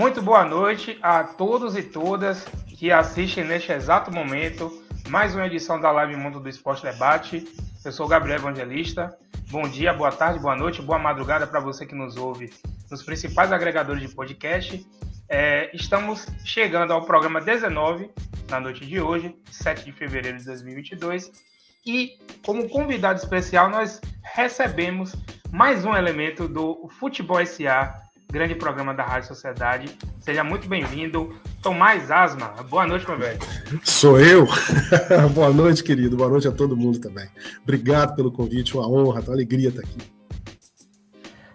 Muito boa noite a todos e todas que assistem neste exato momento mais uma edição da Live Mundo do Esporte Debate. Eu sou Gabriel Evangelista. Bom dia, boa tarde, boa noite, boa madrugada para você que nos ouve nos principais agregadores de podcast. É, estamos chegando ao programa 19 na noite de hoje, 7 de fevereiro de 2022. E como convidado especial, nós recebemos mais um elemento do Futebol SA grande programa da Rádio Sociedade. Seja muito bem-vindo, Tomás Asma. Boa noite, meu velho. Sou eu. Boa noite, querido. Boa noite a todo mundo também. Obrigado pelo convite, uma honra, uma alegria estar aqui.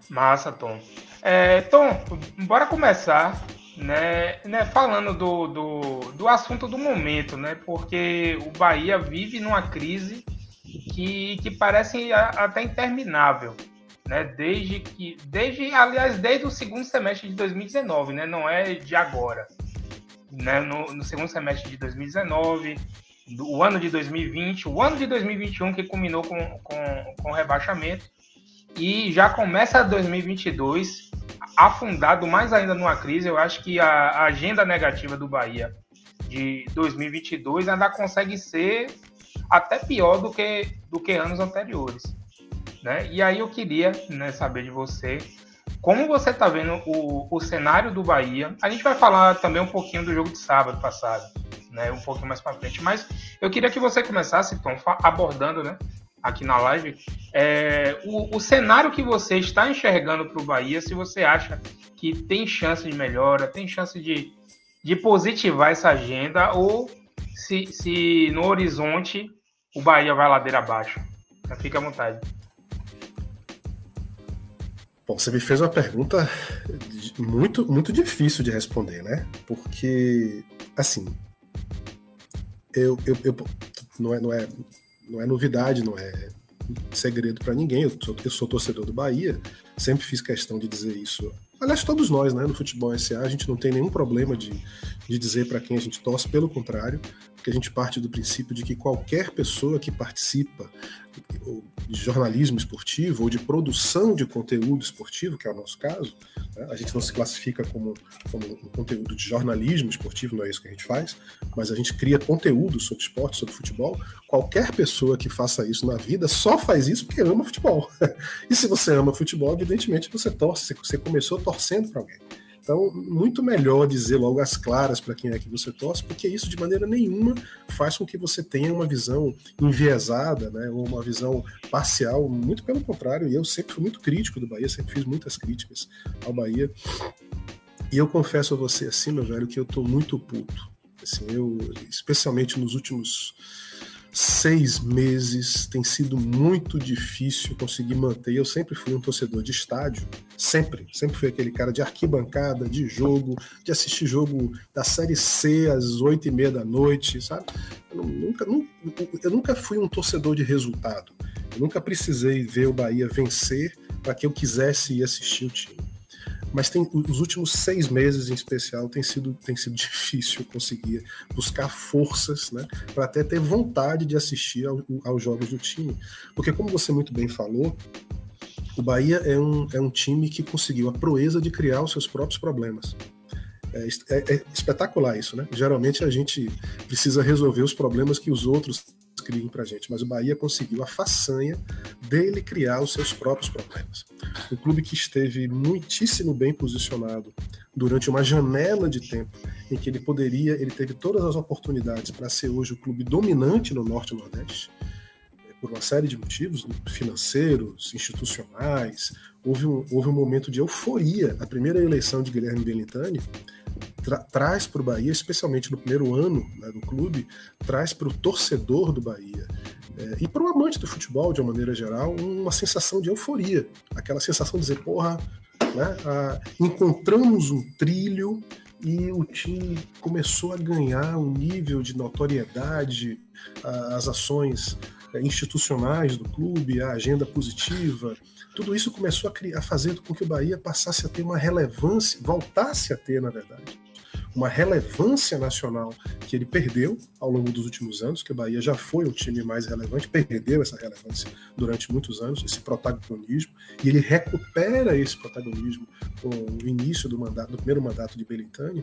Massa, Tom. É, Tom, bora começar né, né, falando do, do, do assunto do momento, né? Porque o Bahia vive numa crise que, que parece até interminável né? Desde que, desde, aliás, desde o segundo semestre de 2019, né? Não é de agora, né? No, no segundo semestre de 2019, o ano de 2020, o ano de 2021 que culminou com, com, com rebaixamento e já começa 2022 afundado mais ainda numa crise. Eu acho que a, a agenda negativa do Bahia de 2022 ainda consegue ser até pior do que, do que anos anteriores. Né? E aí eu queria né, saber de você como você está vendo o, o cenário do Bahia. A gente vai falar também um pouquinho do jogo de sábado passado, né, um pouquinho mais para frente. Mas eu queria que você começasse, Tom, abordando né, aqui na live é, o, o cenário que você está enxergando para o Bahia, se você acha que tem chance de melhora, tem chance de, de positivar essa agenda, ou se, se no horizonte o Bahia vai ladeira abaixo. Fique à vontade. Bom, você me fez uma pergunta muito, muito difícil de responder, né? Porque, assim, eu, eu, eu não, é, não, é, não é novidade, não é segredo para ninguém. Eu sou, eu sou torcedor do Bahia, sempre fiz questão de dizer isso. Aliás, todos nós, né, no Futebol SA, a gente não tem nenhum problema de, de dizer para quem a gente torce, pelo contrário, porque a gente parte do princípio de que qualquer pessoa que participa de jornalismo esportivo ou de produção de conteúdo esportivo, que é o nosso caso, né? a gente não se classifica como, como um conteúdo de jornalismo esportivo, não é isso que a gente faz, mas a gente cria conteúdo sobre esporte, sobre futebol. Qualquer pessoa que faça isso na vida só faz isso porque ama futebol. e se você ama futebol, evidentemente você torce, você começou torcendo para alguém. Então, muito melhor dizer logo as claras para quem é que você torce, porque isso de maneira nenhuma faz com que você tenha uma visão enviesada, né, ou uma visão parcial, muito pelo contrário. E eu sempre fui muito crítico do Bahia, sempre fiz muitas críticas ao Bahia. E eu confesso a você assim, meu velho, que eu tô muito puto. Assim, eu, especialmente nos últimos seis meses tem sido muito difícil conseguir manter. Eu sempre fui um torcedor de estádio, sempre, sempre fui aquele cara de arquibancada, de jogo, de assistir jogo da Série C às oito e meia da noite, sabe? Eu nunca, eu nunca fui um torcedor de resultado. Eu nunca precisei ver o Bahia vencer para que eu quisesse ir assistir o time mas tem, os últimos seis meses em especial tem sido, tem sido difícil conseguir buscar forças né, para até ter vontade de assistir ao, aos jogos do time. Porque, como você muito bem falou, o Bahia é um, é um time que conseguiu a proeza de criar os seus próprios problemas. É, é, é espetacular isso, né? Geralmente a gente precisa resolver os problemas que os outros criem para a gente, mas o Bahia conseguiu a façanha dele criar os seus próprios problemas. Um clube que esteve muitíssimo bem posicionado durante uma janela de tempo em que ele poderia, ele teve todas as oportunidades para ser hoje o clube dominante no Norte e Nordeste, por uma série de motivos financeiros, institucionais. Houve um, houve um momento de euforia. A primeira eleição de Guilherme Belintani tra traz para o Bahia, especialmente no primeiro ano né, do clube, traz para o torcedor do Bahia é, e para o amante do futebol, de uma maneira geral, uma sensação de euforia. Aquela sensação de dizer, porra, né, a, encontramos um trilho e o time começou a ganhar um nível de notoriedade, a, as ações é, institucionais do clube, a agenda positiva, tudo isso começou a, criar, a fazer com que o Bahia passasse a ter uma relevância, voltasse a ter, na verdade, uma relevância nacional que ele perdeu ao longo dos últimos anos, que o Bahia já foi um time mais relevante, perdeu essa relevância durante muitos anos, esse protagonismo, e ele recupera esse protagonismo com o início do mandato, do primeiro mandato de Belintani.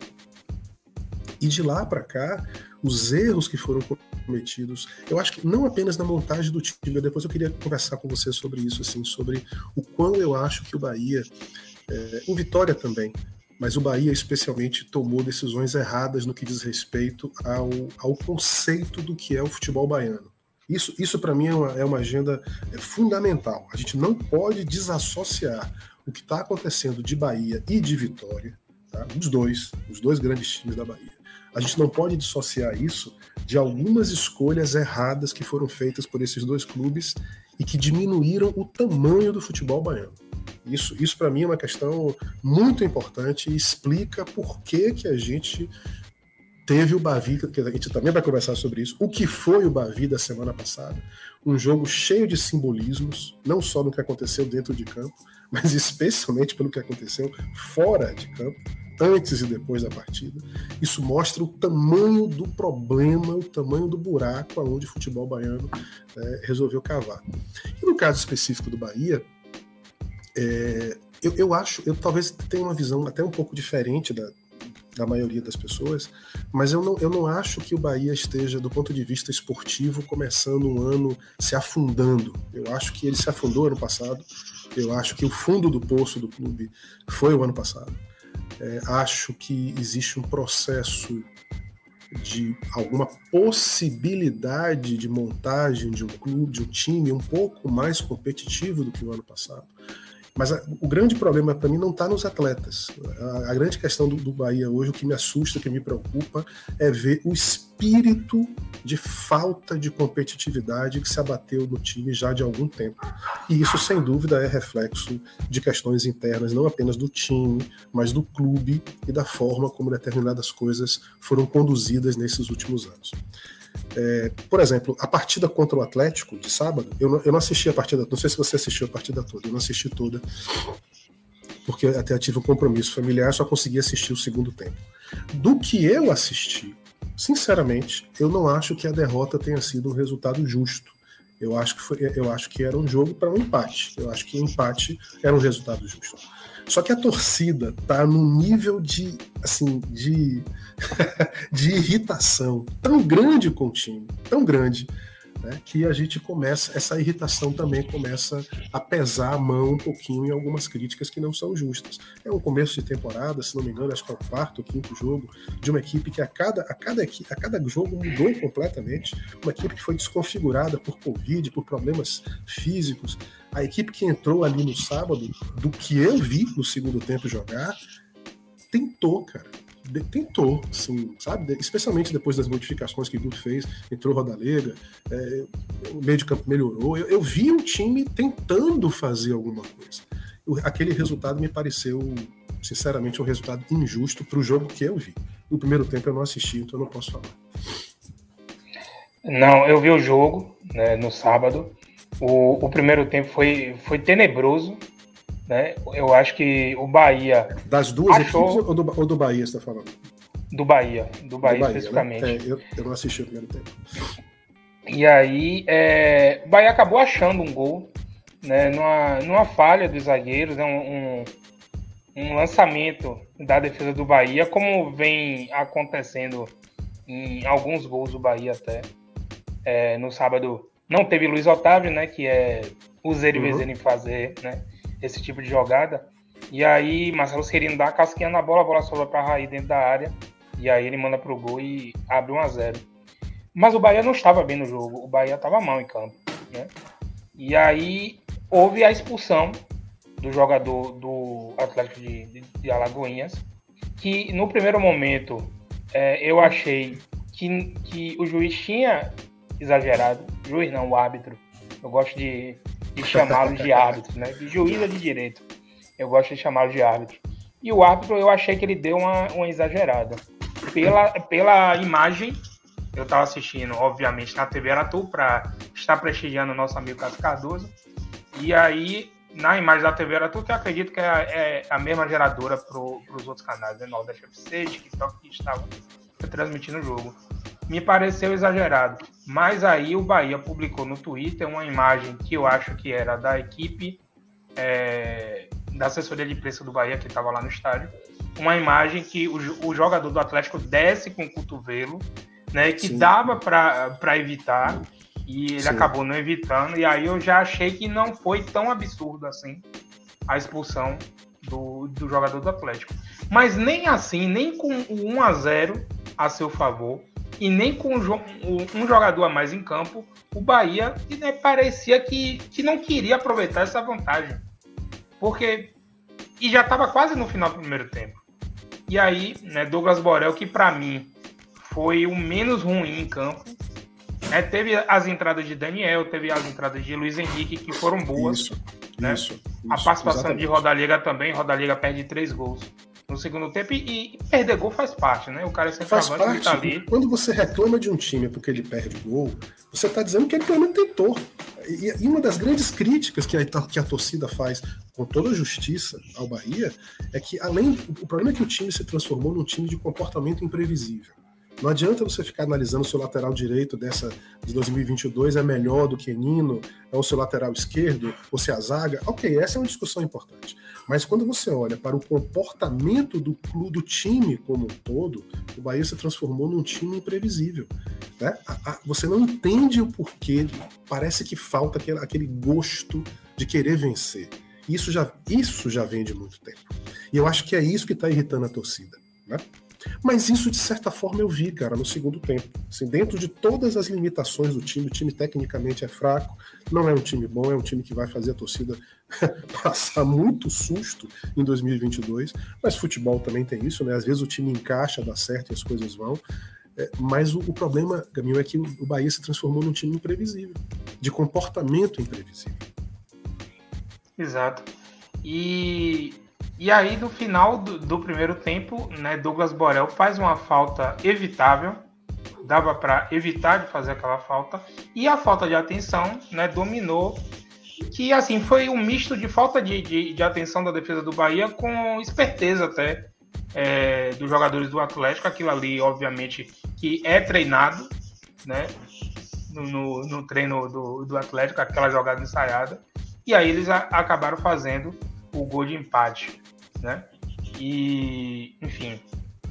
E de lá para cá, os erros que foram cometidos, eu acho que não apenas na montagem do time, depois eu queria conversar com você sobre isso, assim, sobre o quão eu acho que o Bahia, é, o Vitória também, mas o Bahia especialmente tomou decisões erradas no que diz respeito ao, ao conceito do que é o futebol baiano. Isso, isso para mim é uma, é uma agenda é, fundamental. A gente não pode desassociar o que está acontecendo de Bahia e de Vitória, tá? os dois, os dois grandes times da Bahia a gente não pode dissociar isso de algumas escolhas erradas que foram feitas por esses dois clubes e que diminuíram o tamanho do futebol baiano. Isso, isso para mim é uma questão muito importante e explica por que, que a gente teve o Bavi, que a gente também vai conversar sobre isso, o que foi o Bavi da semana passada. Um jogo cheio de simbolismos, não só no que aconteceu dentro de campo, mas especialmente pelo que aconteceu fora de campo antes e depois da partida. Isso mostra o tamanho do problema, o tamanho do buraco aonde o futebol baiano é, resolveu cavar. E no caso específico do Bahia, é, eu, eu, acho, eu talvez tenha uma visão até um pouco diferente da, da maioria das pessoas, mas eu não, eu não acho que o Bahia esteja, do ponto de vista esportivo, começando um ano se afundando. Eu acho que ele se afundou ano passado, eu acho que o fundo do poço do clube foi o ano passado. É, acho que existe um processo de alguma possibilidade de montagem de um clube, de um time um pouco mais competitivo do que o ano passado. Mas a, o grande problema para mim não está nos atletas. A, a grande questão do, do, Bahia hoje, o que me assusta, o que me preocupa, é ver o espírito de falta de competitividade que se abateu no time já de algum tempo. E isso, sem dúvida, é reflexo de questões internas, não apenas do time, mas do clube e da forma como determinadas coisas foram conduzidas nesses últimos anos. É, por exemplo, a partida contra o Atlético de sábado, eu não, eu não assisti a partida, não sei se você assistiu a partida toda, eu não assisti toda, porque até tive um compromisso familiar, só consegui assistir o segundo tempo. Do que eu assisti, sinceramente, eu não acho que a derrota tenha sido um resultado justo. Eu acho que, foi, eu acho que era um jogo para um empate. Eu acho que empate era um resultado justo. Só que a torcida tá num nível de, assim, de, de irritação tão grande com o time, tão grande, né, que a gente começa, essa irritação também começa a pesar a mão um pouquinho em algumas críticas que não são justas. É um começo de temporada, se não me engano, acho que é o quarto ou quinto jogo de uma equipe que a cada, a cada, a cada jogo mudou completamente, uma equipe que foi desconfigurada por Covid, por problemas físicos. A equipe que entrou ali no sábado, do que eu vi no segundo tempo jogar, tentou, cara tentou, assim, sabe? Especialmente depois das modificações que o Guto fez, entrou Rodalega, é, o meio de campo melhorou. Eu, eu, vi um time tentando fazer alguma coisa. aquele resultado me pareceu, sinceramente, um resultado injusto para o jogo que eu vi. No primeiro tempo eu não assisti, então eu não posso falar. Não, eu vi o jogo né, no sábado. O, o primeiro tempo foi, foi tenebroso, né? Eu acho que o Bahia. Das duas achou... equipes ou do, ou do Bahia você está falando? Do Bahia, do Bahia, do Bahia né? especificamente. Né? É, eu, eu, não assisti o primeiro tempo. E aí, é, o Bahia acabou achando um gol, né, numa, numa falha dos zagueiros, né, um, um, lançamento da defesa do Bahia, como vem acontecendo em alguns gols do Bahia até. É, no sábado não teve Luiz Otávio, né, que é o Zero uhum. em fazer, né, esse tipo de jogada. E aí Marcelo Serino dá a casquinha na bola, a bola sobra para Raí dentro da área. E aí ele manda pro gol e abre 1 a 0 Mas o Bahia não estava bem no jogo, o Bahia estava mal em campo. Né? E aí houve a expulsão do jogador do Atlético de, de, de Alagoinhas, que no primeiro momento é, eu achei que, que o juiz tinha exagerado, juiz não, o árbitro. Eu gosto de de chamá-lo de árbitro, né? De juiz de direito. Eu gosto de chamá-lo de árbitro. E o árbitro, eu achei que ele deu uma, uma exagerada. Pela, pela imagem, eu estava assistindo, obviamente, na TV Aratu para estar prestigiando o nosso amigo Cássio Cardoso. E aí na imagem da TV era tudo que eu acredito que é, é a mesma geradora para os outros canais, né? Nordeste FC, que estavam transmitindo o jogo. Me pareceu exagerado. Mas aí o Bahia publicou no Twitter uma imagem que eu acho que era da equipe é, da assessoria de imprensa do Bahia, que estava lá no estádio. Uma imagem que o, o, jogador do Atlético desce com o cotovelo, né? Que Sim. dava para evitar e ele Sim. acabou não evitando. E aí eu já achei que não foi tão absurdo assim a expulsão do, do jogador do Atlético. Mas nem assim, nem com o 1 a 0 a seu favor e nem com um jogador a mais em campo, o Bahia né, parecia que, que não queria aproveitar essa vantagem. Porque. E já estava quase no final do primeiro tempo. E aí, né, Douglas Borel, que para mim foi o menos ruim em campo, é, teve as entradas de Daniel, teve as entradas de Luiz Henrique, que foram boas. Isso, né? isso, isso A participação exatamente. de Rodallega também, Rodallega perde três gols no segundo tempo e, e perder gol faz parte, né? O cara é sempre faz parte. Tá ali. Quando você reclama de um time porque ele perde gol, você está dizendo que ele pelo menos tentou. E, e, uma das grandes críticas que a, que a torcida faz com toda a justiça ao Bahia é que além o problema é que o time se transformou num time de comportamento imprevisível. Não adianta você ficar analisando se o lateral direito dessa de 2022 é melhor do que Nino, é o seu lateral esquerdo, ou se a zaga. Ok, essa é uma discussão importante. Mas quando você olha para o comportamento do clube, do time como um todo, o Bahia se transformou num time imprevisível. Né? você não entende o porquê, parece que falta aquele, gosto de querer vencer. Isso já, isso já vem de muito tempo. E eu acho que é isso que está irritando a torcida. Né? Mas isso, de certa forma, eu vi, cara, no segundo tempo. Assim, dentro de todas as limitações do time, o time tecnicamente é fraco, não é um time bom, é um time que vai fazer a torcida passar muito susto em 2022. Mas futebol também tem isso, né? Às vezes o time encaixa, dá certo e as coisas vão. É, mas o, o, problema, Gaminho, é que o, Bahia se transformou num time imprevisível, de comportamento imprevisível. Exato. E e aí, no final do, do primeiro tempo, né, Douglas Borel faz uma falta evitável, dava para evitar de fazer aquela falta, e a falta de atenção né, dominou, que assim foi um misto de falta de, de, de atenção da defesa do Bahia com esperteza até é, dos jogadores do Atlético, aquilo ali, obviamente, que é treinado, né, no, no, no treino do, do Atlético, aquela jogada ensaiada, e aí eles a, acabaram fazendo o gol de empate né? E, enfim,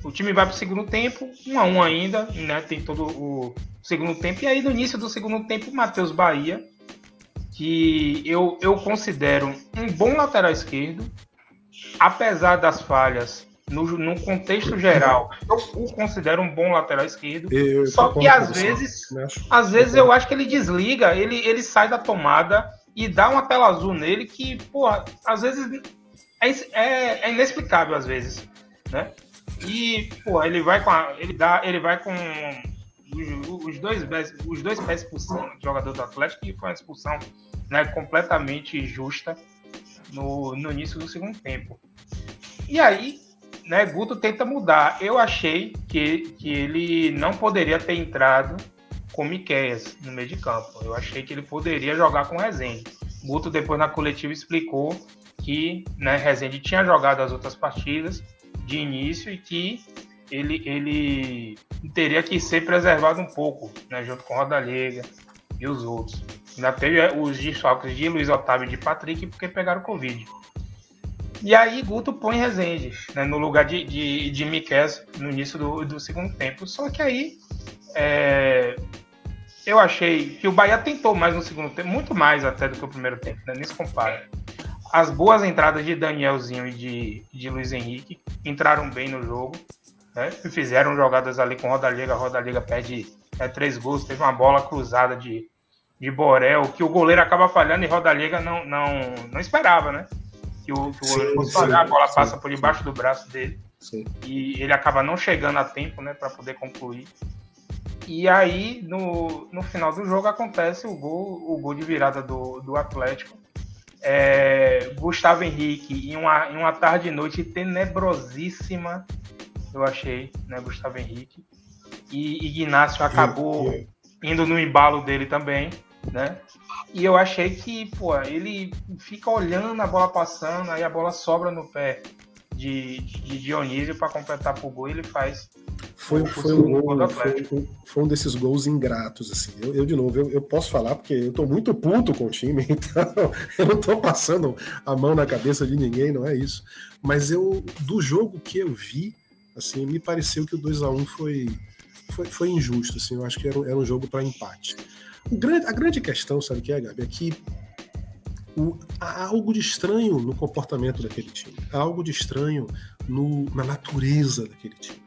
o time vai para o segundo tempo, um a um ainda, né? Tem todo o segundo tempo. E aí, no início do segundo tempo, o Matheus Bahia, que eu, eu considero um bom lateral esquerdo, apesar das falhas no, no contexto geral, eu o considero um bom lateral esquerdo. Eu, só que às vezes, às vezes eu acho que ele desliga, ele, ele sai da tomada e dá uma tela azul nele que, porra, às vezes é, é, é inexplicável às vezes, né? E, pô, ele vai com a, ele dá, ele vai com os, os dois os dois pés expulsão do jogador do Atlético e foi uma expulsão, né, completamente justa no, no início do segundo tempo. E aí, né, Guto tenta mudar. Eu achei que, que ele não poderia ter entrado com Miqueias no meio de campo. Eu achei que ele poderia jogar com Rezende. Guto depois na coletiva explicou que né, Rezende tinha jogado as outras partidas de início e que ele, ele teria que ser preservado um pouco, né, junto com Rodalega e os outros. Ainda teve é, os desfalques de Luiz Otávio e de Patrick porque pegaram Covid. E aí Guto põe Rezende né, no lugar de, de, de Miquel no início do, do segundo tempo. Só que aí é, eu achei que o Bahia tentou mais no segundo tempo, muito mais até do que o primeiro tempo, né, nem se compara as boas entradas de Danielzinho e de, de Luiz Henrique entraram bem no jogo. Né? E fizeram jogadas ali com Roda Liga. Roda Liga perde é, três gols. Teve uma bola cruzada de, de Borel, que o goleiro acaba falhando e Roda Liga não, não, não esperava, né? Que o, que o goleiro fosse falhar, a bola sim, passa por debaixo sim. do braço dele. Sim. E ele acaba não chegando a tempo né, para poder concluir. E aí, no, no final do jogo, acontece o gol, o gol de virada do, do Atlético é, Gustavo Henrique em uma, em uma tarde e noite tenebrosíssima, eu achei, né, Gustavo Henrique. E Ignacio acabou indo no embalo dele também, né? E eu achei que, pô, ele fica olhando a bola passando, aí a bola sobra no pé de, de Dionísio para completar pro gol e ele faz. Foi, foi, um gol, foi, foi, um desses gols ingratos, assim. Eu, eu de novo, eu, eu, posso falar porque eu tô muito puto com o time, então eu não tô passando a mão na cabeça de ninguém, não é isso. Mas eu, do jogo que eu vi, assim, me pareceu que o 2 a 1 foi, foi, foi injusto, assim. Eu acho que era, era um jogo para empate. Grande, a grande questão, sabe o que é, Gabi? É que o, há algo de estranho no comportamento daquele time, há algo de estranho no, na natureza daquele time.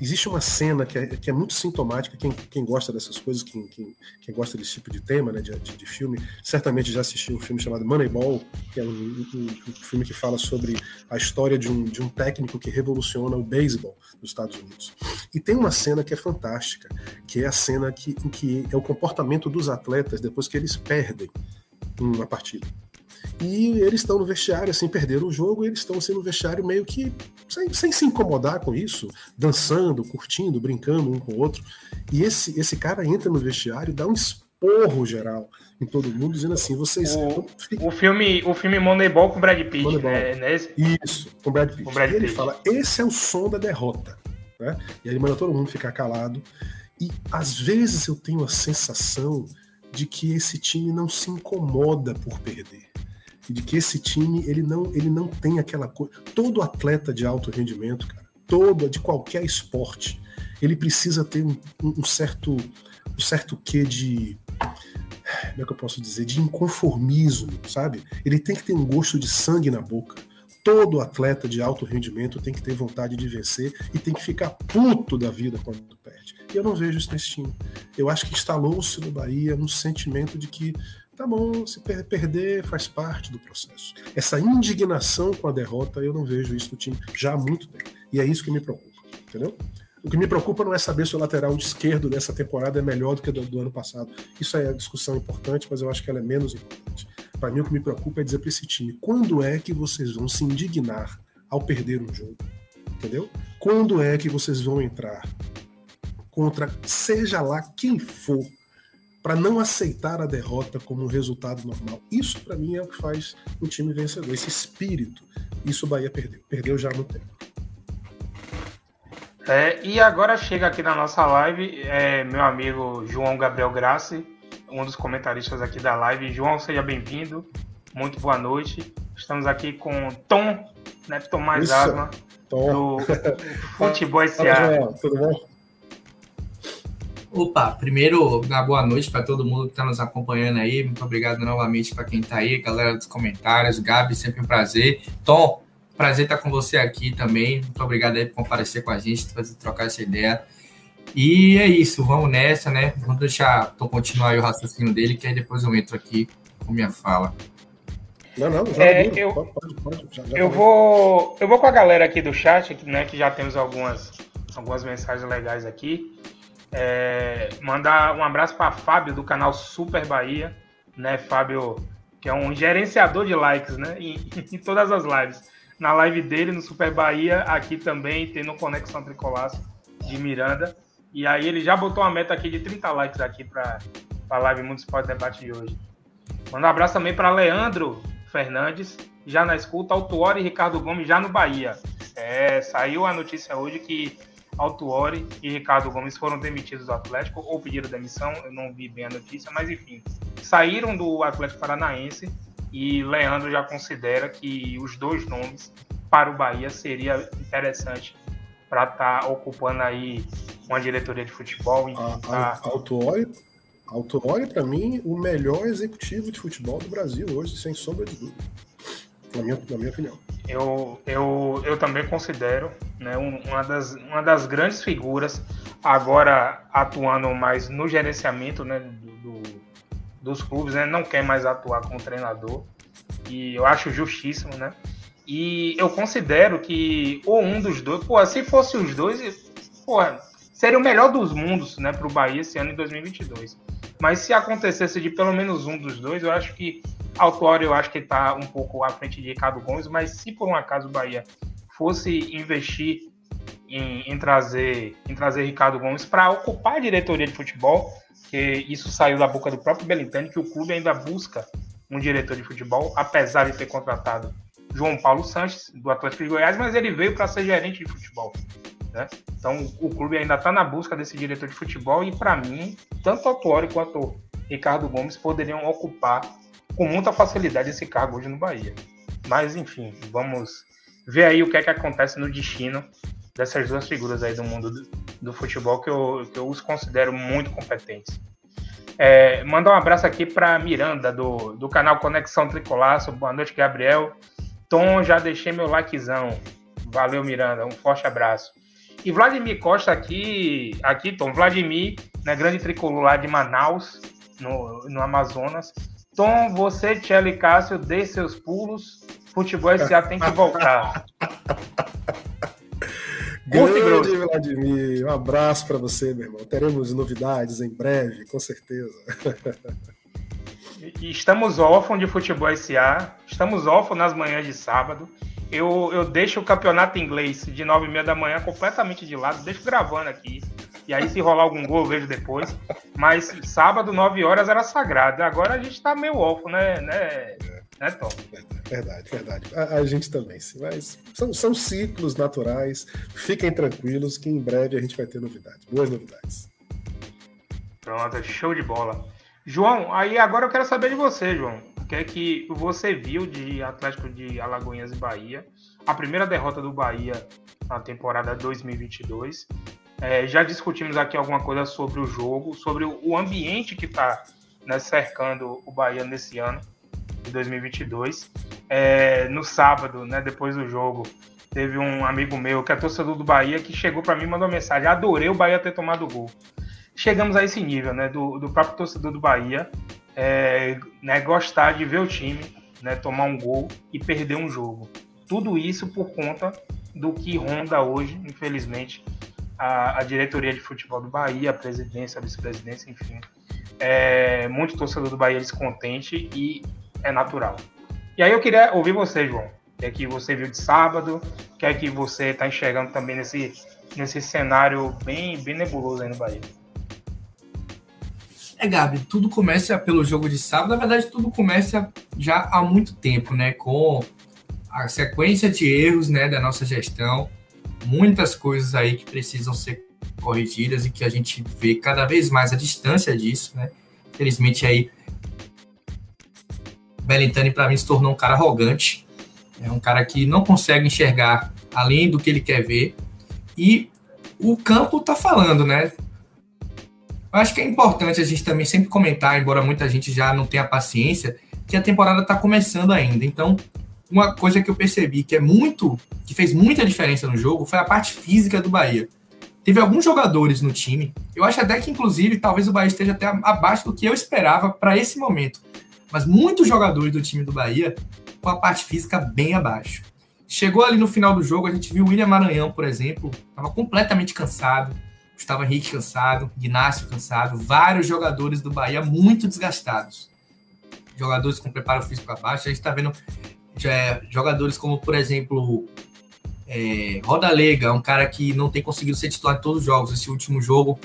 Existe uma cena que é, que é muito sintomática, quem, quem, gosta dessas coisas, quem, quem, quem, gosta desse tipo de tema, né, de, de, de, filme, certamente já assistiu um filme chamado Moneyball, que é um, um, um, filme que fala sobre a história de um, de um técnico que revoluciona o beisebol nos Estados Unidos. E tem uma cena que é fantástica, que é a cena que, em que é o comportamento dos atletas depois que eles perdem uma partida. E eles estão no vestiário, assim, perderam o jogo, e eles estão assim no vestiário meio que sem, sem, se incomodar com isso, dançando, curtindo, brincando um com o outro. E esse, esse cara entra no vestiário e dá um esporro geral em todo mundo, dizendo assim: vocês. O, o filme, o filme Moneyball com Brad Pitt, Moneyball. né? né? Isso, com Brad Pitt. Com Brad Pitt. E ele fala: esse é o som da derrota. Né? E ele manda todo mundo ficar calado. E às vezes eu tenho a sensação de que esse time não se incomoda por perder de que esse time ele não, ele não tem aquela coisa. Todo atleta de alto rendimento, cara, todo de qualquer esporte, ele precisa ter um, um certo um certo quê de como é que eu posso dizer de inconformismo, sabe? Ele tem que ter um gosto de sangue na boca. Todo atleta de alto rendimento tem que ter vontade de vencer e tem que ficar puto da vida quando perde. E eu não vejo isso nesse time. Eu acho que instalou-se no Bahia um sentimento de que tá bom, se per perder faz parte do processo. Essa indignação com a derrota, eu não vejo isso no time já há muito tempo. E é isso que me preocupa, entendeu? O que me preocupa não é saber se o lateral esquerdo dessa temporada é melhor do que do, do ano passado. Isso é discussão importante, mas eu acho que ela é menos importante. Para mim, o que me preocupa é dizer para esse time: quando é que vocês vão se indignar ao perder um jogo? Entendeu? Quando é que vocês vão entrar contra seja lá quem for para não aceitar a derrota como um resultado normal. Isso, para mim, é o que faz um time vencedor. Esse espírito. Isso o Bahia perdeu. Perdeu já no tempo. É, e agora chega aqui na nossa live é, meu amigo João Gabriel Grassi, um dos comentaristas aqui da live. João, seja bem-vindo. Muito boa noite. Estamos aqui com Tom, né? Tomás Isso, Asma, Tom. do Futebol S.A. Tudo bom? Opa, primeiro, uma boa noite para todo mundo que está nos acompanhando aí. Muito obrigado novamente para quem está aí, galera dos comentários. Gabi, sempre um prazer. Tom, prazer estar com você aqui também. Muito obrigado aí por comparecer com a gente, para trocar essa ideia. E é isso, vamos nessa, né? Vamos deixar Tom continuar o raciocínio dele, que aí depois eu entro aqui com minha fala. Não, não, já é, eu, pode, pode, já, já eu vou, eu vou com a galera aqui do chat, né, que já temos algumas, algumas mensagens legais aqui. É, mandar um abraço para Fábio do canal Super Bahia, né? Fábio, que é um gerenciador de likes, né? Em, em todas as lives. Na live dele, no Super Bahia, aqui também, tendo Conexão Tricolaço de Miranda. E aí ele já botou uma meta aqui de 30 likes aqui para a live Municipal de Debate de hoje. Manda um abraço também para Leandro Fernandes, já na escuta, Autuori e Ricardo Gomes já no Bahia. É, saiu a notícia hoje que Altuori e Ricardo Gomes foram demitidos do Atlético ou pediram demissão, eu não vi bem a notícia, mas enfim, saíram do Atlético Paranaense e Leandro já considera que os dois nomes para o Bahia seria interessante para estar tá ocupando aí uma diretoria de futebol. Tá... Altuori, Altuori para mim, o melhor executivo de futebol do Brasil hoje, sem sombra de dúvida na minha, na minha opinião. Eu, eu, eu também considero né, uma, das, uma das grandes figuras, agora atuando mais no gerenciamento né, do, do, dos clubes, né, não quer mais atuar como treinador, e eu acho justíssimo, né? E eu considero que ou um dos dois, pô, se fosse os dois, pô, seria o melhor dos mundos, né, para o Bahia esse ano em 2022. Mas se acontecesse de pelo menos um dos dois, eu acho que Autório eu acho que está um pouco à frente de Ricardo Gomes, mas se por um acaso o Bahia fosse investir em, em trazer, em trazer Ricardo Gomes para ocupar a diretoria de futebol, que isso saiu da boca do próprio Belintani, que o clube ainda busca um diretor de futebol, apesar de ter contratado João Paulo Sanches, do Atlético de Goiás, mas ele veio para ser gerente de futebol. Né? Então o clube ainda está na busca desse diretor de futebol e, para mim, tanto o Autuori quanto o Ricardo Gomes poderiam ocupar com muita facilidade esse cargo hoje no Bahia. Mas, enfim, vamos ver aí o que é que acontece no destino dessas duas figuras aí do mundo do, do futebol que eu, que eu os considero muito competentes. É, mandar um abraço aqui para Miranda, do, do canal Conexão Tricolaço. Boa noite, Gabriel. Tom, já deixei meu likezão. Valeu, Miranda. Um forte abraço. E Vladimir Costa aqui, aqui Tom, Vladimir, né, grande tricolor lá de Manaus, no, no Amazonas. Tom, você, Tchelle Cássio, dê seus pulos. Futebol SA tem que voltar. Grande Vladimir, um abraço para você, meu irmão. Teremos novidades em breve, com certeza. Estamos órfãos de futebol SA, estamos órfãos nas manhãs de sábado. Eu, eu deixo o campeonato inglês de 9 e meia da manhã completamente de lado, deixo gravando aqui. E aí, se rolar algum gol, eu vejo depois. Mas sábado, 9 horas, era sagrado. Agora a gente tá meio órfão, né, né, né Tom? Verdade, verdade. A, a, gente também, sim. Mas são, são ciclos naturais. Fiquem tranquilos que em breve a gente vai ter novidades. Boas novidades. Pronto, show de bola. João, aí agora eu quero saber de você, João. O que é que você viu de Atlético de Alagoinhas e Bahia? A primeira derrota do Bahia na temporada 2022. É, já discutimos aqui alguma coisa sobre o jogo, sobre o ambiente que está né, cercando o Bahia nesse ano de 2022. É, no sábado, né, depois do jogo, teve um amigo meu que é torcedor do Bahia que chegou para mim e mandou uma mensagem: adorei o Bahia ter tomado o gol chegamos a esse nível, né, do, do próprio torcedor do Bahia, é, né, gostar de ver o time né, tomar um gol e perder um jogo. Tudo isso por conta do que ronda hoje, infelizmente, a, a diretoria de futebol do Bahia, a presidência, a vice-presidência, enfim. É, muito torcedor do Bahia descontente e é natural. E aí eu queria ouvir você, João. O que é que você viu de sábado? O que é que você está enxergando também nesse, nesse cenário bem, bem nebuloso aí no Bahia? É, Gabi, tudo começa pelo jogo de sábado. Na verdade, tudo começa já há muito tempo, né? Com a sequência de erros né, da nossa gestão. Muitas coisas aí que precisam ser corrigidas e que a gente vê cada vez mais a distância disso, né? Infelizmente aí Belintani para mim se tornou um cara arrogante, é um cara que não consegue enxergar além do que ele quer ver e o campo tá falando, né? Eu acho que é importante a gente também sempre comentar, embora muita gente já não tenha paciência, que a temporada está começando ainda. Então, uma coisa que eu percebi que é muito, que fez muita diferença no jogo foi a parte física do Bahia. Teve alguns jogadores no time, eu acho até que, inclusive, talvez o Bahia esteja até abaixo do que eu esperava para esse momento. Mas muitos jogadores do time do Bahia com a parte física bem abaixo. Chegou ali no final do jogo, a gente viu o William Maranhão, por exemplo, estava completamente cansado Gustavo Henrique cansado, Ignacio cansado, vários jogadores do Bahia muito desgastados. Jogadores com preparo físico abaixo, a gente está vendo é, jogadores como, por exemplo, é, Roda Lega, um cara que não tem conseguido ser titular em todos os jogos. Esse último jogo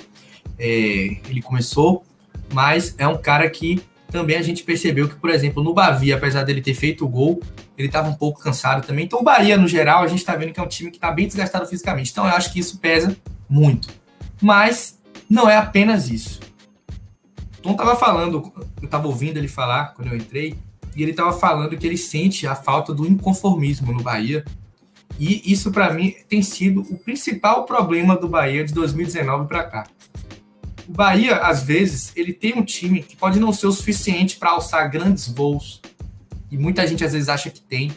é, ele começou, mas é um cara que também a gente percebeu que, por exemplo, no Bavi, apesar dele ter feito o gol, ele estava um pouco cansado também. Então, o Bahia, no geral, a gente está vendo que é um time que está bem desgastado fisicamente. Então, eu acho que isso pesa muito. Mas não é apenas isso. Tom estava falando, eu estava ouvindo ele falar quando eu entrei, e ele estava falando que ele sente a falta do inconformismo no Bahia. E isso, para mim, tem sido o principal problema do Bahia de 2019 para cá. O Bahia, às vezes, ele tem um time que pode não ser o suficiente para alçar grandes voos, e muita gente às vezes acha que tem.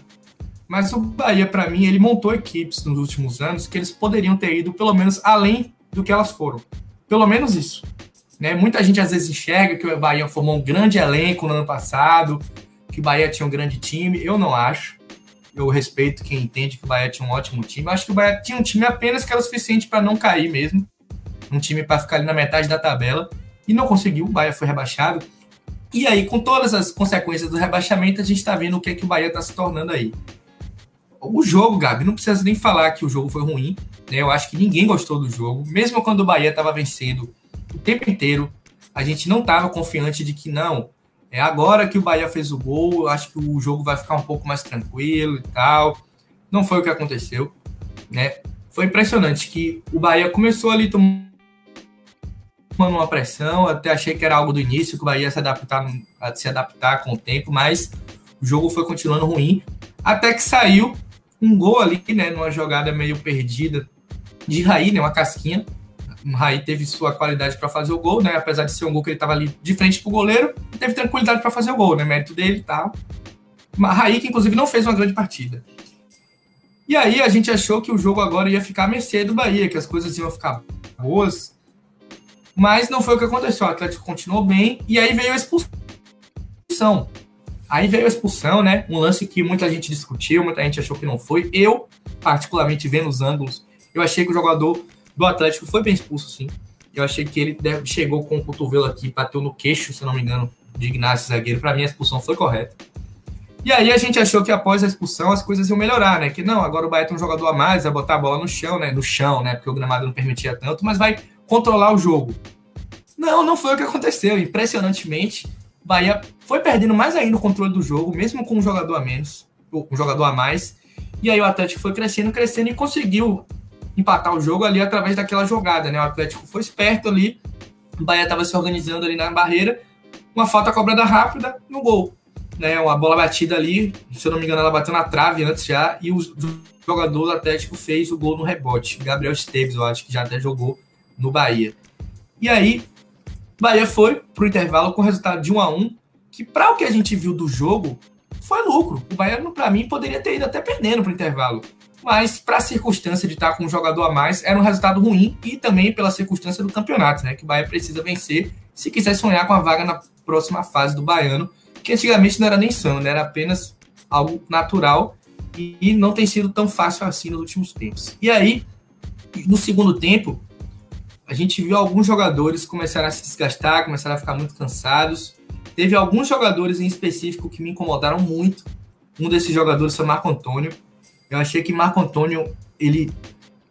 Mas o Bahia, para mim, ele montou equipes nos últimos anos que eles poderiam ter ido pelo menos além do que elas foram. Pelo menos isso. Né? Muita gente às vezes enxerga que o Bahia formou um grande elenco no ano passado, que o Bahia tinha um grande time. Eu não acho. Eu respeito quem entende que o Bahia tinha um ótimo time. Eu acho que o Bahia tinha um time apenas que era o suficiente para não cair mesmo. Um time para ficar ali na metade da tabela. E não conseguiu. O Bahia foi rebaixado. E aí, com todas as consequências do rebaixamento, a gente está vendo o que, é que o Bahia está se tornando aí. O jogo, Gabi, não precisa nem falar que o jogo foi ruim. Né? Eu acho que ninguém gostou do jogo. Mesmo quando o Bahia estava vencendo o tempo inteiro, a gente não estava confiante de que não. É agora que o Bahia fez o gol, acho que o jogo vai ficar um pouco mais tranquilo e tal. Não foi o que aconteceu, né? Foi impressionante que o Bahia começou ali tomando uma pressão, até achei que era algo do início, que o Bahia ia se adaptar, se adaptar com o tempo, mas o jogo foi continuando ruim, até que saiu um gol ali, né, numa jogada meio perdida de Raí, né, uma casquinha. O Raí teve sua qualidade para fazer o gol, né, apesar de ser um gol que ele estava ali de frente pro goleiro, teve tranquilidade para fazer o gol, né, mérito dele e tal. Mas Raí que inclusive não fez uma grande partida. E aí a gente achou que o jogo agora ia ficar à mercê do Bahia, que as coisas iam ficar boas. Mas não foi o que aconteceu. O Atlético continuou bem e aí veio a expulsão. Aí veio a expulsão, né? Um lance que muita gente discutiu, muita gente achou que não foi. Eu, particularmente vendo os ângulos, eu achei que o jogador do Atlético foi bem expulso, sim. Eu achei que ele chegou com o cotovelo aqui, bateu no queixo, se não me engano, de Ignacio Zagueiro. Para mim, a expulsão foi correta. E aí a gente achou que após a expulsão as coisas iam melhorar, né? Que não, agora o Bahia tem um jogador a mais, vai botar a bola no chão, né? No chão, né? Porque o gramado não permitia tanto, mas vai controlar o jogo. Não, não foi o que aconteceu. Impressionantemente, Bahia foi perdendo mais ainda o controle do jogo, mesmo com um jogador a menos, ou com um jogador a mais. E aí o Atlético foi crescendo, crescendo e conseguiu empatar o jogo ali através daquela jogada, né? O Atlético foi esperto ali, o Bahia estava se organizando ali na barreira, uma falta cobrada rápida no gol né, uma bola batida ali, se eu não me engano, ela bateu na trave antes já, e o jogador do Atlético fez o gol no rebote. Gabriel Esteves, eu acho que já até jogou no Bahia. E aí, Bahia foi pro intervalo com resultado de 1 a 1 que para o que a gente viu do jogo, foi lucro. O Bahia, para mim, poderia ter ido até perdendo pro intervalo. Mas, para a circunstância de estar com um jogador a mais, era um resultado ruim e também pela circunstância do campeonato, né? Que o Bahia precisa vencer se quiser sonhar com a vaga na próxima fase do Baiano que antigamente não era nem sonho, né? era apenas algo natural e não tem sido tão fácil assim nos últimos tempos. E aí, no segundo tempo, a gente viu alguns jogadores começarem a se desgastar, começaram a ficar muito cansados. Teve alguns jogadores em específico que me incomodaram muito. Um desses jogadores foi Marco Antônio. Eu achei que Marco Antônio, ele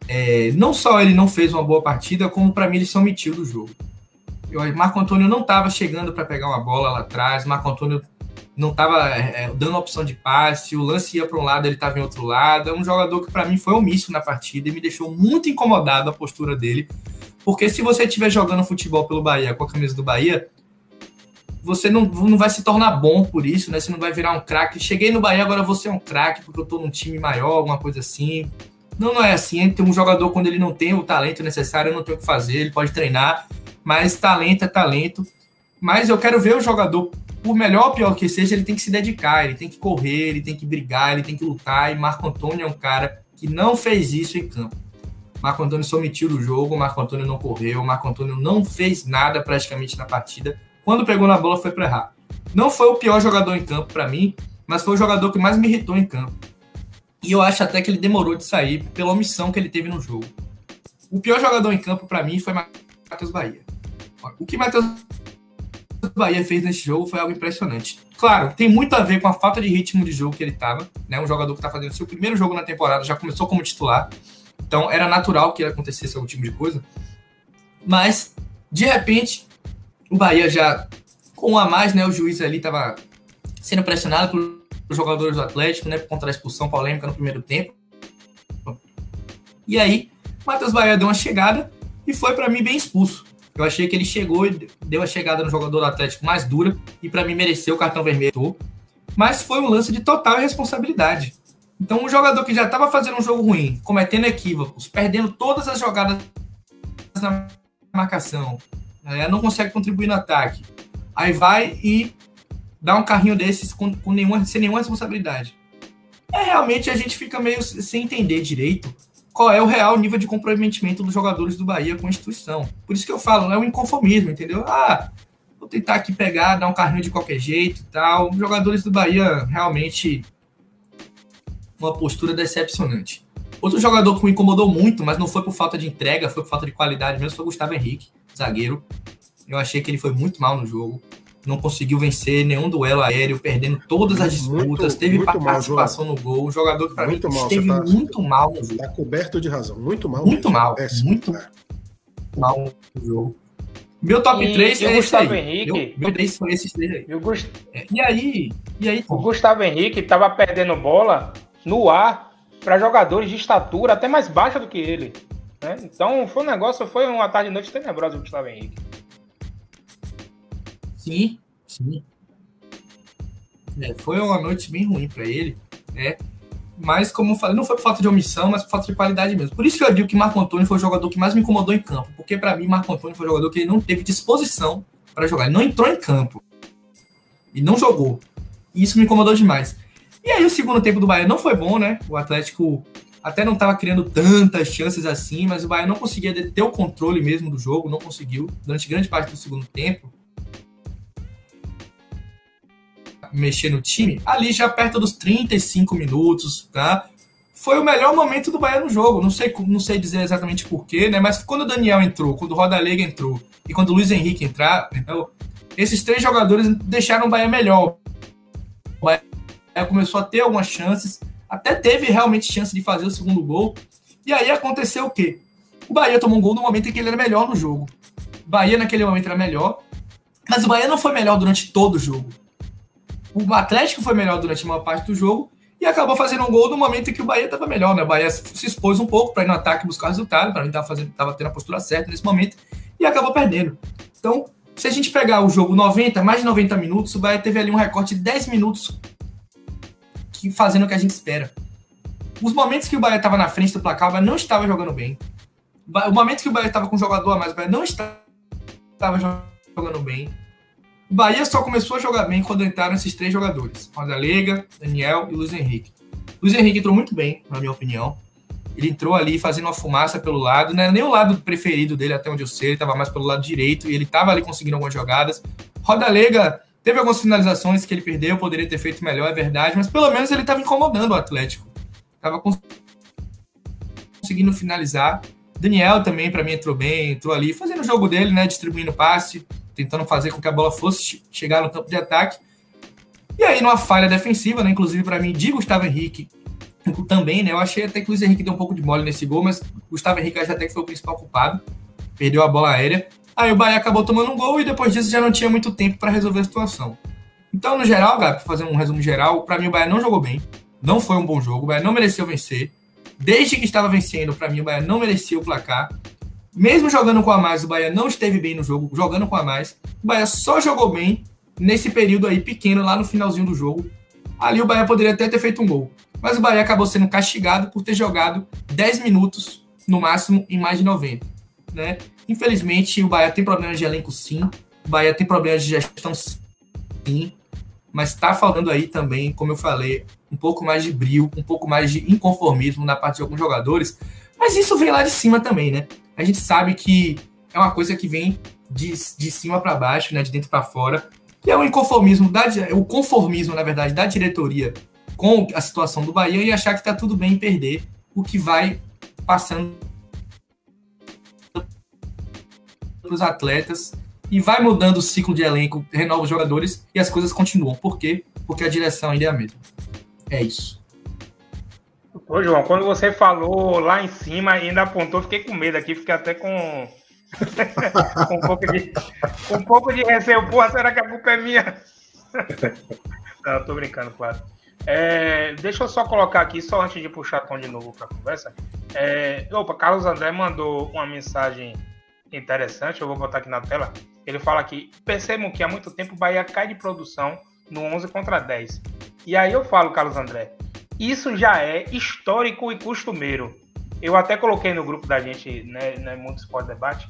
é, não só ele não fez uma boa partida, como para mim ele se omitiu do jogo. Eu, Marco Antônio não estava chegando para pegar uma bola lá atrás, Marco Antônio não estava é, dando opção de passe, o lance ia para um lado, ele estava em outro lado. É um jogador que para mim foi omisso na partida e me deixou muito incomodado a postura dele, porque se você estiver jogando futebol pelo Bahia com a camisa do Bahia, você não, não vai se tornar bom por isso, né? Você não vai virar um craque. Cheguei no Bahia, agora você é um craque porque eu estou num time maior, alguma coisa assim. Não, não é assim. Tem um jogador, quando ele não tem o talento necessário, não tem o que fazer, ele pode treinar mas talento é talento. Mas eu quero ver o jogador, por melhor ou pior que seja, ele tem que se dedicar, ele tem que correr, ele tem que brigar, ele tem que lutar. E Marco Antônio é um cara que não fez isso em campo. Marco Antônio se omitiu do jogo, Marco Antônio não correu, Marco Antônio não fez nada praticamente na partida. Quando pegou na bola foi para errar. Não foi o pior jogador em campo para mim, mas foi o jogador que mais me irritou em campo. E eu acho até que ele demorou de sair pela omissão que ele teve no jogo. O pior jogador em campo para mim foi Matheus Bahia. O que Matheus Bahia fez nesse jogo foi algo impressionante. Claro, tem muito a ver com a falta de ritmo de jogo que ele estava, né? Um jogador que está fazendo seu primeiro jogo na temporada, já começou como titular. Então era natural que acontecesse algum tipo de coisa. Mas, de repente, o Bahia já com um a mais, né? O juiz ali estava sendo pressionado pelos jogadores do Atlético, né? Por conta da expulsão polêmica no primeiro tempo. E aí, Matheus Bahia deu uma chegada e foi para mim bem expulso. Eu achei que ele chegou e deu a chegada no jogador do Atlético mais dura e para mim mereceu o cartão vermelho. Mas foi um lance de total responsabilidade. Então, um jogador que já estava fazendo um jogo ruim, cometendo equívocos, perdendo todas as jogadas na marcação, né, não consegue contribuir no ataque. Aí vai e dá um carrinho desses com, com nenhuma, sem nenhuma responsabilidade. É realmente a gente fica meio sem entender direito qual é o real nível de comprometimento dos jogadores do Bahia com a instituição. Por isso que eu falo, é um inconformismo, entendeu? Ah, vou tentar aqui pegar, dar um carrinho de qualquer jeito e tal. Os jogadores do Bahia realmente uma postura decepcionante. Outro jogador que me incomodou muito, mas não foi por falta de entrega, foi por falta de qualidade mesmo, foi o Gustavo Henrique, zagueiro. Eu achei que ele foi muito mal no jogo. não conseguiu vencer nenhum duelo aéreo, perdendo todas as disputas, muito, teve muito participação mal, no gol. Um jogador que, para mim, mal, esteve tá, muito mal no jogo. Está coberto de razão, muito mal. Muito mesmo. mal, é, muito é. mal no jogo. Meu top e, 3 é esse aí. Henrique, meu, meu 3 foi esses três aí. E, Gust... É, e aí? E aí? O Gustavo Henrique estava perdendo bola no ar para jogadores de estatura até mais baixa do que ele. Né? Então foi um negócio, foi uma tarde e noite tenebrosa o Gustavo Henrique. Sim, sim. É, foi uma noite bem ruim para ele, né? Mas, como eu falei, não foi por falta de omissão, mas por falta de qualidade mesmo. Por isso que eu digo que Marco Antônio foi o jogador que mais me incomodou em campo. Porque, para mim, Marco Antônio foi o jogador que ele não teve disposição para jogar. Ele não entrou em campo. E não jogou. E isso me incomodou demais. E aí, o segundo tempo do Bahia não foi bom, né? O Atlético até não estava criando tantas chances assim, mas o Bahia não conseguia ter o controle mesmo do jogo, não conseguiu durante grande parte do segundo tempo. mexer no time, ali já perto dos 35 minutos, tá? Foi o melhor momento do Bahia no jogo. Não sei, não sei dizer exatamente porquê, né? Mas quando o Daniel entrou, quando o Rodalega entrou e quando o Luiz Henrique entrar, então, esses três jogadores deixaram o Bahia melhor. Bahia começou a ter algumas chances, até teve realmente chance de fazer o segundo gol. E aí aconteceu o quê? O Bahia tomou um gol no momento em que ele era melhor no jogo. O Bahia naquele momento era melhor, mas o Bahia não foi melhor durante todo o jogo. O Atlético foi melhor durante a maior parte do jogo e acabou fazendo um gol no momento em que o Bahia estava melhor, né? O Bahia se expôs um pouco para ir no ataque buscar resultado, para mim estava fazendo, tendo a postura certa nesse momento e acabou perdendo. Então, se a gente pegar o jogo 90, mais de 90 minutos, o Bahia teve ali um recorte de 10 minutos fazendo o que a gente espera. Os momentos que o Bahia estava na frente do placar, o Bahia não estava jogando bem. O momento que o Bahia estava com um jogador a mais, o Bahia não estava jogando bem. O Bahia só começou a jogar bem quando entraram esses três jogadores: Rodalega, Daniel e Luiz Henrique. Luiz Henrique entrou muito bem, na minha opinião. Ele entrou ali fazendo uma fumaça pelo lado, não era nem o lado preferido dele, até onde eu sei, ele estava mais pelo lado direito e ele estava ali conseguindo algumas jogadas. Rodalega teve algumas finalizações que ele perdeu, poderia ter feito melhor, é verdade, mas pelo menos ele estava incomodando o Atlético. Estava conseguindo finalizar. Daniel também, para mim, entrou bem, entrou ali fazendo o jogo dele, né, distribuindo passe tentando fazer com que a bola fosse chegar no campo de ataque. E aí, numa falha defensiva, né, inclusive para mim, de Gustavo Henrique também, né, eu achei até que o Luiz Henrique deu um pouco de mole nesse gol, mas Gustavo Henrique acho até que foi o principal culpado, perdeu a bola aérea. Aí o Bahia acabou tomando um gol e depois disso já não tinha muito tempo para resolver a situação. Então, no geral, para fazer um resumo geral, para mim o Bahia não jogou bem, não foi um bom jogo, o Bahia não mereceu vencer. Desde que estava vencendo, para mim o Bahia não merecia o placar. Mesmo jogando com a mais, o Bahia não esteve bem no jogo, jogando com a mais. O Bahia só jogou bem nesse período aí pequeno, lá no finalzinho do jogo. Ali o Bahia poderia até ter feito um gol. Mas o Bahia acabou sendo castigado por ter jogado 10 minutos, no máximo, em mais de 90. Né? Infelizmente, o Bahia tem problemas de elenco, sim. O Bahia tem problemas de gestão, sim. Mas está faltando aí também, como eu falei, um pouco mais de brilho, um pouco mais de inconformismo na parte de alguns jogadores. Mas isso vem lá de cima também, né? a gente sabe que é uma coisa que vem de, de cima para baixo, né, de dentro para fora, que é o inconformismo, da, o conformismo, na verdade, da diretoria com a situação do Bahia e achar que está tudo bem em perder, o que vai passando para os atletas e vai mudando o ciclo de elenco, renova os jogadores e as coisas continuam. Por quê? Porque a direção ainda é a mesma. É isso. Ô, João, quando você falou lá em cima, ainda apontou, fiquei com medo aqui, fiquei até com. com um pouco de. Com um pouco de receio. Porra, será que a culpa é minha? Não, tô brincando, claro. É, deixa eu só colocar aqui, só antes de puxar tom de novo para a conversa. É, opa, Carlos André mandou uma mensagem interessante, eu vou botar aqui na tela. Ele fala aqui: percebam que há muito tempo o Bahia cai de produção no 11 contra 10. E aí eu falo, Carlos André, isso já é histórico e costumeiro. Eu até coloquei no grupo da gente, né, né Mundo Esporte Debate,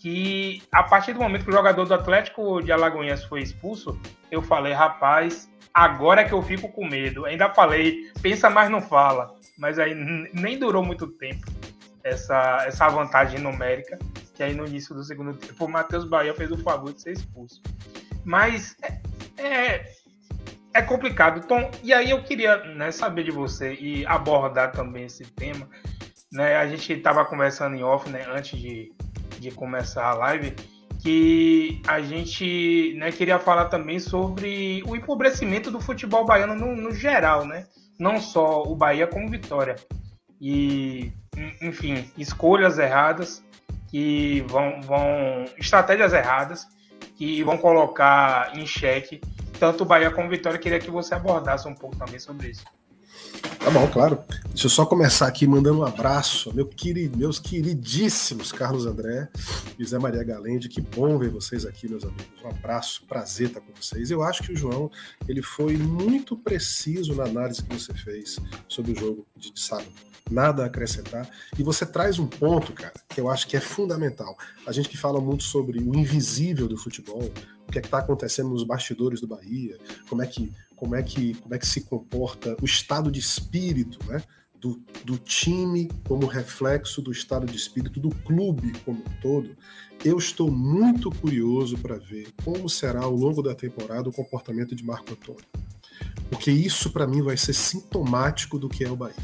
que a partir do momento que o jogador do Atlético de Alagoinhas foi expulso, eu falei, rapaz, agora é que eu fico com medo. Ainda falei, pensa mais não fala. Mas aí nem durou muito tempo essa, essa vantagem numérica, que aí no início do segundo tempo o Matheus Bahia fez o favor de ser expulso. Mas é, é é complicado. Tom, e aí eu queria né, saber de você e abordar também esse tema. Né, a gente estava conversando em off né, antes de, de começar a live, que a gente né, queria falar também sobre o empobrecimento do futebol baiano no, no geral, né? Não só o Bahia como Vitória. E, enfim, escolhas erradas que vão, vão estratégias erradas que vão colocar em xeque tanto o Bahia como o Vitória. Queria que você abordasse um pouco também sobre isso. Tá bom, claro. Deixa eu só começar aqui mandando um abraço meu querido, meus queridíssimos Carlos André e Zé Maria Galende. Que bom ver vocês aqui, meus amigos. Um abraço, prazer estar com vocês. Eu acho que o João ele foi muito preciso na análise que você fez sobre o jogo de sábado. Nada a acrescentar. E você traz um ponto, cara, que eu acho que é fundamental. A gente que fala muito sobre o invisível do futebol, o que é está acontecendo nos bastidores do Bahia, como é que como é que, como é que se comporta o estado de espírito né, do, do time como reflexo do estado de espírito do clube como um todo, eu estou muito curioso para ver como será ao longo da temporada o comportamento de Marco Antônio. Porque isso, para mim, vai ser sintomático do que é o Bahia.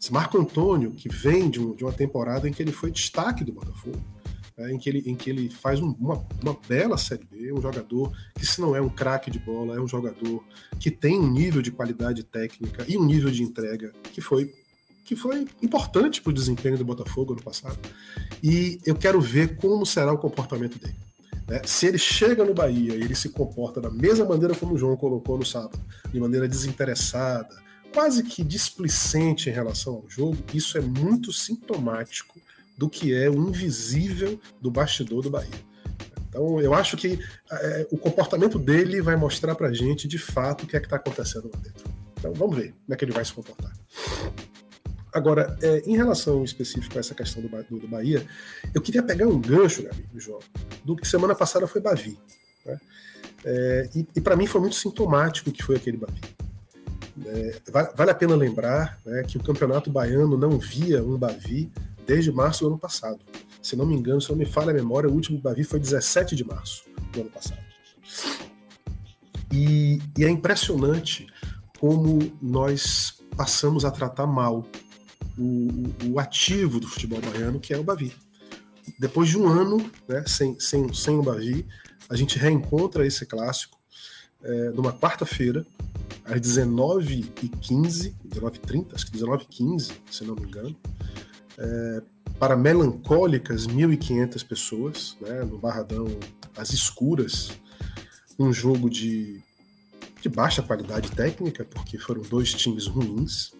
Esse Marco Antônio, que vem de, um, de uma temporada em que ele foi destaque do Botafogo, é, em, que ele, em que ele faz um, uma, uma bela Série B, um jogador que, se não é um craque de bola, é um jogador que tem um nível de qualidade técnica e um nível de entrega que foi que foi importante para o desempenho do Botafogo ano passado. E eu quero ver como será o comportamento dele. Né? Se ele chega no Bahia e ele se comporta da mesma maneira como o João colocou no sábado, de maneira desinteressada, quase que displicente em relação ao jogo, isso é muito sintomático do que é o invisível do bastidor do Bahia. Então, eu acho que é, o comportamento dele vai mostrar para a gente, de fato, o que é que está acontecendo lá dentro. Então, vamos ver como é que ele vai se comportar. Agora, é, em relação específico a essa questão do, do, do, Bahia, eu queria pegar um gancho, do João, do que semana passada foi Bavi. Né? É, e, e para mim foi muito sintomático que foi aquele Bavi. É, vale, a pena lembrar né, que o campeonato baiano não via um Bavi desde março do ano passado. Se não me engano, se não me falha a memória, o último Bavi foi 17 de março do ano passado. E, e é impressionante como nós passamos a tratar mal o, o, ativo do futebol baiano, que é o Bavi. Depois de um ano né, sem, sem, sem o Bavi, a gente reencontra esse clássico é, numa quarta-feira, às 19h15, 19h30, acho que 19h15, se não me engano, é, para melancólicas 1.500 pessoas, né, no Barradão às escuras, um jogo de, de baixa qualidade técnica, porque foram dois times ruins,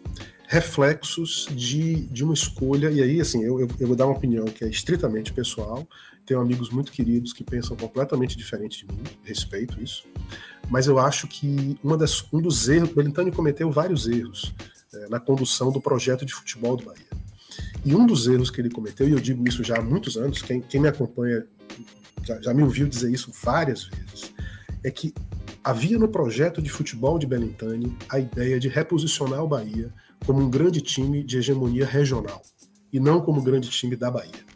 reflexos de, de uma escolha, e aí, assim, eu, eu, eu, vou dar uma opinião que é estritamente pessoal, tenho amigos muito queridos que pensam completamente diferente de mim, respeito isso, mas eu acho que uma das, um dos erros, o Belintani cometeu vários erros é, na condução do projeto de futebol do Bahia. E um dos erros que ele cometeu, e eu digo isso já há muitos anos, quem, quem me acompanha já, já me ouviu dizer isso várias vezes, é que havia no projeto de futebol de Belintani a ideia de reposicionar o Bahia como um grande time de hegemonia regional e não como um grande time da Bahia.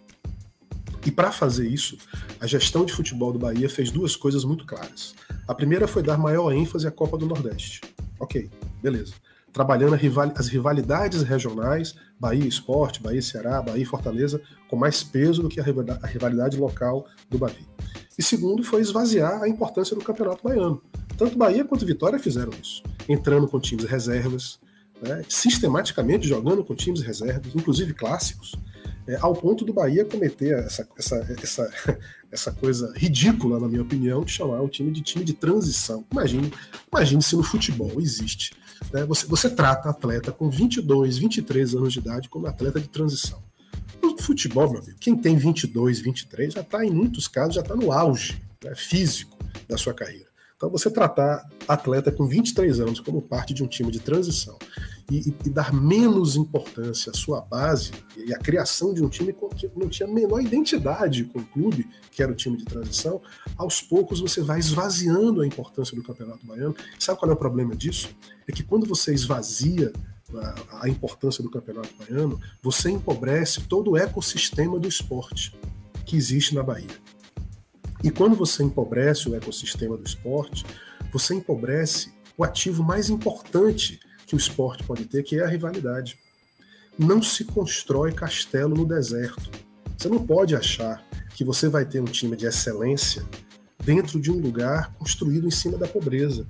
E para fazer isso, a gestão de futebol do Bahia fez duas coisas muito claras. A primeira foi dar maior ênfase à Copa do Nordeste. Ok, beleza trabalhando as rivalidades regionais, Bahia Esporte, Bahia Ceará, Bahia Fortaleza, com mais peso do que a rivalidade local do Bahia. E segundo, foi esvaziar a importância do Campeonato Baiano. Tanto Bahia quanto Vitória fizeram isso, entrando com times reservas, né, sistematicamente jogando com times reservas, inclusive clássicos, é, ao ponto do Bahia cometer essa, essa, essa, essa coisa ridícula, na minha opinião, de chamar o time de time de transição. Imagine, imagine se no futebol existe né? Você, você trata atleta com 22, 23 anos de idade como atleta de transição. No futebol, meu amigo, quem tem 22, 23 já está, em muitos casos, já está no auge né, físico da sua carreira. Então, você tratar atleta com 23 anos como parte de um time de transição e, e, dar menos importância à sua base e à criação de um time que não tinha a menor identidade com o clube, que era o time de transição, aos poucos você vai esvaziando a importância do Campeonato Baiano. Sabe qual é o problema disso? É que quando você esvazia a, a importância do Campeonato Baiano, você empobrece todo o ecossistema do esporte que existe na Bahia. E quando você empobrece o ecossistema do esporte, você empobrece o ativo mais importante que o esporte pode ter, que é a rivalidade. Não se constrói castelo no deserto. Você não pode achar que você vai ter um time de excelência dentro de um lugar construído em cima da pobreza.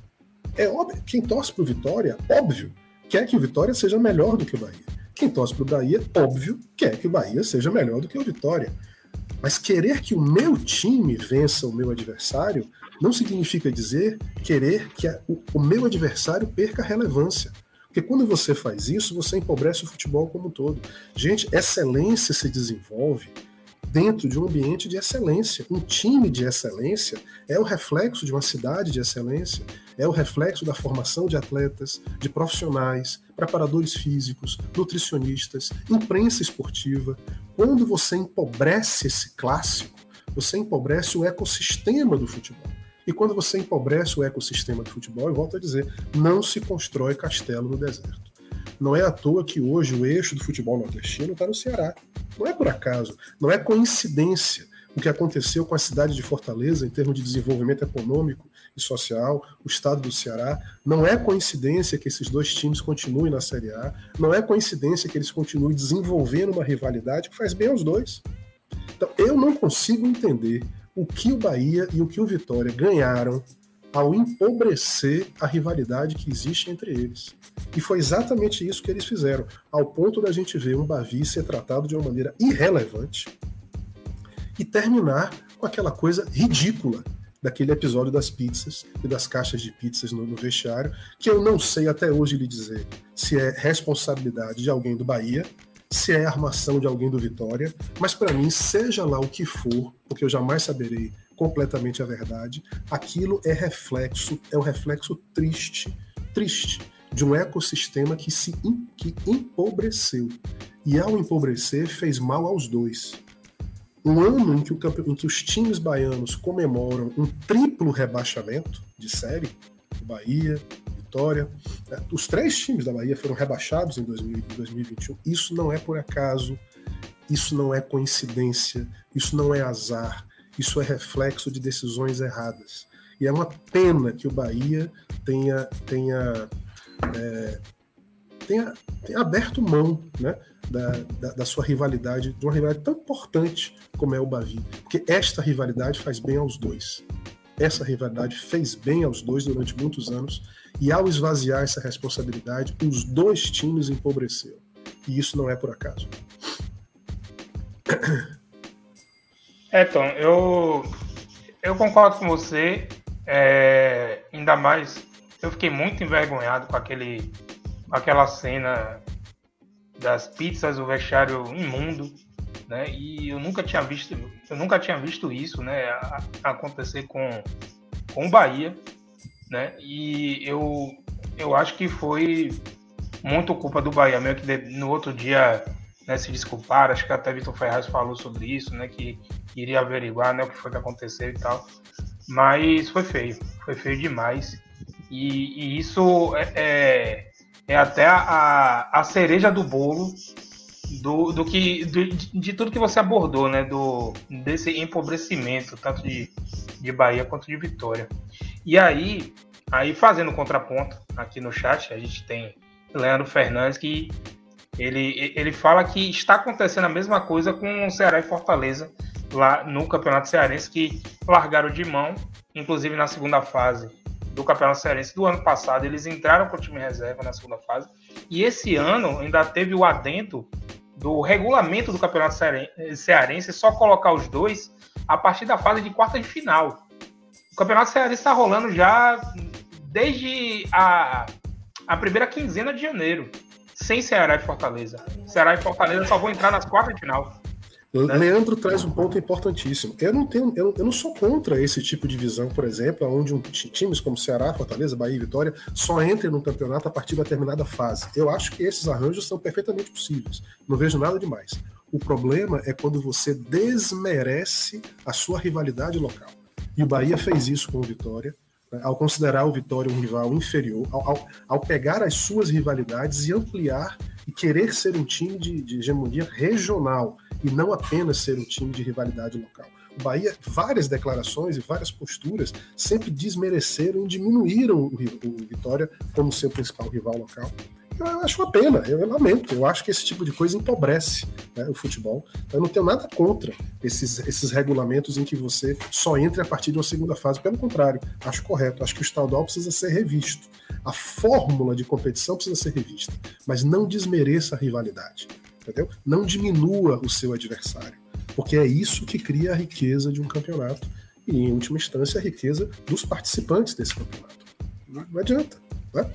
É óbvio, quem torce para o Vitória, óbvio, quer que o Vitória seja melhor do que o Bahia. Quem torce para o Bahia, óbvio, quer que o Bahia seja melhor do que o Vitória. Mas querer que o meu time vença o meu adversário não significa dizer querer que o meu adversário perca relevância. Porque quando você faz isso, você empobrece o futebol como um todo. Gente, excelência se desenvolve dentro de um ambiente de excelência. Um time de excelência é o reflexo de uma cidade de excelência, é o reflexo da formação de atletas, de profissionais, preparadores físicos, nutricionistas, imprensa esportiva. Quando você empobrece esse clássico, você empobrece o ecossistema do futebol. E quando você empobrece o ecossistema do futebol, eu volto a dizer, não se constrói castelo no deserto. Não é à toa que hoje o eixo do futebol nordestino está no Ceará. Não é por acaso, não é coincidência o que aconteceu com a cidade de Fortaleza em termos de desenvolvimento econômico e social, o estado do Ceará. Não é coincidência que esses dois times continuem na Série A. Não é coincidência que eles continuem desenvolvendo uma rivalidade que faz bem aos dois. Então, eu não consigo entender o que o Bahia e o que o Vitória ganharam ao empobrecer a rivalidade que existe entre eles. E foi exatamente isso que eles fizeram, ao ponto da gente ver um Bavi ser tratado de uma maneira irrelevante e terminar com aquela coisa ridícula daquele episódio das pizzas e das caixas de pizzas no, no vestiário, que eu não sei até hoje lhe dizer se é responsabilidade de alguém do Bahia, se é armação de alguém do Vitória, mas para mim, seja lá o que for, porque eu jamais saberei completamente a verdade, aquilo é reflexo, é um reflexo triste, triste de um ecossistema que se que empobreceu. E ao empobrecer, fez mal aos dois. Um ano em que, o, em que os times baianos comemoram um triplo rebaixamento de série, Bahia, Vitória, né? os três times da Bahia foram rebaixados em 2021. Isso não é por acaso, isso não é coincidência, isso não é azar, isso é reflexo de decisões erradas. E é uma pena que o Bahia tenha, tenha é, tenha, tenha aberto mão né, da, da, da, sua rivalidade, de uma rivalidade tão importante como é o Bavi. Porque esta rivalidade faz bem aos dois. Essa rivalidade fez bem aos dois durante muitos anos, e ao esvaziar essa responsabilidade, os dois times empobreceram. E isso não é por acaso. É, Tom, eu, eu concordo com você, é, ainda mais eu fiquei muito envergonhado com aquele aquela cena das pizzas, o vestiário imundo, né? E eu nunca tinha visto, eu nunca tinha visto isso, né? acontecer com com o Bahia, né? E eu eu acho que foi muito culpa do Bahia, meio que no outro dia né, se desculpar, acho que até Vitor Ferraz falou sobre isso, né? Que iria averiguar, né, o que foi que aconteceu e tal. Mas foi feio, foi feio demais. E, e isso é, é, é até a, a, cereja do bolo do, do que do, de tudo que você abordou, né? Do, desse empobrecimento, tanto de, de Bahia quanto de Vitória. E aí, aí fazendo contraponto aqui no chat, a gente tem Leandro Fernandes que ele, ele fala que está acontecendo a mesma coisa com o Ceará e Fortaleza lá no Campeonato Cearense, que largaram de mão, inclusive na segunda fase do Campeonato Cearense do ano passado, eles entraram com o time reserva na segunda fase. E esse ano ainda teve o adento do regulamento do Campeonato Cearense só colocar os dois a partir da fase de quarta de final. O Campeonato Cearense está rolando já desde a, a primeira quinzena de janeiro, sem Ceará e Fortaleza. Ceará e Fortaleza só vão entrar nas quartas de final. Né? Leandro traz um ponto importantíssimo. Eu não tenho, eu, eu, não sou contra esse tipo de visão, por exemplo, onde um, times como Ceará, Fortaleza, Bahia e Vitória só entrem no campeonato a partir de determinada fase. Eu acho que esses arranjos são perfeitamente possíveis. Não vejo nada demais. O problema é quando você desmerece a sua rivalidade local. E o Bahia fez isso com o Vitória, ao considerar o Vitória um rival inferior, ao, ao, ao, pegar as suas rivalidades e ampliar e querer ser um time de, de hegemonia regional e não apenas ser um time de rivalidade local. O Bahia, várias declarações e várias posturas sempre desmereceram e diminuíram o, o Vitória como seu principal rival local. Eu acho uma pena, eu, lamento. Eu acho que esse tipo de coisa empobrece né, o futebol. Eu não tenho nada contra esses, esses regulamentos em que você só entre a partir de uma segunda fase. Pelo contrário, acho correto. Acho que o estadual precisa ser revisto. A fórmula de competição precisa ser revista. Mas não desmereça a rivalidade. Entendeu? Não diminua o seu adversário. Porque é isso que cria a riqueza de um campeonato e, em última instância, a riqueza dos participantes desse campeonato. Não, não adianta. Né?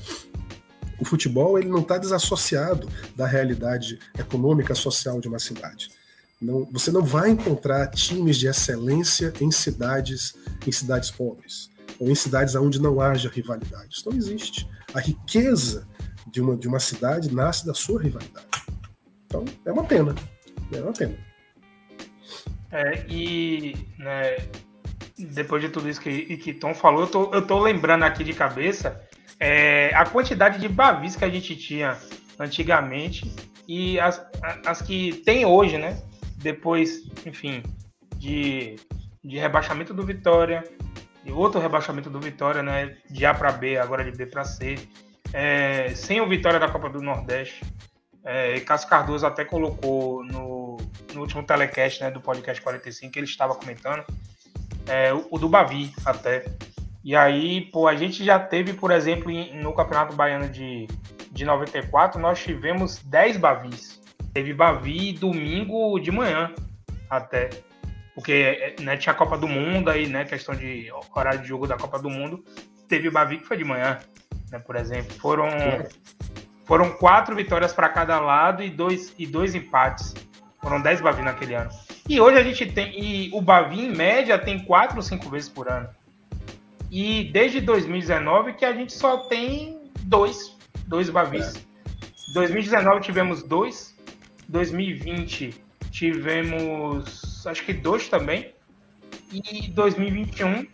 O futebol ele não está desassociado da realidade econômica social de uma cidade. Não, você não vai encontrar times de excelência em cidades em cidades pobres ou em cidades onde não haja rivalidade. Isso não existe. A riqueza de uma, de uma cidade nasce da sua rivalidade. Então é uma pena. É uma pena. É, e né, depois de tudo isso que, que Tom falou, eu tô, eu tô lembrando aqui de cabeça é, a quantidade de bavis que a gente tinha antigamente e as, as que tem hoje, né? Depois, enfim, de, de rebaixamento do Vitória, e outro rebaixamento do Vitória, né? De A para B, agora de B para C. É, sem o Vitória da Copa do Nordeste. É, Cássio Cardoso até colocou no, no último telecast né, do podcast 45 que ele estava comentando. É, o, o do Bavi até. E aí, pô, a gente já teve, por exemplo, no Campeonato Baiano de, de 94, nós tivemos 10 Bavis. Teve Bavi domingo de manhã até. Porque né, tinha a Copa do Mundo aí, né? Questão de horário de jogo da Copa do Mundo. Teve Bavi que foi de manhã, né, por exemplo. Foram, foram quatro vitórias para cada lado e dois, e dois empates. Foram 10 Bavi naquele ano. E hoje a gente tem. E o Bavi, em média, tem quatro ou cinco vezes por ano. E desde 2019 que a gente só tem dois, dois Bavis. É. 2019 tivemos dois, 2020 tivemos acho que dois também, e 2021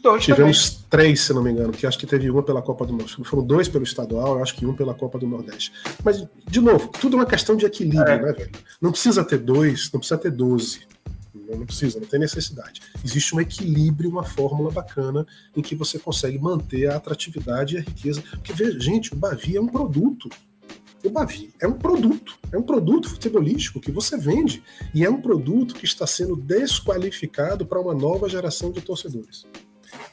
dois Tivemos também. três, se não me engano, que acho que teve uma pela Copa do Nordeste. Foram dois pelo estadual, acho que um pela Copa do Nordeste. Mas, de novo, tudo é uma questão de equilíbrio, é. né, velho? Não precisa ter dois, não precisa ter doze não precisa, não tem necessidade. Existe um equilíbrio, uma fórmula bacana em que você consegue manter a atratividade e a riqueza. Porque, veja, gente, o Bavi é um produto. O Bavi é um produto, é um produto futebolístico que você vende e é um produto que está sendo desqualificado para uma nova geração de torcedores.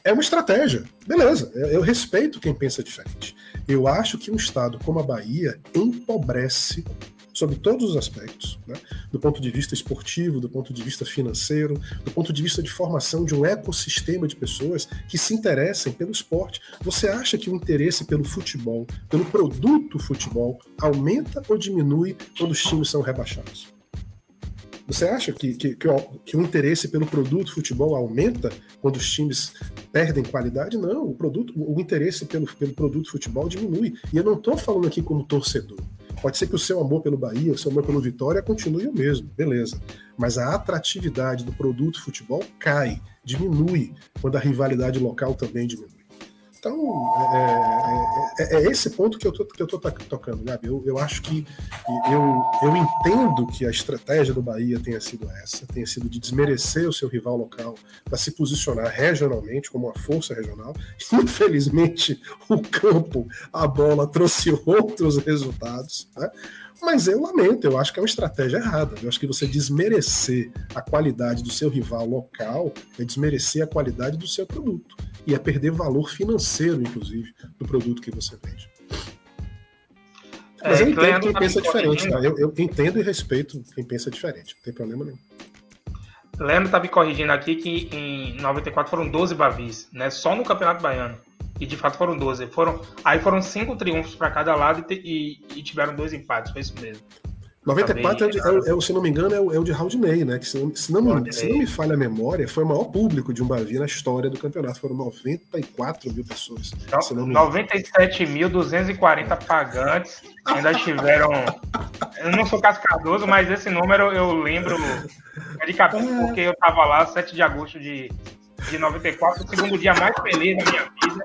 É uma estratégia, beleza. Eu respeito quem pensa diferente. Eu acho que um estado como a Bahia empobrece sobre todos os aspectos, né? do ponto de vista esportivo, do ponto de vista financeiro, do ponto de vista de formação de um ecossistema de pessoas que se interessem pelo esporte. Você acha que o interesse pelo futebol, pelo produto futebol, aumenta ou diminui quando os times são rebaixados? Você acha que, que, que, o, que, o, interesse pelo produto futebol aumenta quando os times perdem qualidade? Não, o produto, o interesse pelo, pelo produto futebol diminui. E eu não estou falando aqui como torcedor. Pode ser que o seu amor pelo Bahia, o seu amor pelo Vitória continue o mesmo, beleza. Mas a atratividade do produto futebol cai, diminui, quando a rivalidade local também diminui. Então, é, é, é, é esse ponto que eu tô tocando, Gabi. Eu, eu acho que eu, eu entendo que a estratégia do Bahia tenha sido essa, tenha sido de desmerecer o seu rival local para se posicionar regionalmente como uma força regional. Infelizmente, o campo, a bola trouxe outros resultados, né? Mas eu lamento, eu acho que é uma estratégia errada. Eu acho que você desmerecer a qualidade do seu rival local é desmerecer a qualidade do seu produto e é perder valor financeiro, inclusive, do produto que você vende. Mas é, eu entendo quem pensa diferente, tá? eu, eu, entendo e respeito quem pensa diferente, não tem problema nenhum. Leandro tá me corrigindo aqui que em 94 foram 12 Bavis, né? Só no Campeonato Baiano. E de fato foram 12. Foram, aí foram cinco triunfos para cada lado e, e, e, tiveram dois empates, foi isso mesmo. 94, é, de, é, é, se não me engano, é o, é o de Haldney, né? Que se não, se, não me, se não me falha a memória, foi o maior público de um Bavi na história do campeonato. Foram 94 mil pessoas. Então, 97.240 pagantes. Ainda tiveram. Eu não sou Cássio Cardoso, mas esse número eu lembro de cabeça, é. porque eu estava lá 7 de agosto de, de 94, o segundo dia mais feliz da minha vida.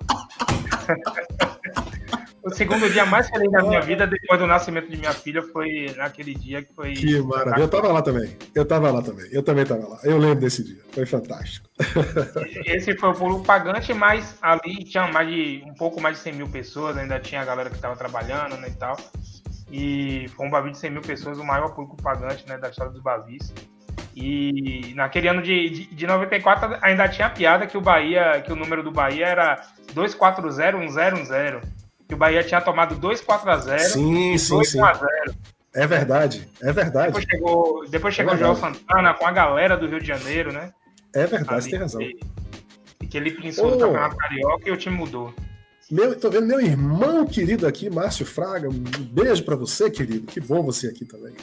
o segundo dia mais feliz da minha vida, depois do nascimento de minha filha, foi naquele dia que foi. Que maravilha. Eu tava lá também. Eu tava lá também. Eu também tava lá. Eu lembro desse dia. Foi fantástico. Esse foi o pulo pagante, mas ali tinha mais de um pouco mais de 100 mil pessoas, ainda tinha a galera que estava trabalhando né, e tal. E foi um Bavi de 100 mil pessoas, o maior público pagante né, da história dos Bavis. E naquele ano de, de, de 94 ainda tinha a piada que o Bahia, que o número do Bahia era 2401010. Que o Bahia tinha tomado 2-4 a 0 sim, 2 sim. a 0 É verdade, é verdade. Depois chegou, depois chegou é o João Santana com a galera do Rio de Janeiro, né? É verdade, Ali, tem razão. E que ele pensou oh. no Campeonato Carioca e o time mudou. Meu, tô vendo meu irmão querido aqui, Márcio Fraga. Um beijo para você, querido. Que bom você aqui também.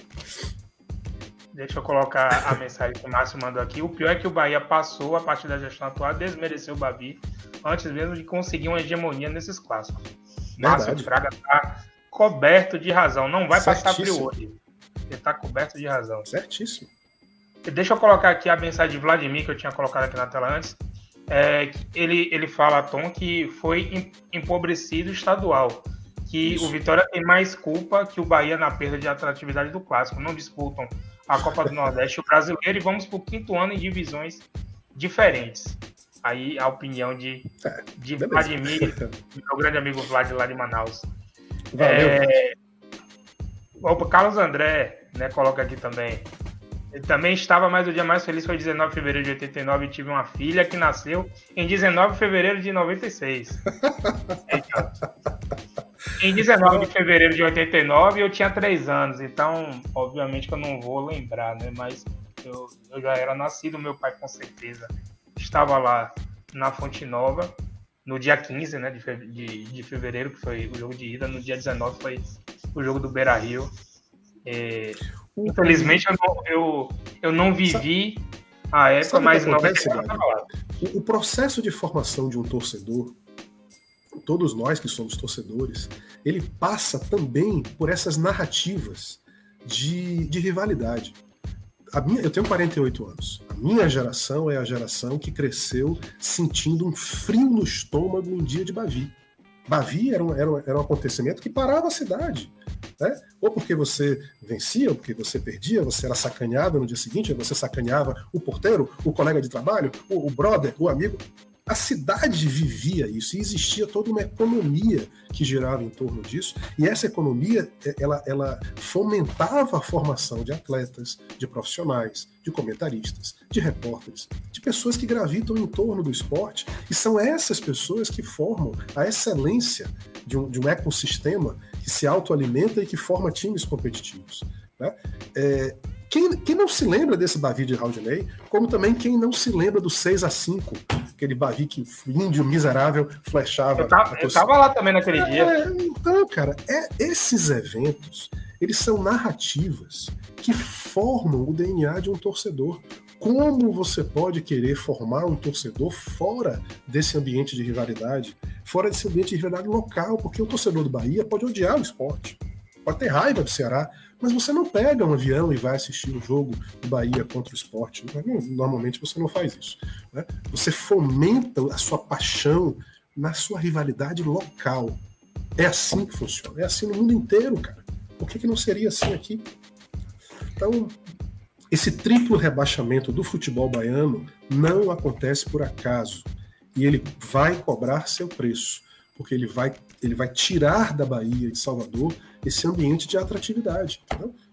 Deixa eu colocar a mensagem que o Márcio mandou aqui. O pior é que o Bahia passou, a partir da gestão atual, a desmerecer o Babi antes mesmo de conseguir uma hegemonia nesses clássicos. Verdade. Márcio Fraga está coberto de razão. Não vai Certíssimo. passar frio hoje. Ele está coberto de razão. Certíssimo. Deixa eu colocar aqui a mensagem de Vladimir, que eu tinha colocado aqui na tela antes. É, ele, ele fala, Tom, que foi empobrecido estadual que Isso. o Vitória tem mais culpa que o Bahia na perda de atratividade do clássico. Não disputam a Copa do Nordeste e o Brasileiro e vamos para o quinto ano em divisões diferentes. Aí a opinião de, é, de Vladimir, meu grande amigo Vlad lá de Manaus. Valeu. É, o Carlos André né, coloca aqui também. Ele também estava, mas o dia mais feliz foi 19 de fevereiro de 89 e tive uma filha que nasceu em 19 de fevereiro de 96. Em 19 de fevereiro de 89 eu tinha 3 anos, então obviamente que eu não vou lembrar, né? Mas eu, eu já era nascido, meu pai com certeza estava lá na Fonte Nova no dia 15 né, de, de, de fevereiro, que foi o jogo de ida, no dia 19 foi o jogo do Beira Rio. É, infelizmente eu não, eu, eu não vivi a época, mais não. O processo de formação de um torcedor todos nós que somos torcedores, ele passa também por essas narrativas de, de rivalidade. Minha, eu tenho 48 anos. A minha geração é a geração que cresceu sentindo um frio no estômago em dia de Bavi. Bavi era um, era um, era um acontecimento que parava a cidade. Né? Ou porque você vencia, ou porque você perdia, você era sacaneado no dia seguinte, você sacaneava o porteiro, o colega de trabalho, o, o brother, o amigo a cidade vivia isso e existia toda uma economia que girava em torno disso e essa economia é, ela, ela fomentava a formação de atletas, de profissionais, de comentaristas, de repórteres, de pessoas que gravitam em torno do esporte e são essas pessoas que formam a excelência de um, de um ecossistema que se autoalimenta e que forma times competitivos. Né? É, quem, quem, não se lembra desse Bavi de Haldney, como também quem não se lembra do 6 a 5 aquele Bavi que índio miserável flechava. Eu tava, eu tava lá também naquele é, dia. Então, cara, é, esses eventos, eles são narrativas que formam o DNA de um torcedor. Como você pode querer formar um torcedor fora desse ambiente de rivalidade, fora desse ambiente de rivalidade local? Porque o torcedor do Bahia pode odiar o esporte, pode ter raiva do Ceará, mas você não pega um avião e vai assistir o jogo do Bahia contra o esporte. Normalmente você não faz isso. Né? Você fomenta a sua paixão na sua rivalidade local. É assim que funciona. É assim no mundo inteiro, cara. Por que, que não seria assim aqui? Então, esse triplo rebaixamento do futebol baiano não acontece por acaso. E ele vai cobrar seu preço, porque ele vai, ele vai tirar da Bahia de Salvador esse ambiente de atratividade.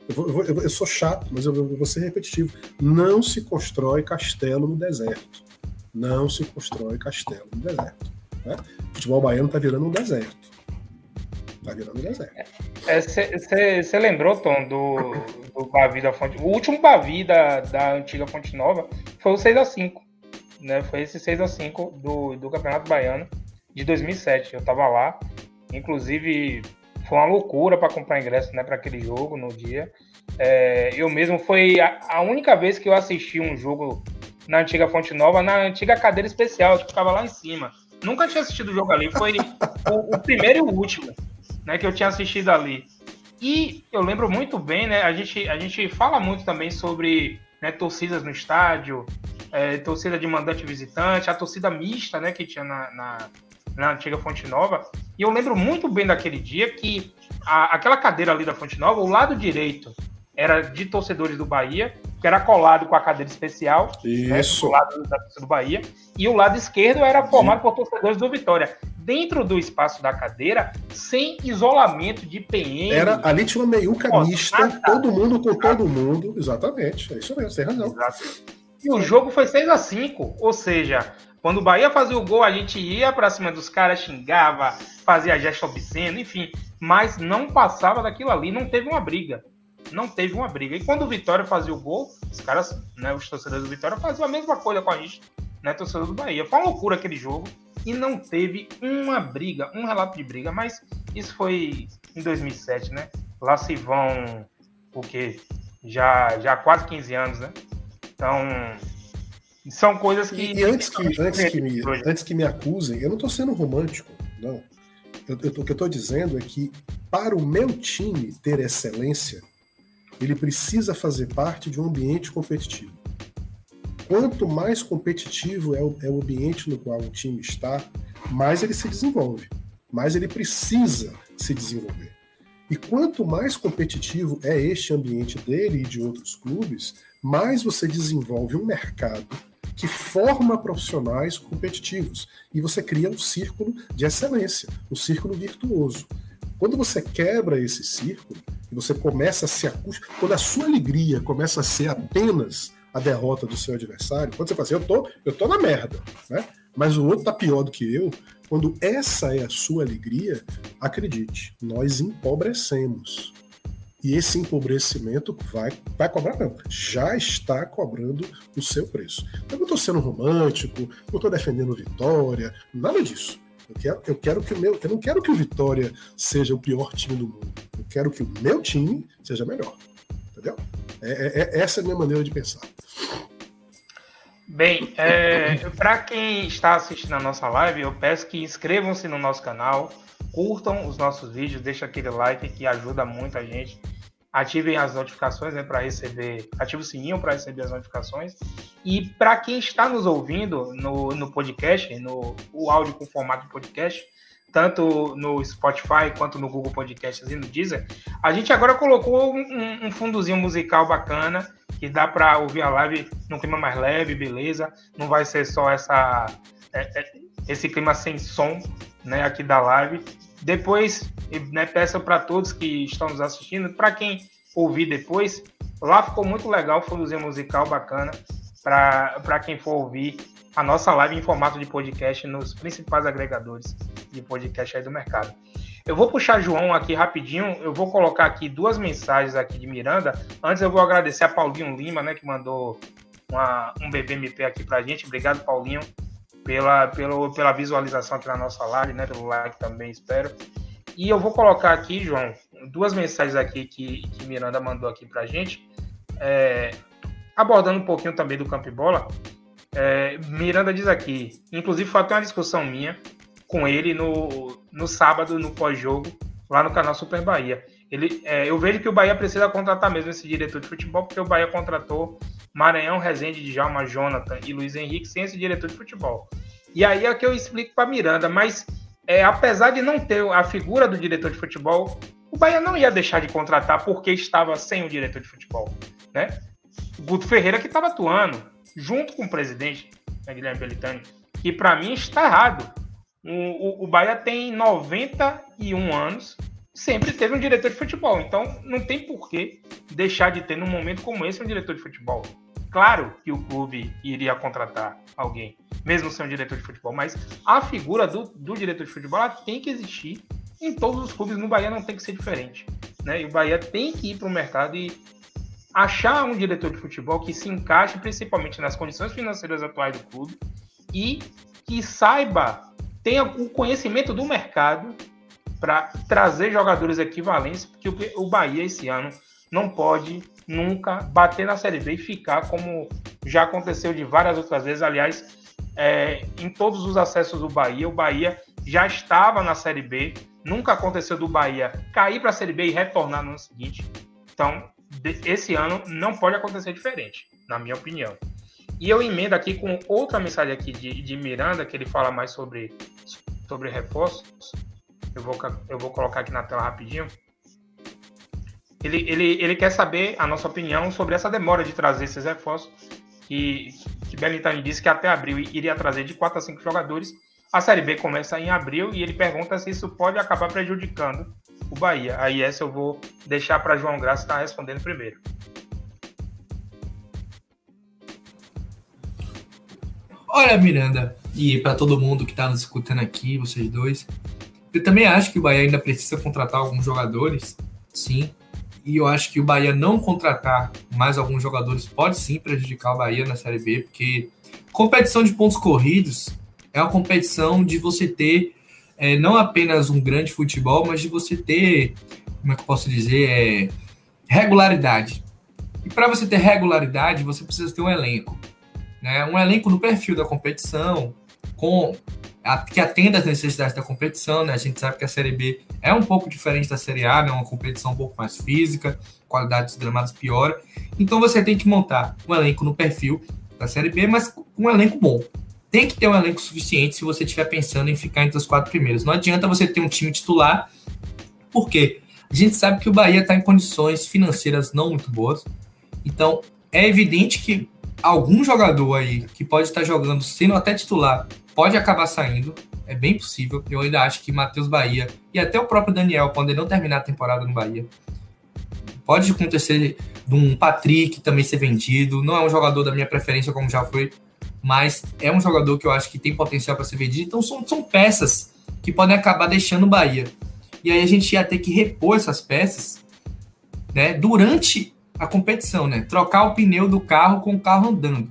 Eu, vou, eu, eu, sou chato, mas eu vou ser repetitivo. Não se constrói castelo no deserto. Não se constrói castelo no deserto. Né? O futebol baiano está virando um deserto. Está virando um deserto. Você é, lembrou, Tom, do, do Bavi da Fonte. O último Bavi da, da antiga Fonte Nova foi o 6x5. Né? Foi esse 6x5 do, do Campeonato Baiano de 2007. Eu estava lá. Inclusive, foi uma loucura para comprar ingresso né, para aquele jogo no dia. É, eu mesmo foi a, a, única vez que eu assisti um jogo na antiga Fonte Nova, na antiga cadeira especial, que ficava lá em cima. Nunca tinha assistido o jogo ali, foi o, o, primeiro e o último né, que eu tinha assistido ali. E eu lembro muito bem, né? A gente, a gente fala muito também sobre né, torcidas no estádio, é, torcida de mandante visitante, a torcida mista né, que tinha na, na na antiga Fonte Nova. E eu lembro muito bem daquele dia que a, aquela cadeira ali da Fonte Nova, o lado direito era de torcedores do Bahia, que era colado com a cadeira especial, né, Isso. Né, do lado da do Bahia, e o lado esquerdo era formado Sim. por torcedores do Vitória. Dentro do espaço da cadeira, sem isolamento de PM. Era, ali tinha uma meiuca mista, todo mundo com todo mundo. Exatamente, é isso mesmo, tem razão. Exato. E o jogo foi 6 a 5 ou seja, quando o Bahia fazia o gol, a gente ia para cima dos caras, xingava, fazia gesto obsceno, enfim, mas não passava daquilo ali, não teve uma briga não teve uma briga. E quando o Vitória fazia o gol, os caras, né, os torcedores do Vitória faziam a mesma coisa com a gente, né, torcedor do Bahia. Foi uma loucura aquele jogo e não teve uma briga, um relato de briga, mas isso foi em 2007, né? Lá se vão o quê? Já já quase 15 anos, né? Então, são coisas que E, antes que antes que me antes que me acusem, eu não estou sendo romântico, não. Eu, eu, o que eu estou dizendo é que para o meu time ter excelência, ele precisa fazer parte de um ambiente competitivo. Quanto mais competitivo é o, é o ambiente no qual o time está, mais ele se desenvolve, mais ele precisa se desenvolver. E quanto mais competitivo é este ambiente dele e de outros clubes, mais você desenvolve um mercado que forma profissionais competitivos e você cria um círculo de excelência, um círculo virtuoso. Quando você quebra esse círculo, você começa a se acostumar, quando a sua alegria começa a ser apenas a derrota do seu adversário, quando você fala assim, eu tô, eu tô na merda, né? Mas o outro tá pior do que eu, quando essa é a sua alegria, acredite, nós empobrecemos. E esse empobrecimento vai, vai cobrar, não, já está cobrando o seu preço. Eu não estou sendo romântico, não estou defendendo vitória, nada disso. Eu quero, eu quero que o meu, eu não quero que o Vitória seja o pior time do mundo. Eu quero que o meu time seja melhor. Entendeu? É, é, é essa é a minha maneira de pensar. Bem, é, para quem está assistindo a nossa live, eu peço que inscrevam-se no nosso canal, curtam os nossos vídeos, deixem aquele like que ajuda muito a gente ativem as notificações né, para receber, ative o sininho para receber as notificações. E para quem está nos ouvindo no, no podcast, no o áudio com formato de podcast, tanto no Spotify quanto no Google Podcasts e no Deezer, a gente agora colocou um, um fundozinho musical bacana que dá para ouvir a live num clima mais leve, beleza? Não vai ser só essa é, é, esse clima sem som, né, aqui da live. Depois, né, peço para todos que estão nos assistindo, para quem ouvir depois, lá ficou muito legal, foi um musical bacana para quem for ouvir a nossa live em formato de podcast nos principais agregadores de podcast aí do mercado. Eu vou puxar João aqui rapidinho, eu vou colocar aqui duas mensagens aqui de Miranda. Antes eu vou agradecer a Paulinho Lima, né, que mandou uma, um BBMP aqui pra gente. Obrigado, Paulinho pela, pelo, pela visualização aqui na nossa live, né? Pelo like também, espero. E eu vou colocar aqui, João, duas mensagens aqui que, que Miranda mandou aqui pra gente, é, abordando um pouquinho também do campo e bola. É, Miranda diz aqui, inclusive foi até uma discussão minha com ele no, no sábado, no pós-jogo, lá no canal Super Bahia. Ele, é, eu vejo que o Bahia precisa contratar mesmo esse diretor de futebol, porque o Bahia contratou Maranhão, Rezende, Djalma, Jonathan e Luiz Henrique sem esse diretor de futebol. E aí é que eu explico para Miranda, mas é, apesar de não ter a figura do diretor de futebol, o Bahia não ia deixar de contratar porque estava sem o diretor de futebol, né? O Guto Ferreira que estava atuando junto com o presidente, né, Guilherme Belitani, que para mim está errado. O, o, o Bahia tem 91 anos, sempre teve um diretor de futebol, então não tem por que deixar de ter num momento como esse um diretor de futebol. Claro que o clube iria contratar alguém, mesmo sendo um diretor de futebol, mas a figura do, do diretor de futebol tem que existir em todos os clubes. No Bahia não tem que ser diferente. Né? E o Bahia tem que ir para o mercado e achar um diretor de futebol que se encaixe principalmente nas condições financeiras atuais do clube e que saiba, tenha o conhecimento do mercado para trazer jogadores equivalentes, porque o Bahia esse ano não pode nunca bater na Série B e ficar como já aconteceu de várias outras vezes. Aliás, é, em todos os acessos do Bahia, o Bahia já estava na Série B. Nunca aconteceu do Bahia cair para a Série B e retornar no ano seguinte. Então, esse ano não pode acontecer diferente, na minha opinião. E eu emendo aqui com outra mensagem aqui de, de Miranda, que ele fala mais sobre sobre reforços. Eu vou, eu vou colocar aqui na tela rapidinho. Ele, ele, ele quer saber a nossa opinião sobre essa demora de trazer esses reforços. Que, que Belintani disse que até abril iria trazer de 4 a 5 jogadores. A Série B começa em abril e ele pergunta se isso pode acabar prejudicando o Bahia. Aí essa eu vou deixar para João Graça estar respondendo primeiro. Olha, Miranda, e para todo mundo que está nos escutando aqui, vocês dois, eu também acho que o Bahia ainda precisa contratar alguns jogadores, sim. E eu acho que o Bahia não contratar mais alguns jogadores pode sim prejudicar o Bahia na Série B, porque competição de pontos corridos é uma competição de você ter é, não apenas um grande futebol, mas de você ter, como é que eu posso dizer, é, regularidade. E para você ter regularidade, você precisa ter um elenco. Né? Um elenco no perfil da competição, com que atenda às necessidades da competição. Né? A gente sabe que a Série B é um pouco diferente da Série A, né? uma competição um pouco mais física, qualidade dos gramados piora. Então você tem que montar um elenco no perfil da Série B, mas um elenco bom tem que ter um elenco suficiente se você estiver pensando em ficar entre os quatro primeiros. Não adianta você ter um time titular, porque a gente sabe que o Bahia está em condições financeiras não muito boas. Então, é evidente que algum jogador aí que pode estar jogando sendo até titular pode acabar saindo. É bem possível. Eu ainda acho que Matheus Bahia e até o próprio Daniel podem não terminar a temporada no Bahia. Pode acontecer de um Patrick também ser vendido. Não é um jogador da minha preferência, como já foi mas é um jogador que eu acho que tem potencial para ser vendido. Então são, são peças que podem acabar deixando o Bahia. E aí a gente ia ter que repor essas peças né, durante a competição, né? Trocar o pneu do carro com o carro andando.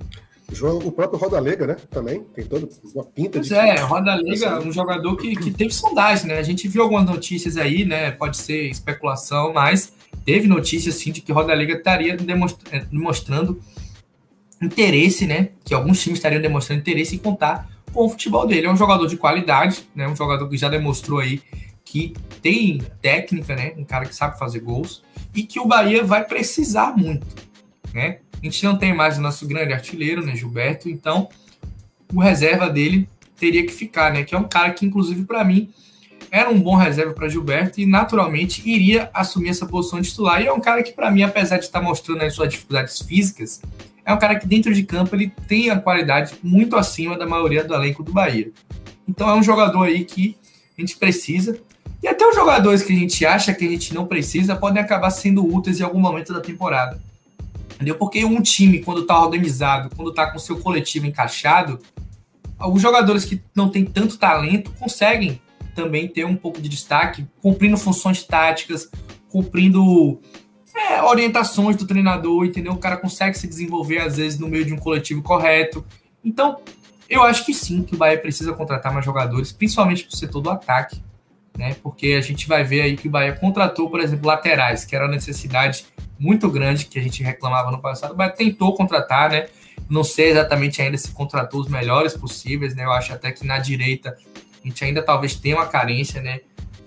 O próprio Roda Lega, né? Também tem toda uma pinta pois de. é, Roda Lega, um jogador que, que teve sondagem, né? A gente viu algumas notícias aí, né? Pode ser especulação, mas teve notícias sim de que Roda Lega estaria demonstrando interesse, né? Que alguns times estariam demonstrando interesse em contar com o futebol dele. É um jogador de qualidade, né? Um jogador que já demonstrou aí que tem técnica, né? Um cara que sabe fazer gols e que o Bahia vai precisar muito, né? A gente não tem mais o nosso grande artilheiro, né, Gilberto? Então, o reserva dele teria que ficar, né? Que é um cara que, inclusive, para mim, era um bom reserva para Gilberto e naturalmente iria assumir essa posição de titular. E é um cara que, para mim, apesar de estar mostrando as suas dificuldades físicas, é um cara que dentro de campo ele tem a qualidade muito acima da maioria do elenco do Bahia. Então é um jogador aí que a gente precisa. E até os jogadores que a gente acha que a gente não precisa podem acabar sendo úteis em algum momento da temporada. Entendeu? Porque um time, quando está organizado, quando está com seu coletivo encaixado, os jogadores que não têm tanto talento conseguem também ter um pouco de destaque, cumprindo funções táticas, cumprindo é, orientações do treinador, entendeu? O cara consegue se desenvolver, às vezes, no meio de um coletivo correto. Então, eu acho que sim, que o Bahia precisa contratar mais jogadores, principalmente para o setor do ataque, né? Porque a gente vai ver aí que o Bahia contratou, por exemplo, laterais, que era uma necessidade muito grande que a gente reclamava no passado. Bahia tentou contratar, né? Não sei exatamente ainda se contratou os melhores possíveis, né? Eu acho até que na direita a gente ainda talvez tenha uma carência, né?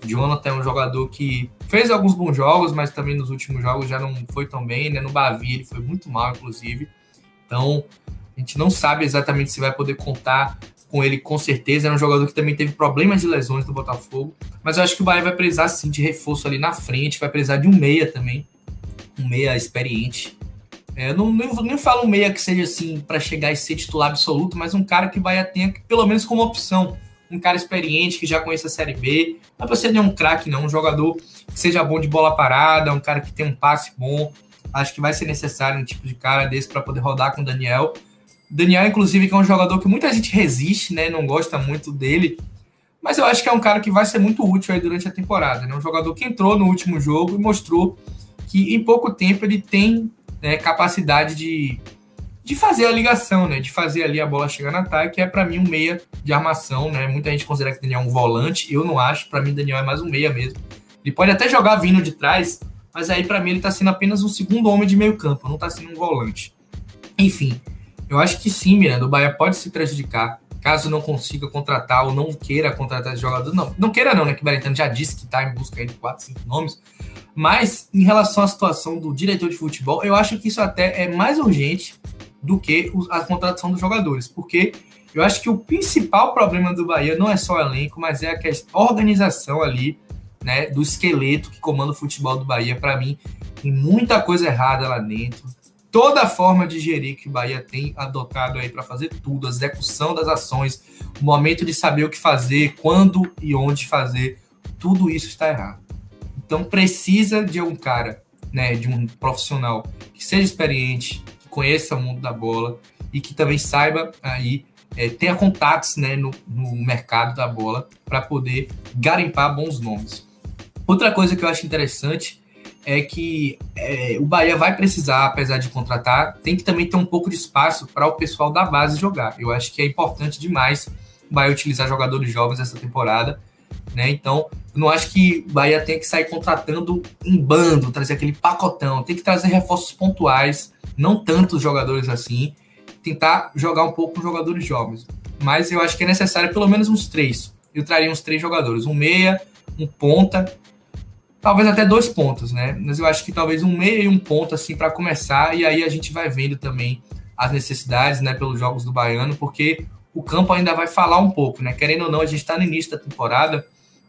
Jonathan é um jogador que fez alguns bons jogos, mas também nos últimos jogos já não foi tão bem, né? No Bavi ele foi muito mal, inclusive. Então, a gente não sabe exatamente se vai poder contar com ele com certeza. É um jogador que também teve problemas de lesões no Botafogo. Mas eu acho que o Bahia vai precisar sim de reforço ali na frente, vai precisar de um meia também. Um meia experiente. É, não, nem, nem falo um meia que seja assim para chegar e ser titular absoluto, mas um cara que o Bahia tenha pelo menos como opção um cara experiente que já conhece a Série B. Não é pra ser nenhum craque, não. Um jogador que seja bom de bola parada, um cara que tem um passe bom. Acho que vai ser necessário um tipo de cara desse para poder rodar com o Daniel. Daniel, inclusive, que é um jogador que muita gente resiste, né? Não gosta muito dele. Mas eu acho que é um cara que vai ser muito útil aí durante a temporada. Né? Um jogador que entrou no último jogo e mostrou que em pouco tempo ele tem né, capacidade de de fazer a ligação, né? De fazer ali a bola chegar no ataque, é para mim um meia de armação, né? Muita gente considera que Daniel é um volante, eu não acho, para mim Daniel é mais um meia mesmo. Ele pode até jogar vindo de trás, mas aí para mim ele tá sendo apenas um segundo homem de meio campo, não tá sendo um volante. Enfim, eu acho que sim, Miranda, o Bahia pode se prejudicar caso não consiga contratar ou não queira contratar esse jogador. Não, não queira não, né? Que o Barentano já disse que tá em busca de quatro, cinco nomes. Mas em relação à situação do diretor de futebol, eu acho que isso até é mais urgente do que a contratação dos jogadores, porque Eu acho que o principal problema do Bahia não é só o elenco, mas é a questão, organização ali, né, do esqueleto que comanda o futebol do Bahia. Para mim, tem muita coisa errada lá dentro. Toda a forma de gerir que o Bahia tem adotado aí para fazer tudo, a execução das ações, o momento de saber o que fazer, quando e onde fazer, tudo isso está errado. Então precisa de um cara, né, de um profissional que seja experiente, que conheça o mundo da bola e que também saiba aí é, tenha contatos né, no, no mercado da bola para poder garimpar bons nomes. Outra coisa que eu acho interessante é que é, o Bahia vai precisar, apesar de contratar, tem que também ter um pouco de espaço para o pessoal da base jogar. Eu acho que é importante demais o Bahia utilizar jogadores jovens essa temporada. Né? Então, eu não acho que o Bahia tem que sair contratando em bando, trazer aquele pacotão. Tem que trazer reforços pontuais, não tantos jogadores assim tentar jogar um pouco com jogadores jovens. Mas eu acho que é necessário pelo menos uns três. Eu traria uns três jogadores, um meia, um ponta, talvez até dois pontos, né? Mas eu acho que talvez um meia e um ponta assim para começar e aí a gente vai vendo também as necessidades, né, pelos jogos do Baiano, porque o campo ainda vai falar um pouco, né? Querendo ou não, a gente está no início da temporada,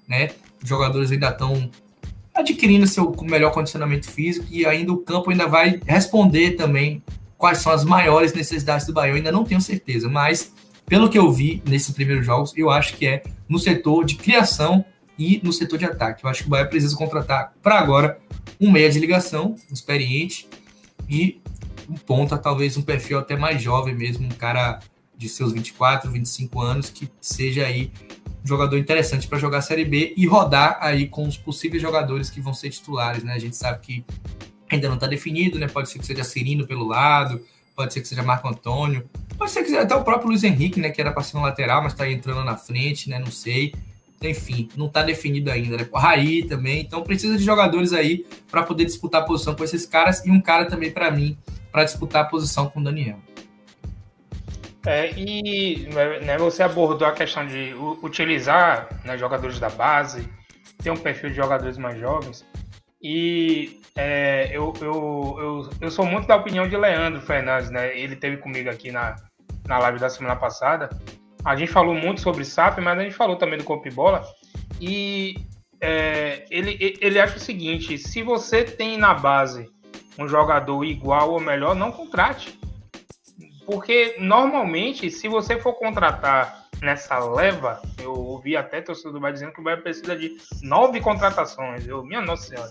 né? Os jogadores ainda estão adquirindo seu melhor condicionamento físico e ainda o campo ainda vai responder também quais são as maiores necessidades do Bahia, eu ainda não tenho certeza, mas pelo que eu vi nesses primeiros jogos, eu acho que é no setor de criação e no setor de ataque. Eu acho que o Bahia precisa contratar para agora um meia de ligação, experiente, e um ponta, talvez um perfil até mais jovem mesmo, um cara de seus 24, 25 anos, que seja aí um jogador interessante para jogar a Série B e rodar aí com os possíveis jogadores que vão ser titulares, né? A gente sabe que ainda não está definido, né? Pode ser que seja Cirino pelo lado, pode ser que seja Marco Antônio, pode ser que seja até o próprio Luiz Henrique, né? Que era para ser um lateral, mas está entrando na frente, né? Não sei. Enfim, não está definido ainda, né? Raí também, então precisa de jogadores aí para poder disputar a posição com esses caras e um cara também para mim para disputar a posição com o Daniel. É, e né, você abordou a questão de utilizar né, jogadores da base, ter um perfil de jogadores mais jovens. E é, eu, eu, eu, eu sou muito da opinião de Leandro Fernandes, né? Ele teve comigo aqui na, na live da semana passada. A gente falou muito sobre SAP, mas a gente falou também do Copa Bola. E é, ele, ele acha o seguinte: se você tem na base um jogador igual ou melhor, não contrate. Porque normalmente, se você for contratar nessa leva, eu ouvi até torcedor do Bahia dizendo que o Bahia precisa de nove contratações. Eu, minha Nossa Senhora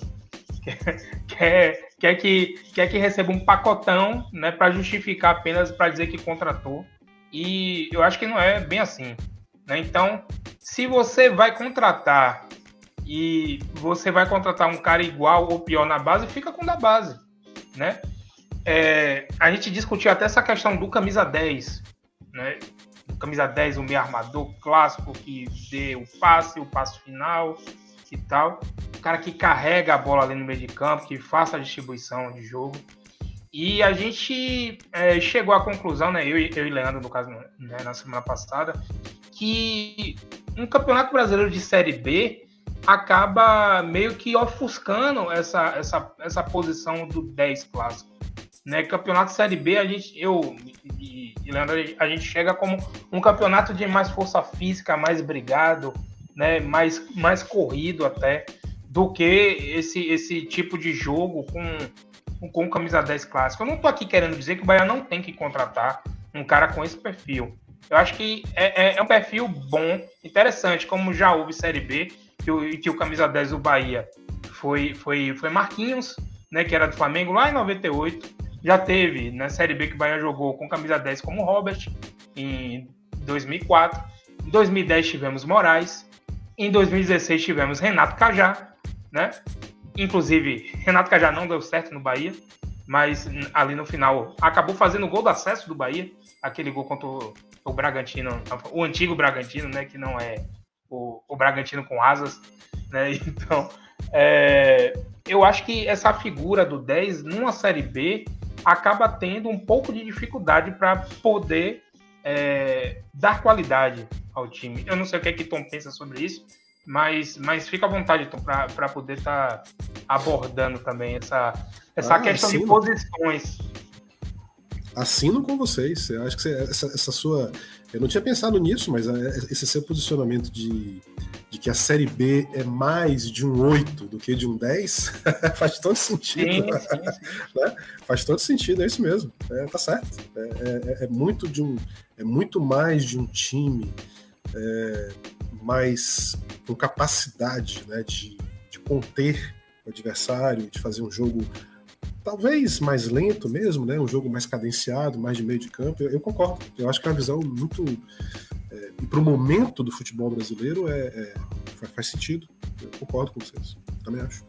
quer, quer, que, quer que receba um pacotão né, para justificar apenas para dizer que contratou. E eu acho que não é bem assim. Né? Então, se você vai contratar e você vai contratar um cara igual ou pior na base, fica com da base. Né? É, a gente discutiu até essa questão do camisa 10. Né? Camisa 10, o meio armador clássico que dê o passe, o passe final e tal o cara que carrega a bola ali no meio de campo, que faça a distribuição de jogo. E a gente é, chegou à conclusão, né, eu, eu e Leandro, no caso, né, na semana passada, que um campeonato brasileiro de Série B acaba meio que ofuscando essa, essa, essa posição do 10 clássico. Né? Campeonato Série B, a gente, eu e, e Leandro, a gente chega como um campeonato de mais força física, mais brigado, né? mais, mais corrido até do que esse, esse tipo de jogo com, com camisa 10 clássico. Eu não estou aqui querendo dizer que o Bahia não tem que contratar um cara com esse perfil. Eu acho que é, é, é um perfil bom, interessante, como já houve Série B, que o, que o camisa 10 do Bahia foi, foi, foi Marquinhos, né, que era do Flamengo lá em 98. Já teve na Série B que o Bahia jogou com camisa 10 como Robert em 2004. Em 2010 tivemos Moraes. Em 2016 tivemos Renato Cajá né? Inclusive, Renato Cajá não deu certo no Bahia, mas ali no final acabou fazendo o gol do acesso do Bahia, aquele gol contra o, o Bragantino, o antigo Bragantino, né? Que não é o, o Bragantino com asas, né? Então, é, eu acho que essa figura do 10 numa Série B acaba tendo um pouco de dificuldade para poder é, dar qualidade ao time. Eu não sei o que é que Tom pensa sobre isso, mas, mas fica à vontade, então, para poder estar tá abordando também essa, essa ah, questão sim. de posições. assino com vocês. Eu acho que você, essa, essa, sua. Eu não tinha pensado nisso, mas é, esse seu posicionamento de, de que a Série B é mais de um 8 do que de um 10 faz todo sentido. Sim, sim, sim. Né? Faz todo sentido, é isso mesmo. É, tá certo. É, é, é, muito de um. É muito mais de um time é, mais com capacidade né, de, de conter o adversário, de fazer um jogo talvez mais lento mesmo, né? Um jogo mais cadenciado, mais de meio de campo. Eu, eu concordo. Eu acho que é uma visão muito é, e para o momento do futebol brasileiro é, é, faz sentido. Eu concordo com vocês. Também acho.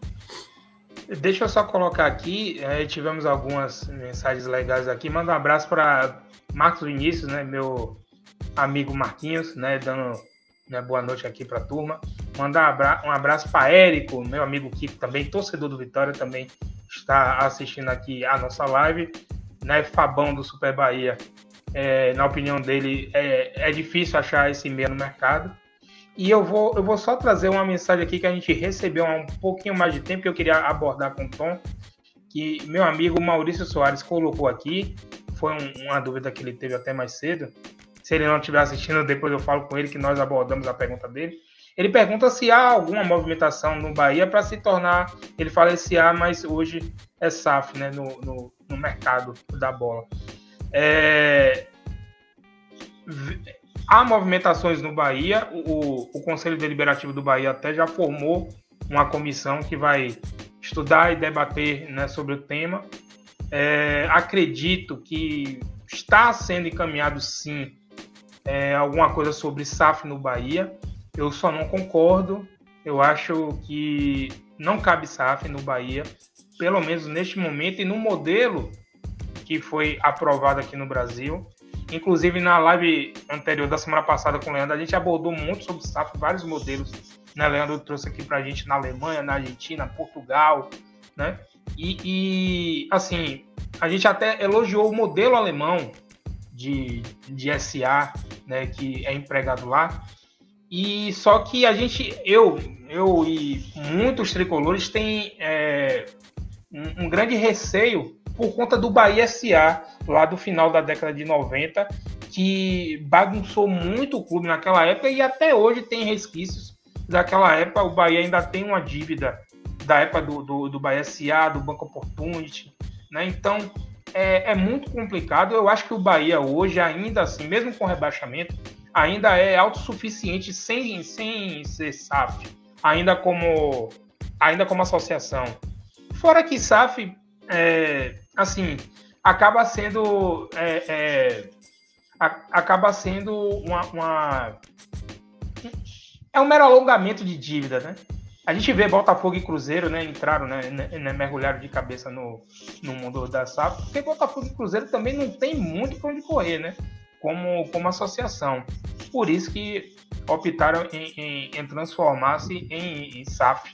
Deixa eu só colocar aqui, é, tivemos algumas mensagens legais aqui. Manda um abraço para Marcos Vinícius, né, meu amigo Marquinhos, né, dando né, boa noite aqui para a turma. Mandar um abraço para Érico, meu amigo Kiko, também torcedor do Vitória, também está assistindo aqui a nossa live, né? Fabão do Super Bahia, é, na opinião dele, é, é difícil achar esse meio no mercado. E eu vou, eu vou só trazer uma mensagem aqui que a gente recebeu há um pouquinho mais de tempo que eu queria abordar com o Tom, que meu amigo Maurício Soares colocou aqui. Foi um, uma dúvida que ele teve até mais cedo. Se ele não estiver assistindo, depois eu falo com ele que nós abordamos a pergunta dele. Ele pergunta se há alguma movimentação no Bahia para se tornar. Ele fala esse A, mas hoje é SAF né, no, no, no mercado da bola. É, há movimentações no Bahia. O, o Conselho Deliberativo do Bahia até já formou uma comissão que vai estudar e debater né, sobre o tema. É, acredito que está sendo encaminhado sim é, alguma coisa sobre SAF no Bahia. Eu só não concordo. Eu acho que não cabe SAF no Bahia, pelo menos neste momento e no modelo que foi aprovado aqui no Brasil. Inclusive na live anterior da semana passada com o Leandro, a gente abordou muito sobre SAF, vários modelos. Né? Leandro trouxe aqui para a gente na Alemanha, na Argentina, Portugal, né? E, e, assim, a gente até elogiou o modelo alemão de, de SA, né, que é empregado lá. E só que a gente, eu, eu e muitos tricolores têm é, um, um, grande receio por conta do Bahia SA, lá do final da década de 90, que bagunçou muito o clube naquela época e até hoje tem resquícios daquela época. O Bahia ainda tem uma dívida da época do, do, do Bahia SA, do Banco Opportunity, né? Então é, é muito complicado. Eu acho que o Bahia hoje, ainda assim, mesmo com rebaixamento, ainda é autossuficiente sem, sem ser SAF, ainda como, ainda como associação. Fora que SAF, é, assim, acaba sendo, é, é, a, acaba sendo uma, uma, é um mero alongamento de dívida, né? A gente vê Botafogo e Cruzeiro, né, entraram, né, né, né mergulharam de cabeça no, no mundo da SAF, porque Botafogo e Cruzeiro também não tem muito para onde correr, né? como, como associação. Por isso que optaram em, em, em transformar-se em, em, SAF.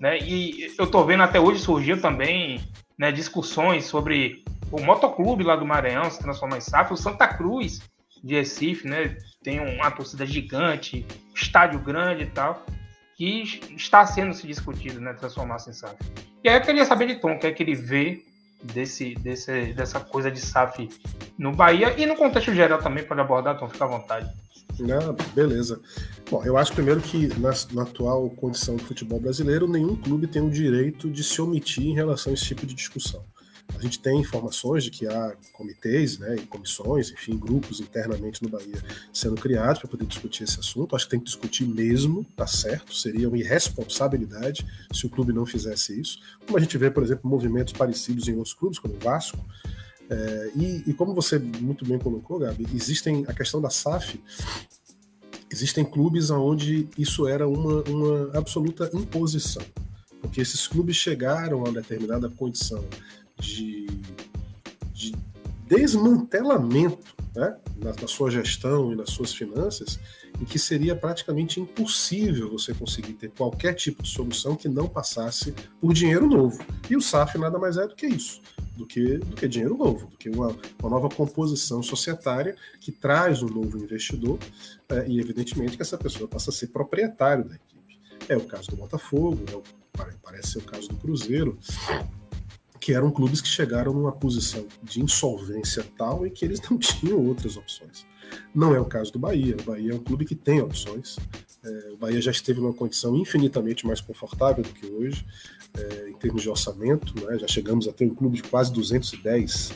Né? E eu estou vendo até hoje surgiu também né, discussões sobre o motoclube lá do Maranhão se transformar em SAF, o Santa Cruz de Recife, né, tem uma torcida gigante, estádio grande e tal, que está sendo se discutido, né, transformar-se em SAF. E aí eu queria saber de Tom, o que é que ele vê desse, desse, dessa coisa de SAF no Bahia e no contexto geral também pode abordar, então fica à vontade. Não, beleza. Bom, eu acho primeiro que na, na, atual condição do futebol brasileiro, nenhum clube tem o direito de se omitir em relação a esse tipo de discussão. A gente tem informações de que há comitês, né, e comissões, enfim, grupos internamente no Bahia sendo criados para poder discutir esse assunto. Acho que tem que discutir mesmo, tá certo? Seria uma irresponsabilidade se o clube não fizesse isso. Como a gente vê, por exemplo, movimentos parecidos em outros clubes, como o Vasco. É, e, e como você muito bem colocou, Gabi, existem a questão da SAF existem clubes onde isso era uma, uma absoluta imposição, porque esses clubes chegaram a uma determinada condição de, de desmantelamento né, na, na, sua gestão e nas suas finanças, em que seria praticamente impossível você conseguir ter qualquer tipo de solução que não passasse por dinheiro novo. E o SAF nada mais é do que isso, do que, do que dinheiro novo, do que uma, uma nova composição societária que traz um novo investidor é, e, evidentemente, que essa pessoa passa a ser proprietário da equipe. É o caso do Botafogo, é o, parece ser o caso do Cruzeiro que eram clubes que chegaram numa posição de insolvência tal e que eles não tinham outras opções. Não é o caso do Bahia. O Bahia é um clube que tem opções. É, o Bahia já esteve numa condição infinitamente mais confortável do que hoje, é, em termos de orçamento. Né? Já chegamos a ter um clube de quase 210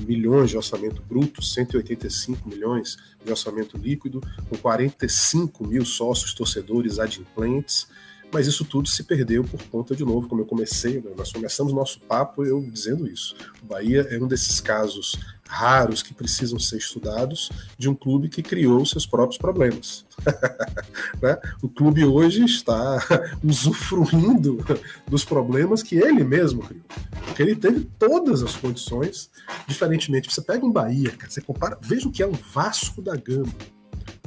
milhões de orçamento bruto, 185 milhões de orçamento líquido, com 45 mil sócios torcedores adimplentes mas isso tudo se perdeu por conta, de novo, como eu comecei, né? nós começamos nosso papo eu dizendo isso. O Bahia é um desses casos raros que precisam ser estudados de um clube que criou seus próprios problemas. né? O clube hoje está usufruindo dos problemas que ele mesmo criou. Porque ele teve todas as condições, diferentemente. Você pega um Bahia, cara, você compara, veja o que é um Vasco da Gama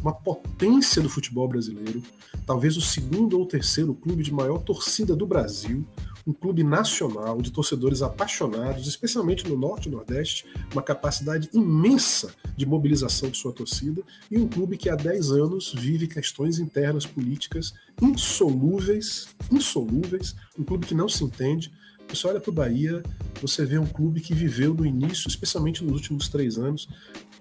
uma potência do futebol brasileiro, talvez o segundo ou terceiro clube de maior torcida do Brasil, um clube nacional de torcedores apaixonados, especialmente no Norte e Nordeste, uma capacidade imensa de mobilização de sua torcida, e um clube que há 10 anos vive questões internas políticas insolúveis, insolúveis, um clube que não se entende, você olha para o Bahia, você vê um clube que viveu no início, especialmente nos últimos três anos,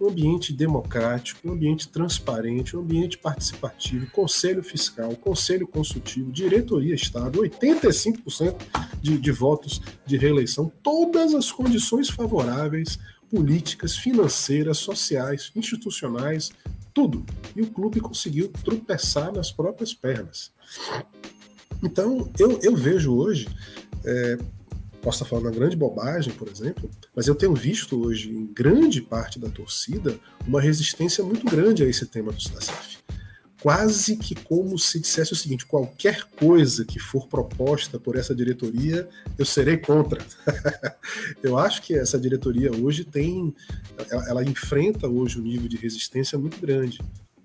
um ambiente democrático, um ambiente transparente, um ambiente participativo, conselho fiscal, conselho consultivo, diretoria Estado, 85% de, de votos de reeleição, todas as condições favoráveis, políticas, financeiras, sociais, institucionais, tudo. E o clube conseguiu tropeçar nas próprias pernas. Então, eu, eu vejo hoje é, posso estar falando uma grande bobagem, por exemplo, mas eu tenho visto hoje em grande parte da torcida uma resistência muito grande a esse tema do SAF. Quase que como se dissesse o seguinte: qualquer coisa que for proposta por essa diretoria, eu serei contra. eu acho que essa diretoria hoje tem. Ela, ela enfrenta hoje um nível de resistência muito grande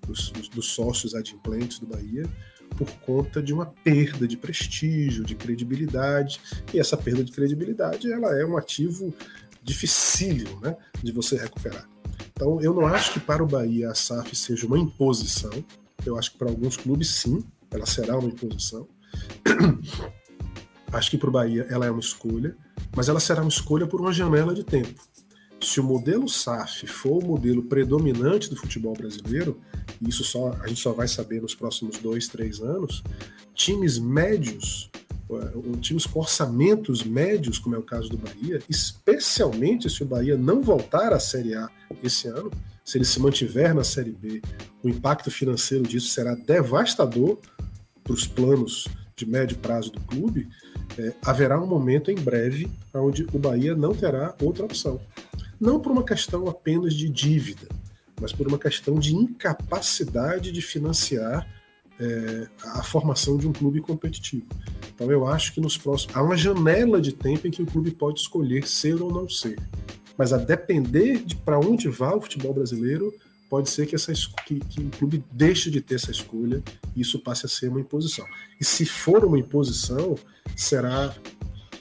dos, dos sócios adimplentes do Bahia, por conta de uma perda de prestígio, de credibilidade. E essa perda de credibilidade ela é um ativo dificílimo né, de você recuperar. Então, eu não acho que para o Bahia a SAF seja uma imposição. Eu acho que para alguns clubes, sim, ela será uma imposição. acho que para o Bahia ela é uma escolha, mas ela será uma escolha por uma janela de tempo se o modelo SAF for o modelo predominante do futebol brasileiro, e isso só a gente só vai saber nos próximos dois, três anos, times médios, eh, times com orçamentos médios, como é o caso do Bahia, especialmente se o Bahia não voltar à Série A esse ano, se ele se mantiver na Série B, o impacto financeiro disso será devastador para os planos de médio prazo do clube. É, haverá um momento em breve onde o Bahia não terá outra opção não por uma questão apenas de dívida, mas por uma questão de incapacidade de financiar é, a formação de um clube competitivo. Então eu acho que nos próximos. Há uma janela de tempo em que o clube pode escolher ser ou não ser. Mas a depender de para onde vá o futebol brasileiro, pode ser que, essa, que, que o clube deixe de ter essa escolha e isso passe a ser uma imposição. E se for uma imposição, será,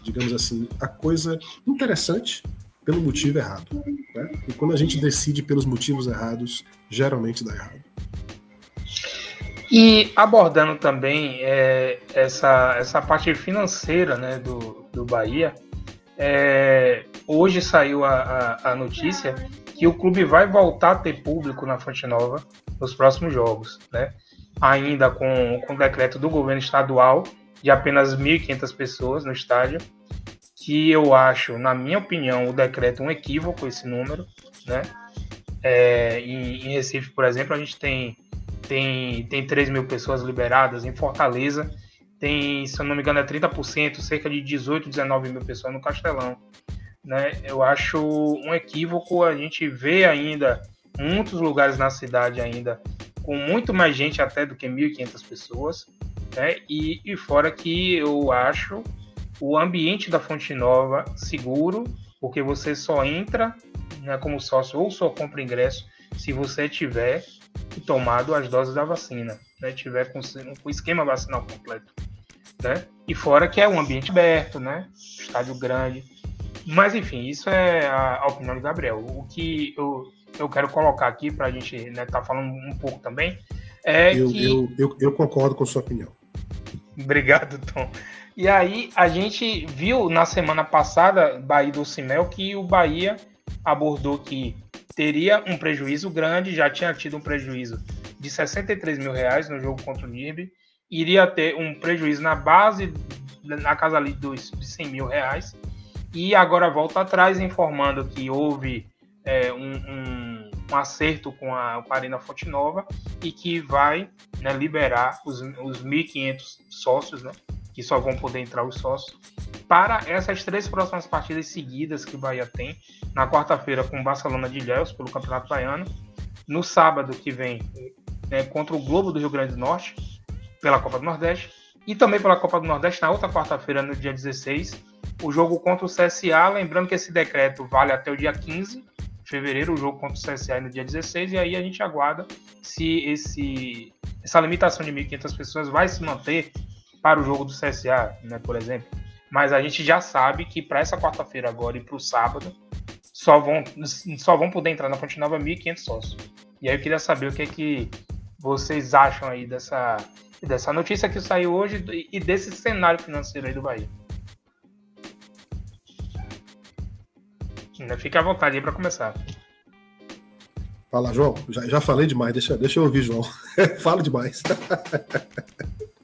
digamos assim, a coisa interessante pelo motivo errado. Né? E quando a gente decide pelos motivos errados, geralmente dá errado. E abordando também é, essa, essa parte financeira né, do, do Bahia, é, hoje saiu a, a, a, notícia que o clube vai voltar a ter público na Fonte Nova nos próximos jogos, né? ainda com, com o decreto do governo estadual de apenas 1.500 pessoas no estádio que eu acho, na minha opinião, o decreto um equívoco esse número, né? É, em, em, Recife, por exemplo, a gente tem, tem, tem 3 mil pessoas liberadas, em Fortaleza tem, se eu não me engano, é 30%, cerca de 18, 19 mil pessoas no Castelão. Né? Eu acho um equívoco a gente vê ainda muitos lugares na cidade ainda com muito mais gente até do que 1.500 pessoas, né? e, e fora que eu acho o ambiente da Fonte Nova seguro, porque você só entra né, como sócio ou só compra ingresso se você tiver tomado as doses da vacina, né, tiver com, o esquema vacinal completo. Né? E fora que é um ambiente aberto, né? estádio grande. Mas enfim, isso é a, a opinião do Gabriel. O que eu, eu quero colocar aqui para a gente estar né, tá falando um pouco também é eu, que. Eu, eu, eu concordo com a sua opinião. Obrigado, Tom. E aí a gente viu na semana passada, Bahia do Cimel, que o Bahia abordou que teria um prejuízo grande, já tinha tido um prejuízo de 63 mil reais no jogo contra o NIRB, iria ter um prejuízo na base, na casa ali dos, de 100 mil reais, e agora volta atrás informando que houve é, um, um, um, acerto com a, com a Arena Fonte Nova e que vai né, liberar os, os 1.500 sócios, né, que só vão poder entrar os sócios, para essas três próximas partidas seguidas que o Bahia tem, na quarta-feira com o Barcelona de Ilhéus pelo Campeonato Baiano, no sábado que vem né, contra o Globo do Rio Grande do Norte pela Copa do Nordeste e também pela Copa do Nordeste na outra quarta-feira, no dia 16, o jogo contra o CSA, lembrando que esse decreto vale até o dia 15 de fevereiro, o jogo contra o CSA é no dia 16, e aí a gente aguarda se esse, essa limitação de 1.500 pessoas vai se manter para o jogo do CSA, né, por exemplo. Mas a gente já sabe que para essa quarta-feira agora e para o sábado só vão, só vão poder entrar na Fonte Nova 1.500 sócios. E aí eu queria saber o que é que vocês acham aí dessa, dessa notícia que saiu hoje e desse cenário financeiro aí do Bahia. Fique à vontade aí para começar. Fala, João. Já, já falei demais, deixa, deixa eu ouvir, João. Fala demais.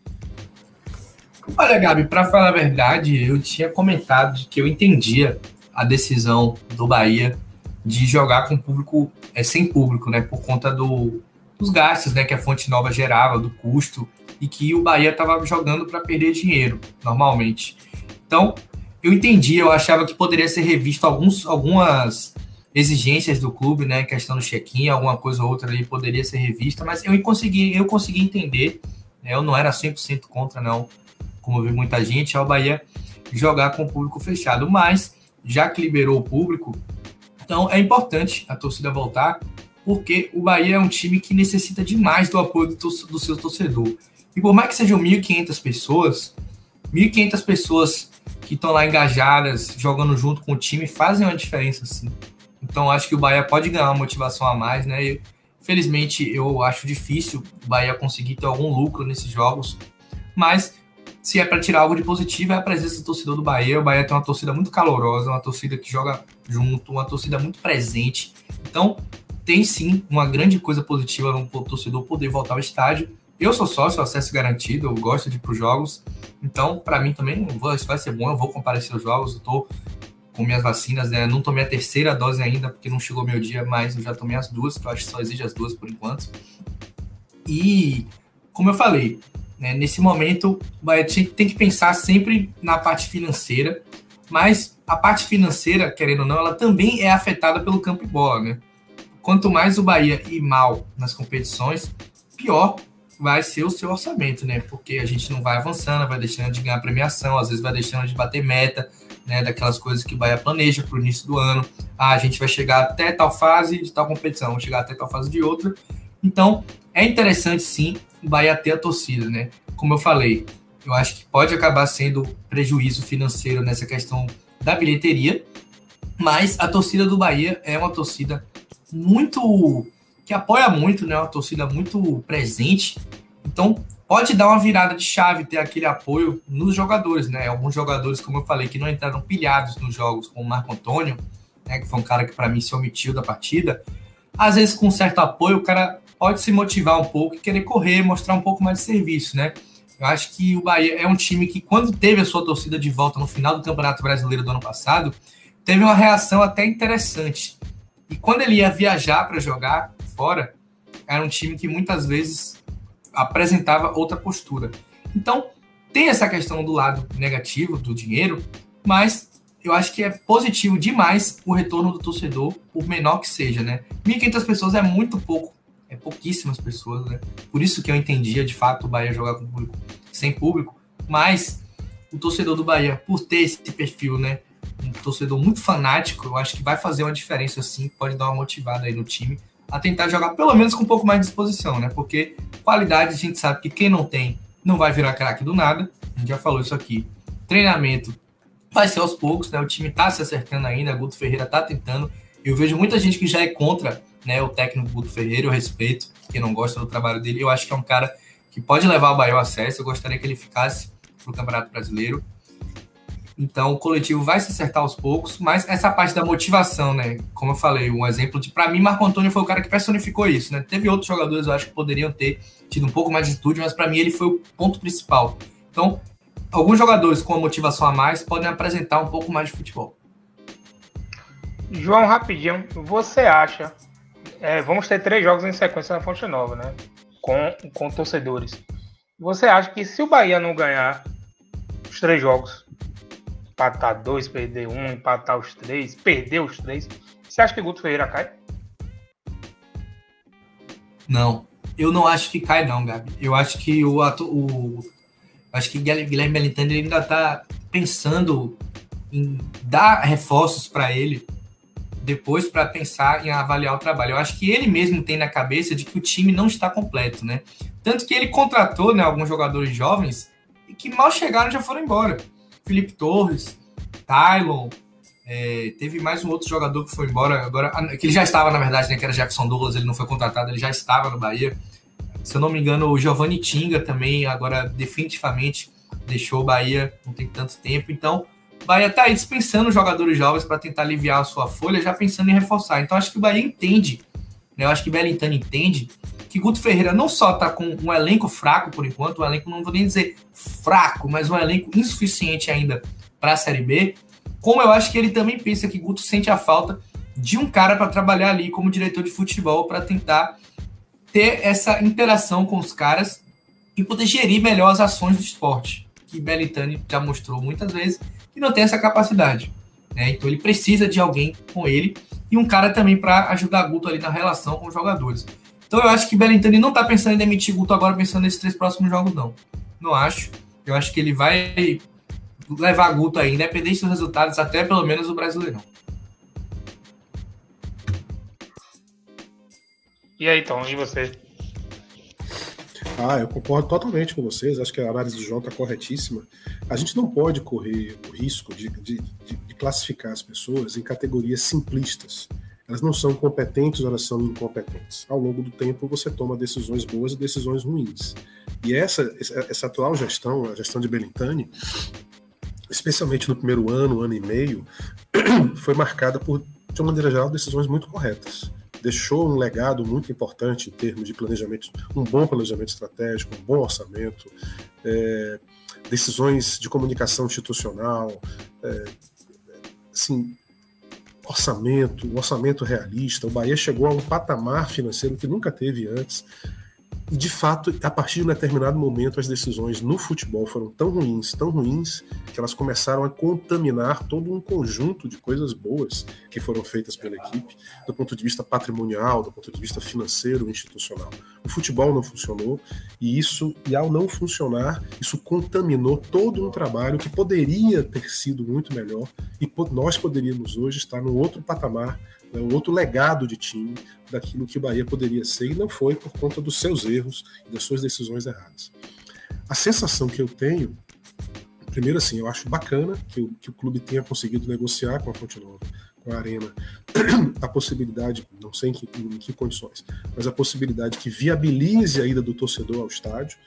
Olha, Gabi, para falar a verdade, eu tinha comentado que eu entendia a decisão do Bahia de jogar com público, é, sem público, né? Por conta do, dos gastos né, que a Fonte Nova gerava, do custo, e que o Bahia estava jogando para perder dinheiro, normalmente. Então, eu entendi, eu achava que poderia ser revisto alguns, algumas exigências do clube, né? Questão do check-in, alguma coisa ou outra ali poderia ser revista, mas eu consegui, eu consegui entender, né, eu não era 100% contra, não como vi muita gente, ao Bahia jogar com o público fechado. Mas, já que liberou o público, então é importante a torcida voltar, porque o Bahia é um time que necessita demais do apoio do, do seu torcedor. E por mais que sejam 1.500 pessoas, 1.500 pessoas que estão lá engajadas, jogando junto com o time, fazem uma diferença, sim. Então acho que o Bahia pode ganhar uma motivação a mais, né? E, felizmente eu acho difícil o Bahia conseguir ter algum lucro nesses jogos, mas se é para tirar algo de positivo, é a presença do torcedor do Bahia. O Bahia tem uma torcida muito calorosa, uma torcida que joga junto, uma torcida muito presente. Então, tem sim uma grande coisa positiva no torcedor poder voltar ao estádio. Eu sou sócio, acesso garantido, eu gosto de ir para os jogos. Então, para mim também, isso vai ser bom, eu vou comparecer aos jogos. Eu tô com minhas vacinas, né? Não tomei a terceira dose ainda, porque não chegou meu dia, mas eu já tomei as duas, que eu acho que só exige as duas por enquanto. E, como eu falei, né? Nesse momento, o Bahia tem que pensar sempre na parte financeira, mas a parte financeira, querendo ou não, ela também é afetada pelo campo e bola. Né? Quanto mais o Bahia ir mal nas competições, pior vai ser o seu orçamento, né? Porque a gente não vai avançando, vai deixando de ganhar premiação, às vezes vai deixando de bater meta, né? Daquelas coisas que o Bahia planeja para o início do ano. Ah, a gente vai chegar até tal fase de tal competição, vamos chegar até tal fase de outra. Então, é interessante sim o Bahia ter a torcida, né? Como eu falei, eu acho que pode acabar sendo prejuízo financeiro nessa questão da bilheteria, mas a torcida do Bahia é uma torcida muito que apoia muito, né? Uma torcida muito presente. Então, pode dar uma virada de chave ter aquele apoio nos jogadores, né? Alguns jogadores, como eu falei, que não entraram pilhados nos jogos, como o Marco Antônio, né, que foi um cara que para mim se omitiu da partida. Às vezes com certo apoio, o cara pode se motivar um pouco e querer correr, mostrar um pouco mais de serviço, né? Eu acho que o Bahia é um time que, quando teve a sua torcida de volta no final do Campeonato Brasileiro do ano passado, teve uma reação até interessante. E quando ele ia viajar para jogar fora, era um time que muitas vezes apresentava outra postura. Então, tem essa questão do lado negativo do dinheiro, mas eu acho que é positivo demais o retorno do torcedor, por menor que seja, né? 1.500 pessoas é muito pouco é pouquíssimas pessoas, né? Por isso que eu entendia de fato o Bahia jogar com público, sem público, mas o torcedor do Bahia, por ter esse perfil, né? Um torcedor muito fanático, eu acho que vai fazer uma diferença sim, pode dar uma motivada aí no time a tentar jogar pelo menos com um pouco mais de disposição, né? Porque qualidade a gente sabe que quem não tem não vai virar craque do nada. A gente já falou isso aqui. Treinamento vai ser aos poucos, né? O time tá se acertando ainda, Guto Ferreira tá tentando. Eu vejo muita gente que já é contra né, o técnico Guto Ferreira, eu respeito, quem não gosta do trabalho dele, eu acho que é um cara que pode levar o Bahia ao acesso, eu gostaria que ele ficasse para o Campeonato Brasileiro. Então, o coletivo vai se acertar aos poucos, mas essa parte da motivação, né? Como eu falei, um exemplo de. Para mim, Marco Antônio foi o cara que personificou isso, né? Teve outros jogadores, eu acho, que poderiam ter tido um pouco mais de atitude, mas para mim ele foi o ponto principal. Então, alguns jogadores com a motivação a mais podem apresentar um pouco mais de futebol. João, rapidinho, você acha. É, vamos ter três jogos em sequência na Fonte Nova, né? Com, com torcedores. Você acha que se o Bahia não ganhar os três jogos, empatar dois, perder um, empatar os três, perder os três. Você acha que Guto Ferreira cai? Não, eu não acho que cai não, Gabi. Eu acho que o, o acho que Guilherme Belintani ainda está pensando em dar reforços para ele depois para pensar em avaliar o trabalho. Eu acho que ele mesmo tem na cabeça de que o time não está completo, né? Tanto que ele contratou né, alguns jogadores jovens e que mal chegaram já foram embora. Felipe Torres, Tylon, é, teve mais um outro jogador que foi embora agora, ah, que ele já estava, na verdade, né, que era Jackson Douglas, ele não foi contratado, ele já estava no Bahia. Se eu não me engano, o Giovanni Tinga também, agora definitivamente deixou o Bahia, não tem tanto tempo. Então, Bahia está aí dispensando jogadores jovens para tentar aliviar a sua folha, já pensando em reforçar. Então, acho que o Bahia entende, né, eu acho que Belintani entende que Guto Ferreira não só está com um elenco fraco por enquanto, um elenco não vou nem dizer fraco, mas um elenco insuficiente ainda para a Série B, como eu acho que ele também pensa que Guto sente a falta de um cara para trabalhar ali como diretor de futebol para tentar ter essa interação com os caras e poder gerir melhor as ações do esporte, que Belitani já mostrou muitas vezes que não tem essa capacidade. Né? Então ele precisa de alguém com ele e um cara também para ajudar Guto ali na relação com os jogadores. Então eu acho que Belintani não está pensando em demitir Guto agora, pensando nesses três próximos jogos, não. Não acho. Eu acho que ele vai levar Guto aí, independente dos resultados, até pelo menos o Brasileirão. E aí, Tom, e você? Ah, eu concordo totalmente com vocês. Acho que a análise do João está corretíssima. A gente não pode correr o risco de, de, de, classificar as pessoas em categorias simplistas. Elas não são competentes, elas são incompetentes. Ao longo do tempo, você toma decisões boas e decisões ruins. E essa, essa atual gestão, a gestão de Belintani, especialmente no primeiro ano, ano e meio, foi marcada por, de uma maneira geral, decisões muito corretas. Deixou um legado muito importante em termos de planejamento, um bom planejamento estratégico, um bom orçamento, é, decisões de comunicação institucional, é, assim, orçamento, um orçamento realista. O Bahia chegou a um patamar financeiro que nunca teve antes. E, de fato, a partir de um determinado momento, as decisões no futebol foram tão ruins, tão ruins, que elas começaram a contaminar todo um conjunto de coisas boas que foram feitas pela equipe, do ponto de vista patrimonial, do ponto de vista financeiro, institucional. O futebol não funcionou, e isso, e ao não funcionar, isso contaminou todo um trabalho que poderia ter sido muito melhor, e nós poderíamos hoje estar num outro patamar né, um outro legado de time daquilo que o Bahia poderia ser e não foi por conta dos seus erros e das suas decisões erradas. A sensação que eu tenho, primeiro assim, eu acho bacana que o, que o clube tenha conseguido negociar com a Fonte Nova, com a Arena, a possibilidade, não sei em que, em que condições, mas a possibilidade que viabilize a ida do torcedor ao estádio,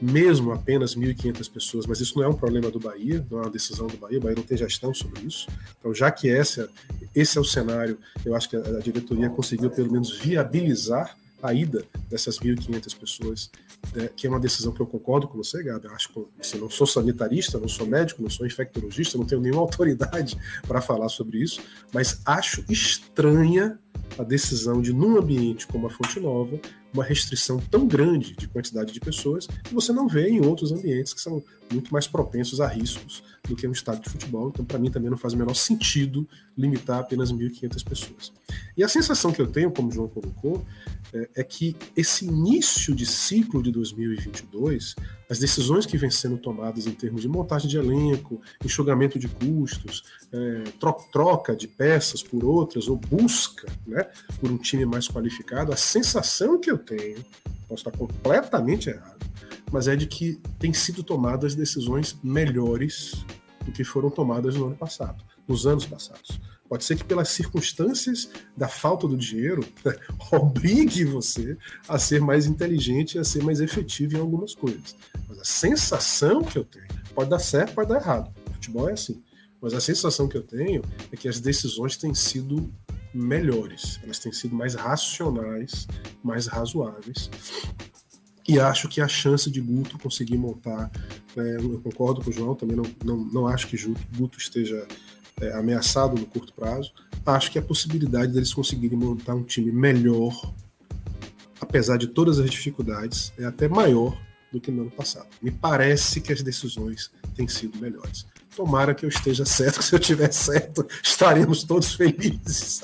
mesmo apenas 1.500 pessoas, mas isso não é um problema do Bahia, não é uma decisão do Bahia, o Bahia não tem gestão sobre isso. Então, já que essa, esse é o cenário, eu acho que a, diretoria conseguiu pelo menos viabilizar a ida dessas 1.500 pessoas, né, que é uma decisão que eu concordo com você, Gabi. Eu acho que assim, não sou sanitarista, não sou médico, não sou infectologista, não tenho nenhuma autoridade para falar sobre isso, mas acho estranha a decisão de, num ambiente como a Fonte Nova, uma restrição tão grande de quantidade de pessoas que você não vê em outros ambientes que são muito mais propensos a riscos do que um estádio de futebol. Então, para mim, também não faz o menor sentido limitar apenas 1.500 pessoas. E a sensação que eu tenho, como o João colocou, é, é que esse início de ciclo de 2022, as decisões que vêm sendo tomadas em termos de montagem de elenco, enxugamento de custos, é, troca de peças por outras, ou busca né, por um time mais qualificado, a sensação que eu tenho, posso estar completamente errado, mas é de que tem sido tomadas decisões melhores do que foram tomadas no ano passado, nos anos passados. Pode ser que pelas circunstâncias da falta do dinheiro obrigue você a ser mais inteligente, a ser mais efetivo em algumas coisas. Mas a sensação que eu tenho, Pode dar certo, pode dar errado. Futebol é assim. Mas a sensação que eu tenho é que as decisões têm sido melhores, elas têm sido mais racionais, mais razoáveis. E acho que a chance de Guto conseguir montar, né, eu concordo com o João, também não, não, não acho que Guto esteja é, ameaçado no curto prazo. Acho que a possibilidade deles conseguirem montar um time melhor, apesar de todas as dificuldades, é até maior do que no ano passado. Me parece que as decisões têm sido melhores. Tomara que eu esteja certo, que se eu estiver certo, estaremos todos felizes.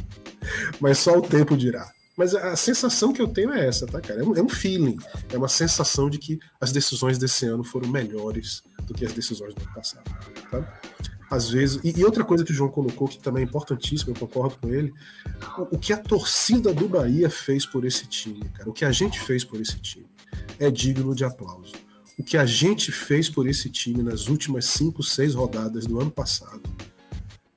Mas só o tempo dirá. Mas a sensação que eu tenho é essa, tá, cara? É um, é um, feeling. É uma sensação de que as decisões desse ano foram melhores do que as decisões do ano passado. Tá? Às vezes. E, e outra coisa que o João colocou, que também é importantíssimo, eu concordo com ele. O, o que a torcida do Bahia fez por esse time, cara, o que a gente fez por esse time, é digno de aplauso o que a gente fez por esse time nas últimas cinco, seis rodadas do ano passado,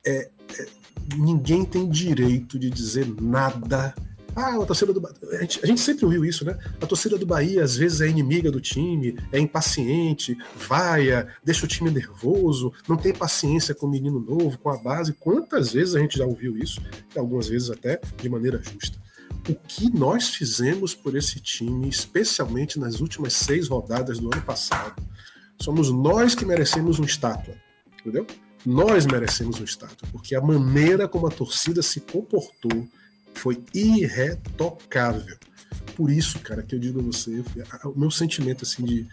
é, é ninguém tem direito de dizer nada. Ah, a torcida do. A gente, a gente, sempre ouviu isso, né? A torcida do Bahia às vezes é inimiga do time, é impaciente, vaia, deixa o time nervoso, não tem paciência com o menino novo, com a base. Quantas vezes a gente já ouviu isso? Algumas vezes até de maneira justa o que nós fizemos por esse time, especialmente nas últimas seis rodadas do ano passado. Somos nós que merecemos um estátua, entendeu? Nós merecemos um estátua, porque a maneira como a torcida se comportou foi irretocável. Por isso, cara, que eu digo a você, o meu sentimento assim de,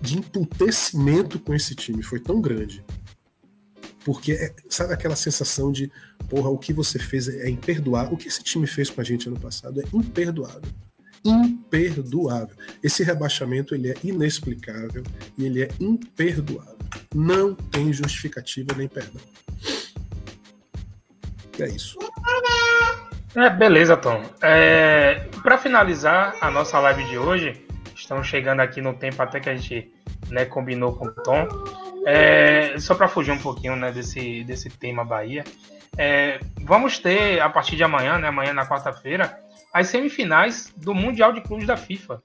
de emputecimento com esse time foi tão grande porque é, sabe aquela sensação de, porra, o que você fez é imperdoável. O que esse time fez com a gente ano passado é imperdoável. Imperdoável. Esse rebaixamento ele é inexplicável e ele é imperdoável. Não tem justificativa nem perdão. É isso. É, beleza, Tom. É, Para finalizar a nossa live de hoje, estamos chegando aqui no tempo até que a gente né, combinou com o Tom. É, só para fugir um pouquinho né, desse, desse tema Bahia, é, vamos ter a partir de amanhã, né, amanhã na quarta-feira, as semifinais do Mundial de Clubes da FIFA.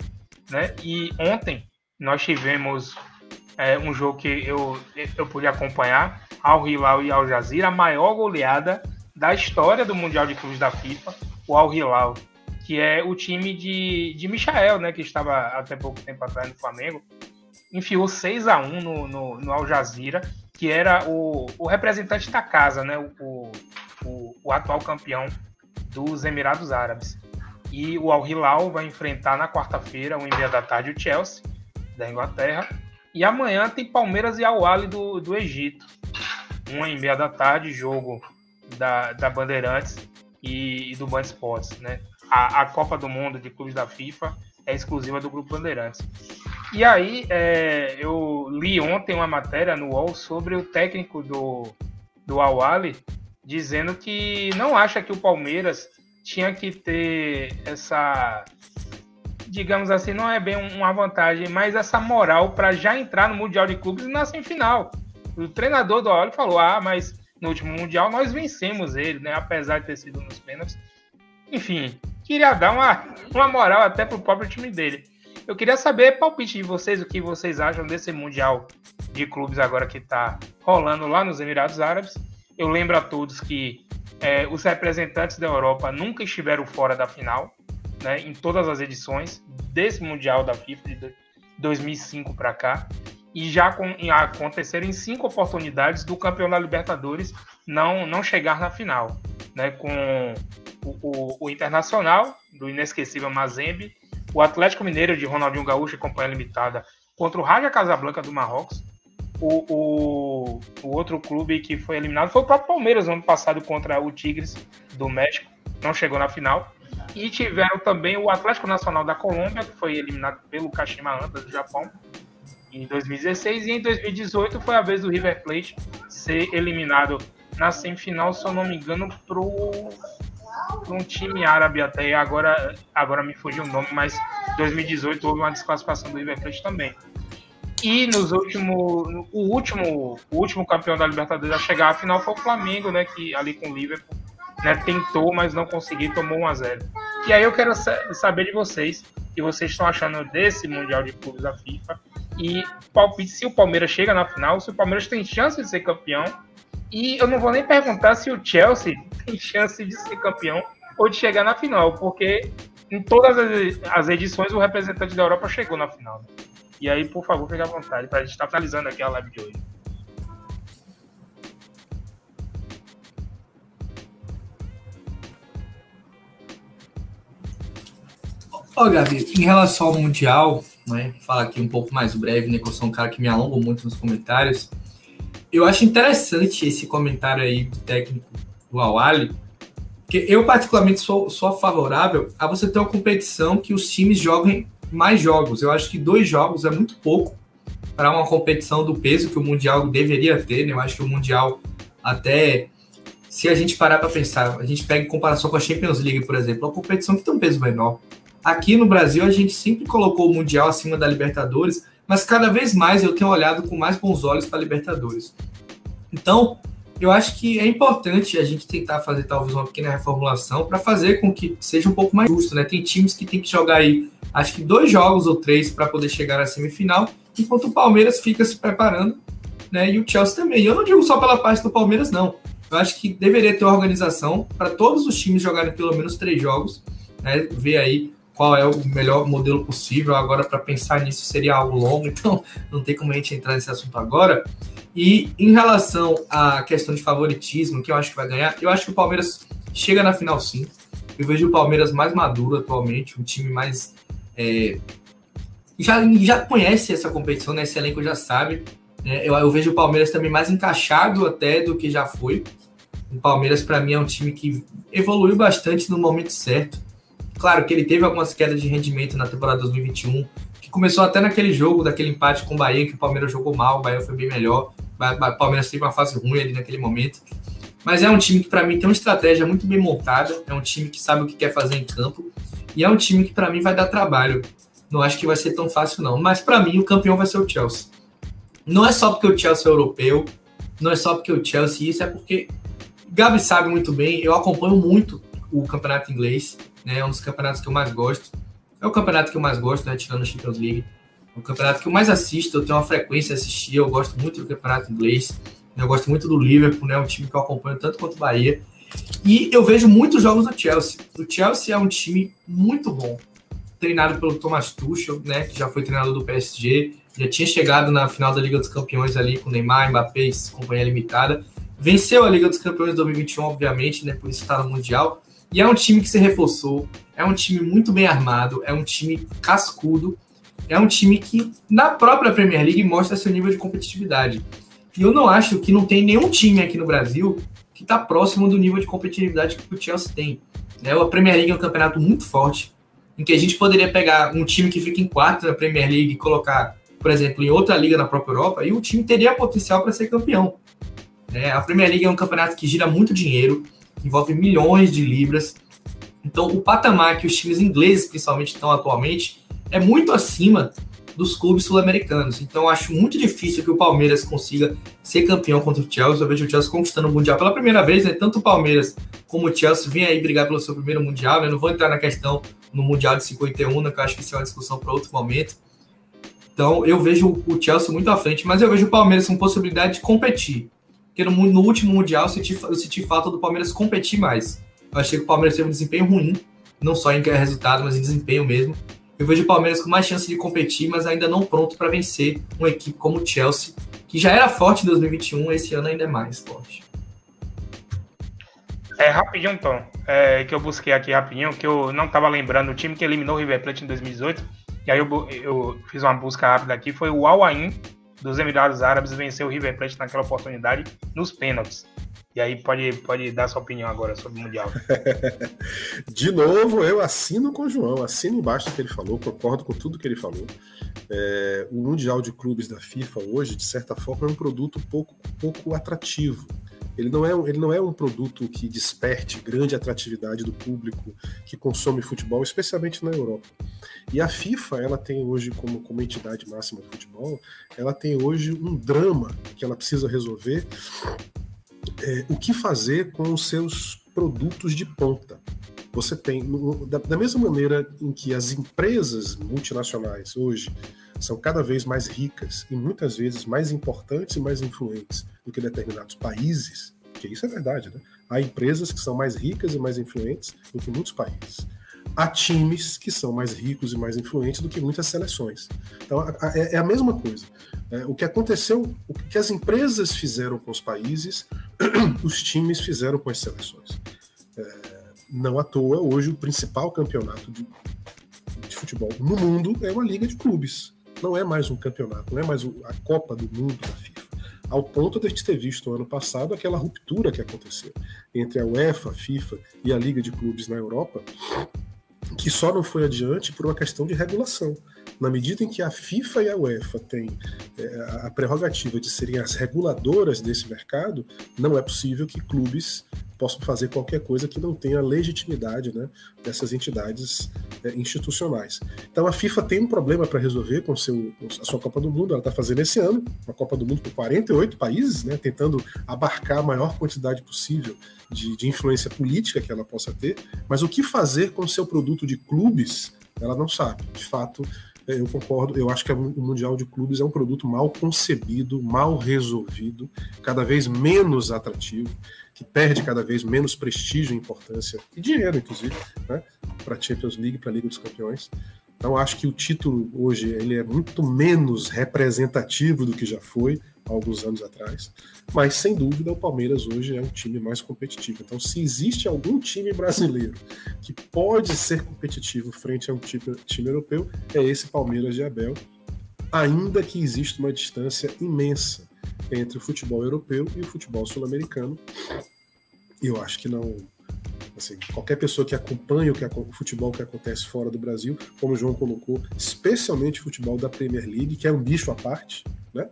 Né? E ontem nós tivemos é, um jogo que eu, eu pude acompanhar, Al Hilal e Al Jazeera, a maior goleada da história do Mundial de Clubes da FIFA, o Al Hilal, que é o time de, de Michael, né, que estava até pouco tempo atrás no Flamengo, enfiou 6 a 1 no, no, no Al Jazeera, que era o, o representante da casa, né? O, o, o, atual campeão dos Emirados Árabes. E o Al Hilal vai enfrentar na quarta-feira, um meia da tarde, o Chelsea, da Inglaterra. E amanhã tem Palmeiras e Al Ali do, do Egito. Uma em meia da tarde, jogo da, da Bandeirantes e, e do Band Sports, né? A, a Copa do Mundo de clubes da FIFA é exclusiva do Grupo Bandeirantes. E aí, é, eu li ontem uma matéria no UOL sobre o técnico do, do Awali dizendo que não acha que o Palmeiras tinha que ter essa, digamos assim, não é bem uma vantagem, mas essa moral para já entrar no Mundial de Clubes na semifinal. O treinador do Awali falou: ah, mas no último Mundial nós vencemos ele, né? Apesar de ter sido nos pênaltis. Enfim, queria dar uma, uma moral até pro próprio time dele. Eu queria saber, palpite de vocês, o que vocês acham desse Mundial de Clubes agora que está rolando lá nos Emirados Árabes. Eu lembro a todos que é, os representantes da Europa nunca estiveram fora da final, né, em todas as edições desse Mundial da FIFA de 2005 para cá. E já com, aconteceram cinco oportunidades do campeão da Libertadores não, não chegar na final. Né, com o, o, o Internacional, do inesquecível Mazembe, o Atlético Mineiro de Ronaldinho Gaúcho e Companhia Limitada contra o Raja Casablanca do Marrocos. O, o, o, outro clube que foi eliminado foi o próprio Palmeiras no ano passado contra o Tigres do México, não chegou na final. E tiveram também o Atlético Nacional da Colômbia, que foi eliminado pelo Kashima Antlers do Japão em 2016. E em 2018 foi a vez do River Plate ser eliminado na semifinal, se eu não me engano, pro para um time árabe até, agora, agora me fugiu o nome, mas 2018 houve uma desclassificação do River Plate também. E nos últimos, o último, o último campeão da Libertadores a chegar à final foi o Flamengo, né, que ali com o Liverpool, né, tentou, mas não conseguiu, tomou 1 a 0. E aí eu quero saber de vocês, o que vocês estão achando desse Mundial de Clubes da FIFA E palpite se o Palmeiras chega na final, se o Palmeiras tem chance de ser campeão. E eu não vou nem perguntar se o Chelsea tem chance de ser campeão ou de chegar na final, porque em todas as edições o representante da Europa chegou na final. E aí, por favor, fique à vontade, para a gente estar tá finalizando aqui a live de hoje. Ó, oh, Gabi, em relação ao Mundial, né, falar aqui um pouco mais breve, né, que eu sou um cara que me alongo muito nos comentários, eu acho interessante esse comentário aí do técnico do Awali, porque eu particularmente sou, sou favorável a você ter uma competição que os times joguem mais jogos. Eu acho que dois jogos é muito pouco para uma competição do peso que o Mundial deveria ter, né? Eu acho que o Mundial até se a gente parar para pensar, a gente pega em comparação com a Champions League, por exemplo, é uma competição que tem um peso menor. Aqui no Brasil, a gente sempre colocou o Mundial acima da Libertadores, mas cada vez mais eu tenho olhado com mais bons olhos para a Libertadores. Então, eu acho que é importante a gente tentar fazer talvez uma pequena reformulação para fazer com que seja um pouco mais justo, né? Tem times que tem que jogar aí, acho que dois jogos ou três para poder chegar na semifinal, enquanto o Palmeiras fica se preparando, né? E o Chelsea também. Eu não digo só pela parte do Palmeiras, não. Eu acho que deveria ter organização para todos os times jogarem pelo menos três jogos, né? Ver aí qual é o melhor modelo possível. Agora, para pensar nisso seria algo longo, então não tem como a gente entrar nesse assunto agora. E em relação à questão de favoritismo, que eu acho que vai ganhar, eu acho que o Palmeiras chega na final sim. Eu vejo o Palmeiras mais maduro atualmente, um time mais. É, já, já conhece essa competição, né? Esse elenco já sabe. Né? Eu, eu vejo o Palmeiras também mais encaixado até do que já foi. O Palmeiras, para mim, é um time que evoluiu bastante no momento certo. Claro que ele teve algumas quedas de rendimento na temporada 2021, que começou até naquele jogo, daquele empate com o Bahia, que o Palmeiras jogou mal, o Bahia foi bem melhor. O Palmeiras teve uma fase ruim ali naquele momento. Mas é um time que, para mim, tem uma estratégia muito bem montada. É um time que sabe o que quer fazer em campo. E é um time que, para mim, vai dar trabalho. Não acho que vai ser tão fácil, não. Mas, para mim, o campeão vai ser o Chelsea. Não é só porque o Chelsea é europeu. Não é só porque o Chelsea isso. É porque Gabi sabe muito bem. Eu acompanho muito o campeonato inglês né? É um dos campeonatos que eu mais gosto. É o campeonato que eu mais gosto, né? Tirando a Champions League. É o campeonato que eu mais assisto, eu tenho uma frequência de assistir, eu gosto muito do campeonato inglês. Eu gosto muito do Liverpool, né? Um time que eu acompanho tanto quanto o Bahia. E eu vejo muitos jogos do Chelsea. O Chelsea é um time muito bom. Treinado pelo Thomas Tuchel, né? Que já foi treinador do PSG. Já tinha chegado na final da Liga dos Campeões ali com Neymar, Mbappé e companhia limitada. Venceu a Liga dos Campeões 2021, obviamente, né? Por isso está no Mundial. E é um time que se reforçou, é um time muito bem armado, é um time cascudo, é um time que na própria Premier League mostra seu nível de competitividade. E eu não acho que não tem nenhum time aqui no Brasil que está próximo do nível de competitividade que o Chelsea tem. É, a Premier League é um campeonato muito forte, em que a gente poderia pegar um time que fica em quarto na Premier League e colocar, por exemplo, em outra liga na própria Europa, e o time teria potencial para ser campeão. É, a Premier League é um campeonato que gira muito dinheiro, envolve milhões de libras. Então, o patamar que os times ingleses, principalmente, estão atualmente é muito acima dos clubes sul-americanos. Então, acho muito difícil que o Palmeiras consiga ser campeão contra o Chelsea. Eu vejo o Chelsea conquistando o Mundial pela primeira vez, né? Tanto o Palmeiras como o Chelsea vêm aí brigar pelo seu primeiro Mundial. Né? Não vou entrar na questão no Mundial de 51, né? que eu acho que isso é uma discussão para outro momento. Então, eu vejo o Chelsea muito à frente, mas eu vejo o Palmeiras com possibilidade de competir. Porque no, no último Mundial eu senti, eu senti falta do Palmeiras competir mais. Eu achei que o Palmeiras teve um desempenho ruim, não só em resultado, mas em desempenho mesmo. Eu vejo o Palmeiras com mais chance de competir, mas ainda não pronto para vencer uma equipe como o Chelsea, que já era forte em 2021, esse ano ainda é mais forte. É, rapidinho, Tom, é, que eu busquei aqui rapidinho, que eu não estava lembrando o time que eliminou o River Plate em 2018, e aí eu, eu fiz uma busca rápida aqui, foi o Al dos Emirados Árabes venceu o River Plate naquela oportunidade nos pênaltis. E aí pode, pode dar sua opinião agora sobre o Mundial. De novo, eu assino com o João, assino embaixo do que ele falou, concordo com tudo que ele falou. É, o Mundial de Clubes da FIFA hoje, de certa forma, é um produto pouco, pouco atrativo. Ele não, é, ele não é um produto que desperte grande atratividade do público que consome futebol, especialmente na Europa. E a FIFA, ela tem hoje, como, como entidade máxima do futebol, ela tem hoje um drama que ela precisa resolver. É, o que fazer com os seus produtos de ponta? Você tem, da, da mesma maneira em que as empresas multinacionais hoje são cada vez mais ricas e muitas vezes mais importantes e mais influentes do que determinados países, que isso é verdade, né? Há empresas que são mais ricas e mais influentes do que muitos países. Há times que são mais ricos e mais influentes do que muitas seleções. Então, é, é a mesma coisa. É, o que aconteceu, o que as empresas fizeram com os países, os times fizeram com as seleções. É, não à toa, hoje o principal campeonato de, de futebol no mundo é uma liga de clubes. Não é mais um campeonato, não é mais a Copa do Mundo da FIFA ao ponto de a gente ter visto ano passado aquela ruptura que aconteceu entre a UEFA, a FIFA e a Liga de Clubes na Europa, que só não foi adiante por uma questão de regulação. Na medida em que a FIFA e a UEFA têm é, a prerrogativa de serem as reguladoras desse mercado, não é possível que clubes possam fazer qualquer coisa que não tenha legitimidade né, dessas entidades é, institucionais. Então a FIFA tem um problema para resolver com, seu, com a sua Copa do Mundo, ela está fazendo esse ano, uma Copa do Mundo com 48 países, né, tentando abarcar a maior quantidade possível de, de influência política que ela possa ter, mas o que fazer com o seu produto de clubes, ela não sabe. De fato, eu concordo, eu acho que o Mundial de Clubes é um produto mal concebido, mal resolvido, cada vez menos atrativo, que perde cada vez menos prestígio e importância, e dinheiro, inclusive, né, para a Champions League, para a Liga dos Campeões. Então acho que o título hoje ele é muito menos representativo do que já foi alguns anos atrás, mas sem dúvida o Palmeiras hoje é um time mais competitivo. Então se existe algum time brasileiro que pode ser competitivo frente a um time, time europeu, é esse Palmeiras de Abel, ainda que exista uma distância imensa entre o futebol europeu e o futebol sul-americano. Eu acho que não Assim, qualquer pessoa que acompanha o, que, o futebol que acontece fora do Brasil, como o João colocou, especialmente o futebol da Premier League, que é um bicho à parte, né?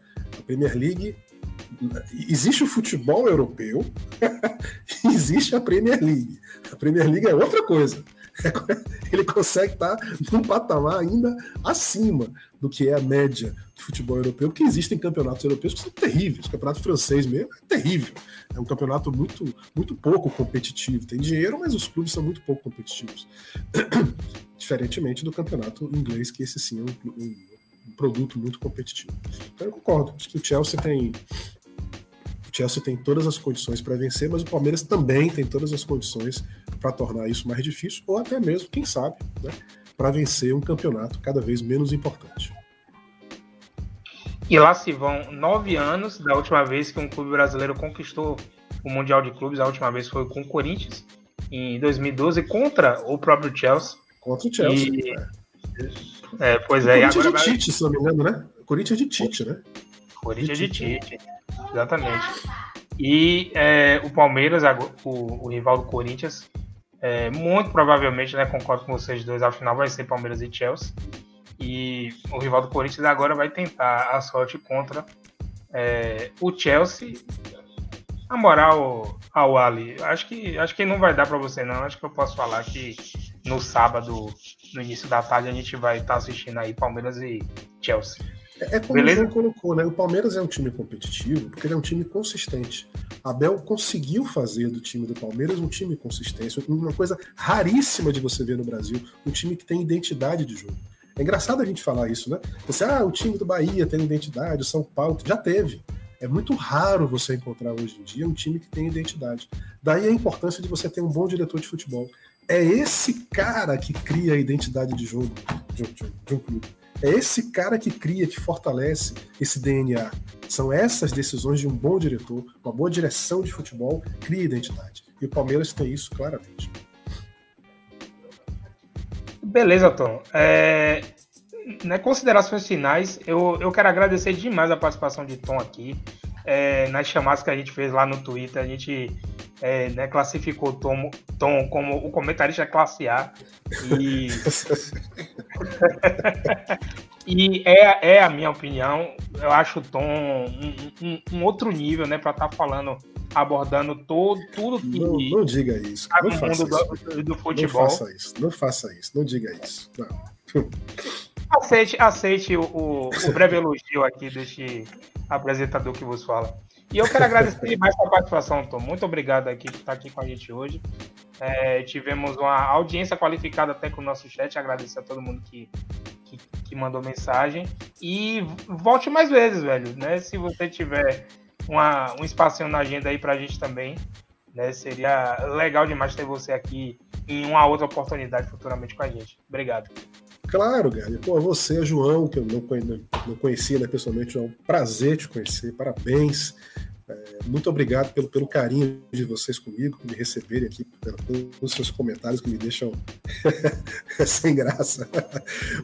Premier League existe o futebol europeu, existe a Premier League. A Premier League é outra coisa. Ele consegue estar num patamar ainda acima do que é a média de futebol europeu, porque existem campeonatos europeus que são terríveis. O campeonato francês mesmo é terrível. É um campeonato muito, muito pouco competitivo. Tem dinheiro, mas os clubes são muito pouco competitivos. Diferentemente do campeonato inglês, que esse sim é um, um produto muito competitivo. Então eu concordo. Acho que o Chelsea tem o Chelsea tem todas as condições para vencer, mas o Palmeiras também tem todas as condições para tornar isso mais difícil, ou até mesmo, quem sabe, né, para vencer um campeonato cada vez menos importante. E lá se vão nove anos da última vez que um clube brasileiro conquistou o Mundial de Clubes. A última vez foi com o Corinthians, em 2012, contra o próprio Chelsea. Contra o Chelsea. E... É. é. pois o é. Corinthians agora... de Tite, se não me engano, né? Corinthians de Tite, né? Corinthians de Tite, exatamente. E é, o Palmeiras, o, o, rival do Corinthians, é, muito provavelmente, né, concordo com vocês dois, a final vai ser Palmeiras e Chelsea. E o rival do Corinthians agora vai tentar a sorte contra é, o Chelsea. A moral ao Ali, acho que acho que não vai dar para você não. Acho que eu posso falar que no sábado, no início da tarde, a gente vai estar tá assistindo aí Palmeiras e Chelsea. É, é como Beleza? o colocou, né? O Palmeiras é um time competitivo porque ele é um time consistente. Abel conseguiu fazer do time do Palmeiras um time consistente, uma coisa raríssima de você ver no Brasil, um time que tem identidade de jogo. É engraçado a gente falar isso, né? Você, ah, o time do Bahia tem identidade, o São Paulo já teve. É muito raro você encontrar hoje em dia um time que tem identidade. Daí a importância de você ter um bom diretor de futebol. É esse cara que cria a identidade de jogo de um, clube. É esse cara que cria, que fortalece esse DNA. São essas decisões de um bom diretor, uma boa direção de futebol, cria identidade. E o Palmeiras tem isso claramente. Beleza, Tom. É, né, considerações finais, eu, eu quero agradecer demais a participação de Tom aqui. É, nas chamadas que a gente fez lá no Twitter, a gente é, né, classificou Tom, Tom como o comentarista classe A. E, e é, é a minha opinião. Eu acho o Tom um, um, um outro nível né, para estar tá falando abordando todo, tudo que. Não, não diga isso. Tá não faça isso. Do, do, futebol. Não faça isso. Não faça isso. Não diga isso. Não. Aceite, aceite o, o, o breve elogio aqui deste apresentador que vos fala. E eu quero agradecer demais a participação, Tom. Muito obrigado aqui por estar aqui com a gente hoje. É, tivemos uma audiência qualificada até com o nosso chat. Agradecer a todo mundo que, que que mandou mensagem. E volte mais vezes, velho, né? Se você tiver uma, um espacinho na agenda aí pra gente também, né? Seria legal demais ter você aqui em uma outra oportunidade futuramente com a gente. Obrigado. Claro, Gali. Pô, você, João, que eu não, conhecia né, pessoalmente, é um prazer te conhecer. Parabéns. É, muito obrigado pelo, pelo carinho de vocês comigo, por me receberem aqui, pelos seus comentários que me deixam sem graça.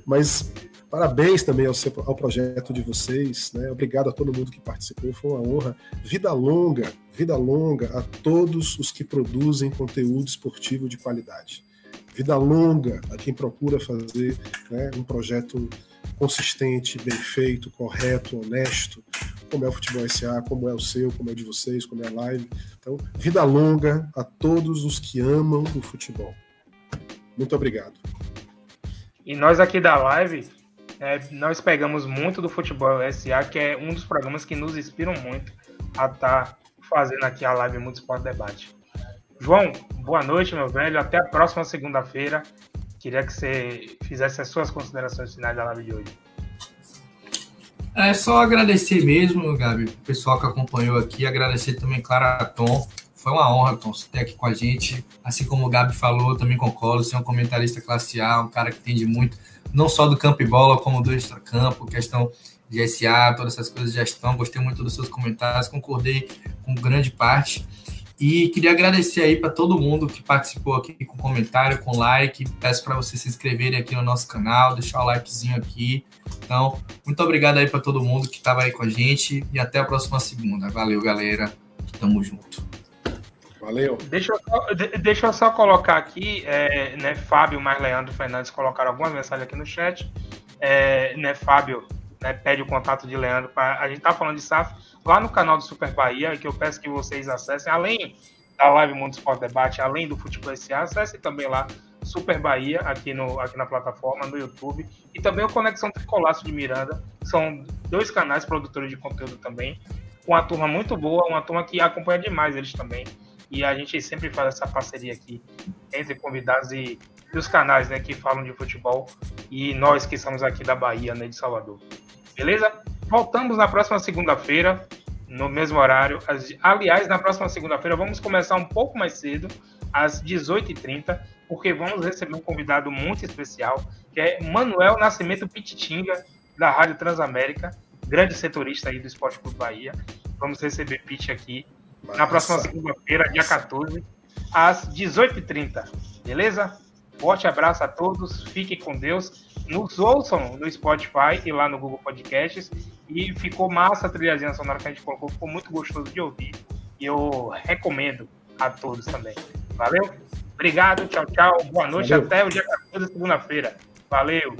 Mas parabéns também ao, seu, ao projeto de vocês. Né? Obrigado a todo mundo que participou, foi uma honra. Vida longa, vida longa a todos os que produzem conteúdo esportivo de qualidade. Vida longa a quem procura fazer né, um projeto consistente, bem feito, correto, honesto, como é o Futebol SA, como é o seu, como é o de vocês, como é a live. Então, vida longa a todos os que amam o futebol. Muito obrigado. E nós aqui da live, é, nós pegamos muito do Futebol SA, que é um dos programas que nos inspiram muito a estar tá fazendo aqui a live Muito Esporte Debate. João, boa noite, meu velho. Até a próxima segunda-feira. Queria que você fizesse as suas considerações finais da live de hoje. É só agradecer mesmo, Gabi, o pessoal que acompanhou aqui. Agradecer também, claro, a Tom. Foi uma honra, Tom, você ter aqui com a gente. Assim como o Gabi falou, também concordo. Você é um comentarista classe A, um cara que entende muito, não só do campo e bola, como do extracampo, questão de SA, todas essas coisas de gestão. Gostei muito dos seus comentários, concordei com grande parte. E queria agradecer aí para todo mundo que participou aqui com comentário, com like. Peço para vocês se inscreverem aqui no nosso canal, deixar o likezinho aqui. Então, muito obrigado aí para todo mundo que estava aí com a gente e até a próxima segunda. Valeu, galera. Tamo junto. Valeu. Deixa eu só, deixa eu só colocar aqui, é, né, Fábio mais Leandro Fernandes colocaram algumas mensagens aqui no chat. É, né, Fábio né, pede o contato de Leandro. Pra, a gente tá falando de SAF lá no canal do Super Bahia, que eu peço que vocês acessem, além da live Mundo Esporte Debate, além do Futebol SA, acessem também lá Super Bahia, aqui, no, aqui na plataforma, no YouTube, e também o Conexão Tricolaço de Miranda, são dois canais produtores de conteúdo também, com uma turma muito boa, uma turma que acompanha demais eles também, e a gente sempre faz essa parceria aqui entre convidados e, e os canais né, que falam de futebol, e nós que estamos aqui da Bahia, né, de Salvador. Beleza? Voltamos na próxima segunda-feira, no mesmo horário. Aliás, na próxima segunda-feira vamos começar um pouco mais cedo, às 18h30, porque vamos receber um convidado muito especial, que é Manuel Nascimento Pititinga, da Rádio Transamérica, grande setorista aí do Esporte Clube Bahia. Vamos receber Pit aqui Nossa. na próxima segunda-feira, dia 14, às 18h30. Beleza? Forte abraço a todos, fiquem com Deus nos ouçam no Spotify e lá no Google Podcasts. E ficou massa a trilhazinha sonora que a gente colocou, ficou muito gostoso de ouvir. E eu recomendo a todos também. Valeu? Obrigado, tchau, tchau. Boa noite, Valeu. até o dia 14, segunda-feira. Valeu!